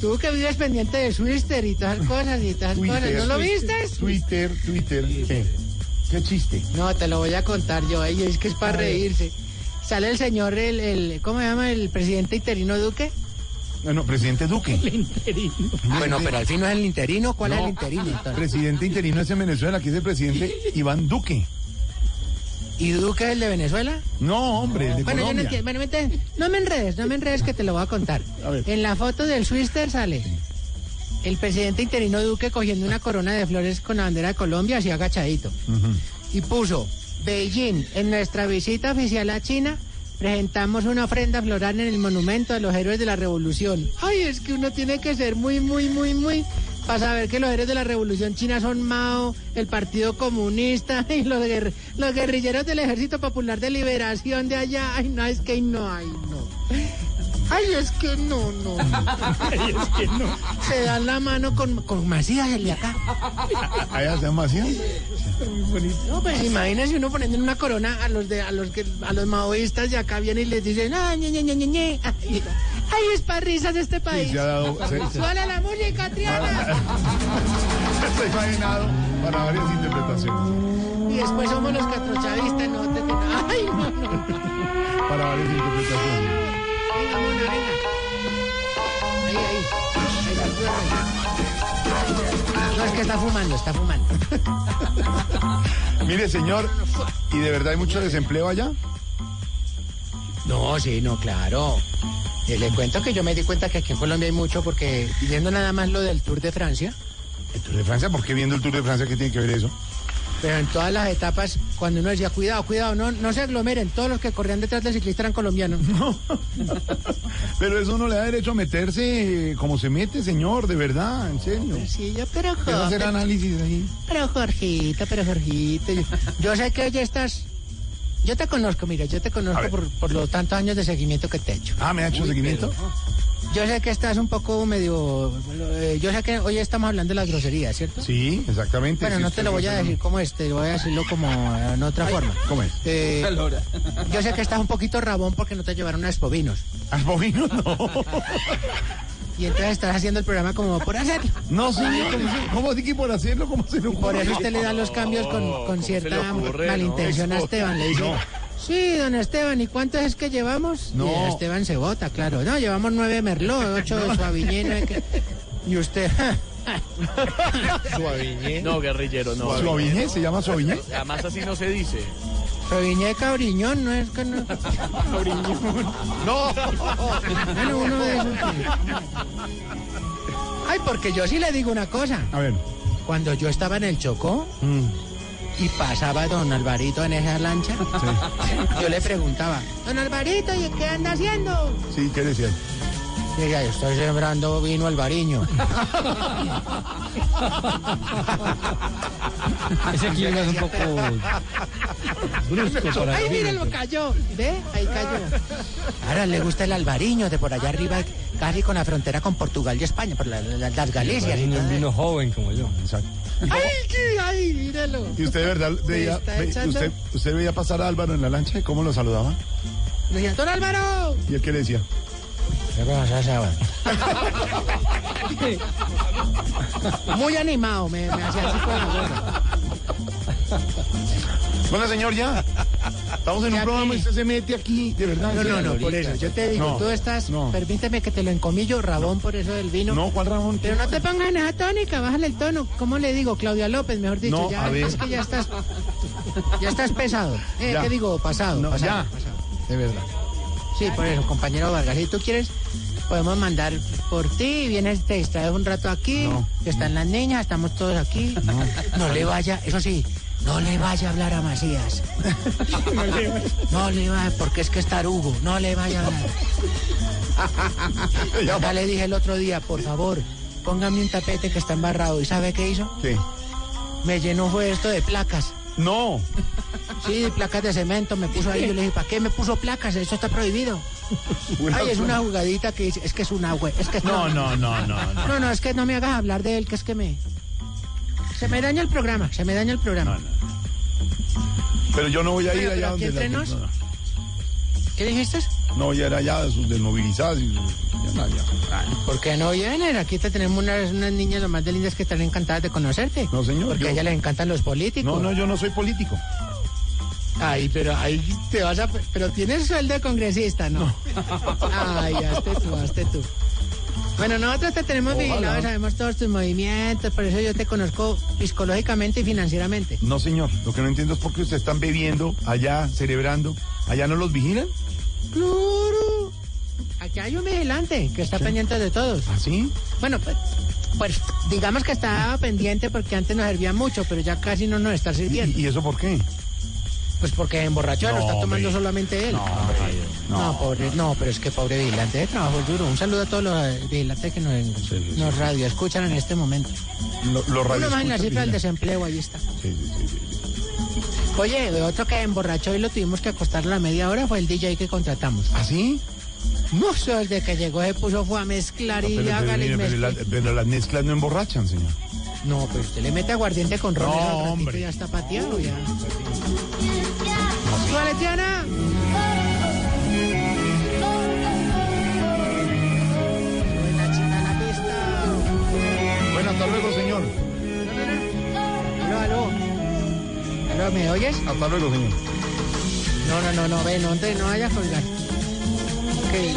Tú que vives pendiente de Twitter y todas esas cosas y todas cosas, ¿no lo vistes? Twitter, Twitter. ¿Qué? ¿Qué chiste? No, te lo voy a contar yo, ay, es que es para reírse. Sale el señor, el, el, ¿cómo se llama? El presidente interino Duque. Bueno, presidente Duque. Bueno, pero al fin no es el interino, ¿cuál es el interino? entonces? Presidente interino es en Venezuela, aquí es el presidente Iván Duque. ¿Y Duque es el de Venezuela? No, hombre, el de Bueno, yo no entiendo. Bueno, no me enredes, no me enredes que te lo voy a contar. En la foto del Twitter sale el presidente interino Duque cogiendo una corona de flores con la bandera de Colombia así agachadito. Y puso, Beijing, en nuestra visita oficial a China, presentamos una ofrenda floral en el monumento a los héroes de la revolución. Ay, es que uno tiene que ser muy, muy, muy, muy... Para saber que los héroes de la revolución china son Mao, el Partido Comunista y los, guerr- los guerrilleros del Ejército Popular de Liberación de allá. Ay, no, es que no, ay, no. Ay, es que no, no. Ay, es que no. Se dan la mano con, con Macías, el de acá. ¿Allá se llama así? No, pues imagínese uno poniendo una corona a los de a los que a los maoístas de acá vienen y les dicen, ah, ñe, ñe, ñe, ñe, ñe". Ay, ay, es para risas de este país. se ha dado- se- se- Suena la música, Triana. Está imaginado para varias interpretaciones. Y después somos los catrochavistas, no te Ay, no, no. Para varias interpretaciones. Venga, mona, venga. Ahí, ahí. No, es que está fumando, está fumando. Mire, señor, ¿y de verdad hay mucho desempleo allá? No, sí, no, claro. Eh, le cuento que yo me di cuenta que aquí en Colombia hay mucho porque viendo nada más lo del Tour de Francia, ¿El Tour de Francia? ¿Por qué viendo el Tour de Francia qué tiene que ver eso? pero en todas las etapas, cuando uno decía, cuidado, cuidado, no, no se aglomeren, todos los que corrían detrás del ciclista eran colombianos. Pero eso no le da derecho a meterse como se mete, señor, de verdad, en serio. Sí, yo, pero Quiero hacer Jorge, análisis ahí. pero Jorgito, pero Jorgito, yo, yo sé que ya estás, yo te conozco, mira, yo te conozco por, por los tantos años de seguimiento que te he hecho. Ah, ¿me ha hecho seguimiento? Yo sé que estás un poco medio... eh, yo sé que hoy estamos hablando de las groserías, ¿cierto? Sí, exactamente. Bueno, sí, no te lo voy a decir como este, voy a decirlo como en otra forma. ¿Cómo es? Eh, yo sé que estás un poquito rabón porque no te llevaron a Expovinos. ¿A Expovinos? No. Y entonces estás haciendo el programa como por hacerlo. No, señor. ¿Cómo así que por hacerlo? ¿Cómo se lo Por eso usted le da los cambios con, con cierta malintención a Esteban. Le dice, No. sí, don Esteban, ¿y cuántos es que llevamos? No. Y Esteban se vota, claro. No, llevamos nueve Merlot, ocho de Suaviñé, que... Y usted... No, guerrillero, no. ¿Suaviñé? ¿Se llama Suaviñé? Además así no se dice. Suaviñé Cabriñón, no es que no... No. Bueno, uno de esos. Ay, porque yo sí le digo una cosa. A ver. Cuando yo estaba en el Chocó y pasaba don Alvarito en esa lancha, yo le preguntaba, don Alvarito, ¿y qué anda haciendo? Sí, ¿qué decía? Ella, estoy sembrando vino albariño. Ese clima es un poco brusco para ¡Ay, decirlo. míralo, cayó! ¿Ve? Ahí cayó. Ahora le gusta el albariño de por allá arriba, casi con la frontera con Portugal y España, por la- la- las Galicias. y un vino joven como yo. Exacto. ¡Ay, qué! ¡Ay, míralo! ¿Y usted de verdad veía, ve- usted, usted veía pasar a Álvaro en la lancha y cómo lo saludaba? Le decía, ¡Don Álvaro! ¿Y él qué le decía? ¿Qué pasa, Saba? Muy animado, me, me hacía así con la gorra. Bueno, señor, ya. Estamos en un Ya programa y usted se mete aquí, de verdad. No, no, no, por eso. Yo te digo, No, tú estás, no. permíteme que te lo encomillo, Rabón, por eso del vino. No, ¿cuál Ramón? Pero no te pongas en esa tónica, bájale el tono. ¿Cómo le digo? Claudia López, mejor dicho. No, ya, a ver. Es que ya estás, ya estás pesado. Eh, Ya. ¿Qué digo? Pasado, No, pasado, ya. pasado. De verdad. Sí, por eso, compañero Vargas. Si tú quieres, podemos mandar por ti, vienes, te distraes un rato aquí, No. están las niñas, estamos todos aquí. No. le vaya, eso sí, no le vaya a hablar a Macías. No le vaya, porque es que es tarugo, no le vaya a hablar. Ya le dije el otro día, por favor, póngame un tapete que está embarrado. ¿Y sabe qué hizo? ¿Qué? Me llenó fue esto de placas. No. Sí, placas de cemento me puso ahí. Yo le dije, ¿para qué me puso placas? Eso está prohibido. Ay, es una jugadita que dice, es que es una es que No, no, no, no, no. No, no, es que no me hagas hablar de él, que es que me... Se me daña el programa, se me daña el programa. Pero yo no voy a ir allá donde... No, ¿Qué dijiste? no voy a ir allá de sus desmovilizadas y... Ya, no, ya. ¿Por qué no vienen? Aquí te tenemos unas, unas niñas lo más de lindas que están encantadas de conocerte. No, señor. Porque yo- a ellas les encantan los políticos. No, no, yo no soy político. Ay, pero ahí te vas a... Pero tienes sueldo de congresista, ¿no? Ay, hazte tú, hazte tú. Bueno, nosotros te tenemos Ojalá. vigilado, sabemos todos tus movimientos, por eso yo te conozco psicológicamente y financieramente. No, señor. Lo que no entiendo es por qué ustedes están bebiendo allá, celebrando. ¿Allá no los vigilan? ¡Claro! Aquí hay un vigilante que está pendiente de todos. ¿Ah, sí? Bueno, pues, pues digamos que estaba pendiente porque antes nos servía mucho, pero ya casi no nos está sirviendo. ¿Y, y eso por qué? Pues porque emborrachó, No, lo está tomando hombre. solamente él. No, pobre, no, pero es que pobre vigilante de trabajo es duro. Un saludo a todos los eh, vigilantes que nos, nos radio escuchan en este momento. Lo- Los Uno más en la cifra del desempleo, ahí está. Sí, sí, sí, sí, sí. Oye, otro que emborrachó y lo tuvimos que acostar a la media hora fue el DJ que contratamos. ¿Ah, sí? No sé, desde que llegó se puso fue a mezclar y Pero, hágale pero mezcle. la- pero las mezclas no emborrachan, señor. No, pero usted le mete aguardiente con ron No, hombre. ya está pateado ya. ¡Súbale, Tiana! Sube la chica a la pista. Aló, ¿me oyes? Hasta luego, señor. No, no, no, no, ve, no te no vayas a colgar.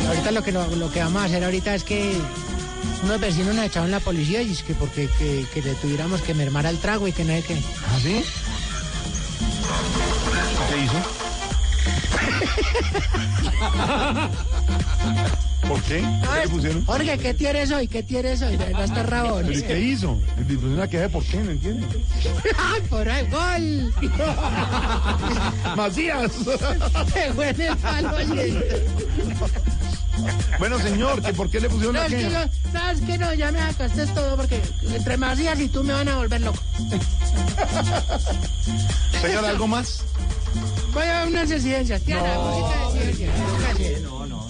Ahorita lo que, lo, lo que vamos a hacer ahorita es que unos vecinos nos echaron la policía y es que porque que, que le tuviéramos que mermar al trago y que no sé qué. ¿Ah, sí? ¿Qué hizo? ¿Por qué? ¿Qué le pusieron? Jorge, ¿qué tienes hoy? ¿Qué tienes hoy? De verdad está rabón. ¿Pero y qué hizo? Una queja de por qué, no entiendo. ¡Ay, por ahí, gol! ¡Macías! Se fue en el palo Bueno, señor, ¿que ¿por qué le pusieron No, una es que queja? yo, ¿sabes qué? No, ya me acosté todo porque entre Macías y tú me van a volver loco. Señor, ¿algo más? Voy a unas residencias. Tiana. No, música de ciencia. no, no.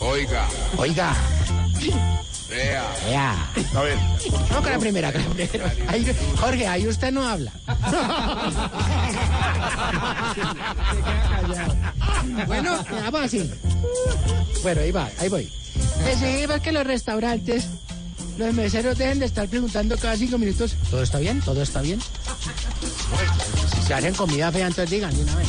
Oiga. Oiga. Vea. Vea. A ver. No, con la primera, con la primera. Ahí- Jorge, ahí usted no habla. Bueno, vamos así. Bueno, ahí va, ahí voy. Exigimos que los restaurantes, los meseros dejen de estar preguntando cada cinco minutos, ¿todo está bien? ¿Todo está bien? Si hacen comida fea, entonces digan de una vez.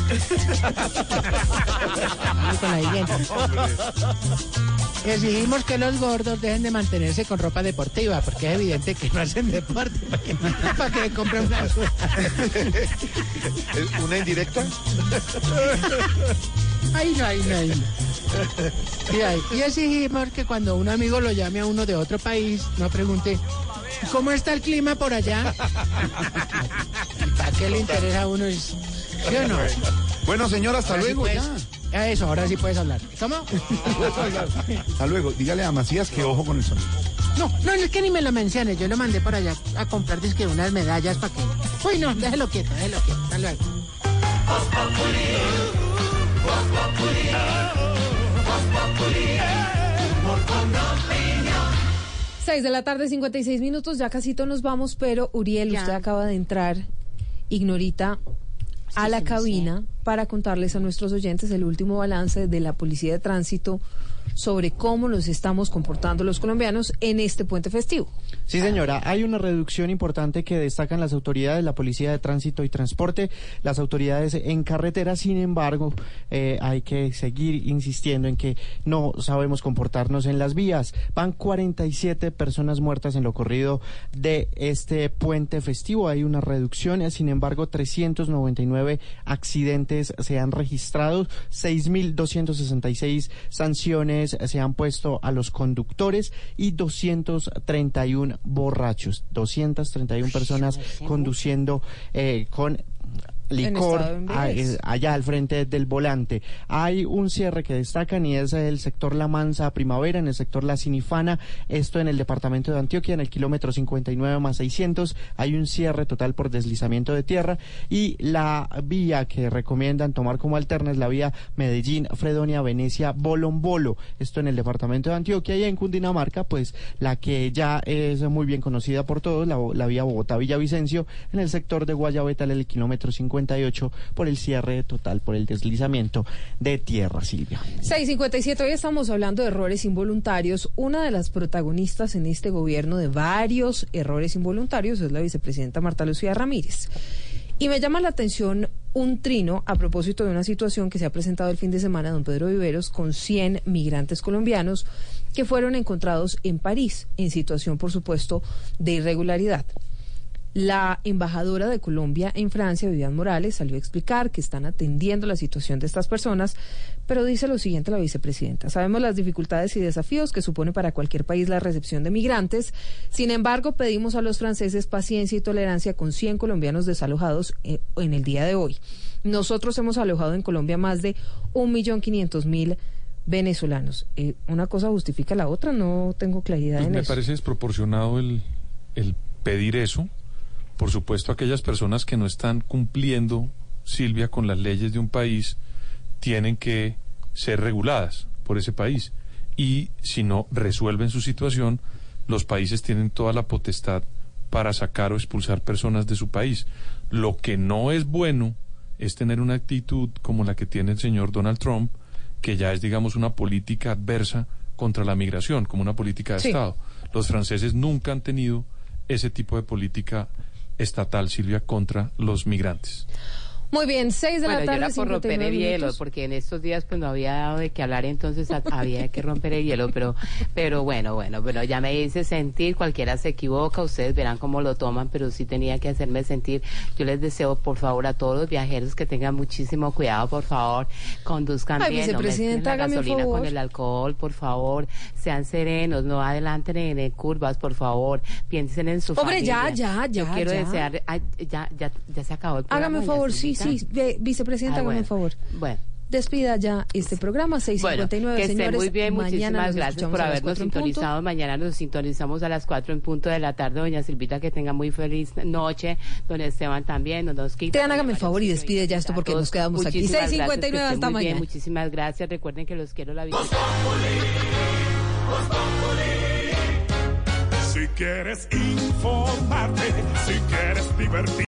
Exigimos que los gordos dejen de mantenerse con ropa deportiva, porque es evidente que no hacen deporte. ¿Para que, para que compren una ¿Una indirecta? Ay, no, ay, no, ay, no. Y, ay, y exigimos que cuando un amigo lo llame a uno de otro país, no pregunte, ¿cómo está el clima por allá? ¿Para qué le interesa a uno? ¿Sí o no? Bueno, señor, hasta Ahora sí luego. puedes- ya. Eso, ahora sí puedes hablar. ¿Cómo? Hasta luego. Dígale a Macías que ojo con el sonido. No, no, es que ni me lo menciones. Yo lo mandé por allá a comprar dizque unas medallas para que... Uy, no, déjelo quieto, déjelo quieto. Hasta luego. 6 de la tarde, 56 minutos, ya casito nos vamos, pero Uriel, usted acaba de entrar, ignorita, a la cabina para contarles a nuestros oyentes el último balance de la Policía de Tránsito sobre cómo nos estamos comportando los colombianos en este puente festivo. Sí, señora, hay una reducción importante que destacan las autoridades, la Policía de Tránsito y Transporte, las autoridades en carretera. Sin embargo, eh, hay que seguir insistiendo en que no sabemos comportarnos en las vías. Van 47 personas muertas en lo corrido de este puente festivo. Hay una reducción, eh, sin embargo, 399 accidentes se han registrado, 6.266 sanciones se han puesto a los conductores y 231 borrachos, 231 personas conduciendo eh, con licor allá al frente del volante. Hay un cierre que destacan y es el sector La Mansa Primavera, en el sector La Sinifana, esto en el departamento de Antioquia, en el kilómetro 59 más 600. Hay un cierre total por deslizamiento de tierra y la vía que recomiendan tomar como alterna es la vía Medellín, Fredonia, Venecia, Bolombolo. Esto en el departamento de Antioquia y en Cundinamarca, pues la que ya es muy bien conocida por todos, la, la vía Bogotá-Villavicencio, en el sector de Guayabetal, en el kilómetro 58 por el cierre total, por el deslizamiento de tierra, Silvia. 657, hoy estamos hablando de errores involuntarios. Una de las protagonistas en este gobierno de varios errores involuntarios es la vicepresidenta Marta Lucía Ramírez. Y me llama la atención un trino a propósito de una situación que se ha presentado el fin de semana, don Pedro Viveros, con 100 migrantes colombianos que fueron encontrados en París, en situación, por supuesto, de irregularidad. La embajadora de Colombia en Francia, Vivian Morales, salió a explicar que están atendiendo la situación de estas personas, pero dice lo siguiente la vicepresidenta. Sabemos las dificultades y desafíos que supone para cualquier país la recepción de migrantes. Sin embargo, pedimos a los franceses paciencia y tolerancia con 100 colombianos desalojados eh, en el día de hoy. Nosotros hemos alojado en Colombia más de 1.500.000 venezolanos. Eh, una cosa justifica la otra, no tengo claridad Pues en me eso. parece desproporcionado el, el pedir eso. Por supuesto, aquellas personas que no están cumpliendo, Silvia, con las leyes de un país, tienen que ser reguladas por ese país. Y si no resuelven su situación, los países tienen toda la potestad para sacar o expulsar personas de su país. Lo que no es bueno es tener una actitud como la que tiene el señor Donald Trump, que ya es, digamos, una política adversa contra la migración, como una política de Sí. Estado. Los franceses nunca han tenido ese tipo de política estatal, Silvia, contra los migrantes. Muy bien, 6 de Bueno, la yo tarde. era por romper 59 el hielo, minutos. porque en estos días pues no había dado de qué hablar, entonces ha- había que romper el hielo, pero, pero bueno, bueno, pero ya me hice sentir, cualquiera se equivoca, ustedes verán cómo lo toman, pero sí tenía que hacerme sentir. Yo les deseo, por favor, a todos los viajeros que tengan muchísimo cuidado, por favor, conduzcan Ay, bien, no vicepresidenta, la hágame un gasolina favor. con el alcohol, por favor, sean serenos, no adelanten en, en curvas, por favor, piensen en su Hombre, ya, familia. ya, Yo ya, quiero ya. desear, ay, ya, ya, ya se acabó el programa. Hágame un ya, favor, sí? Sí, vicepresidenta, Ah, hágame un bueno. favor. Bueno. despida ya este programa. 659, Bueno, que esté señores. muy bien, Mañana muchísimas nos gracias por habernos punto. sintonizado. Mañana nos sintonizamos a las 4 en punto de la tarde. Doña Silvita, que tenga muy feliz noche. Don Esteban también. Don Osquita. Tean, hágame el favor y despide ya esto porque nos quedamos aquí. Muchísimas 659 gracias, que hasta muy bien, mañana. Muchísimas gracias. Recuerden que los quiero la vida. Si quieres informarte, si quieres divertir.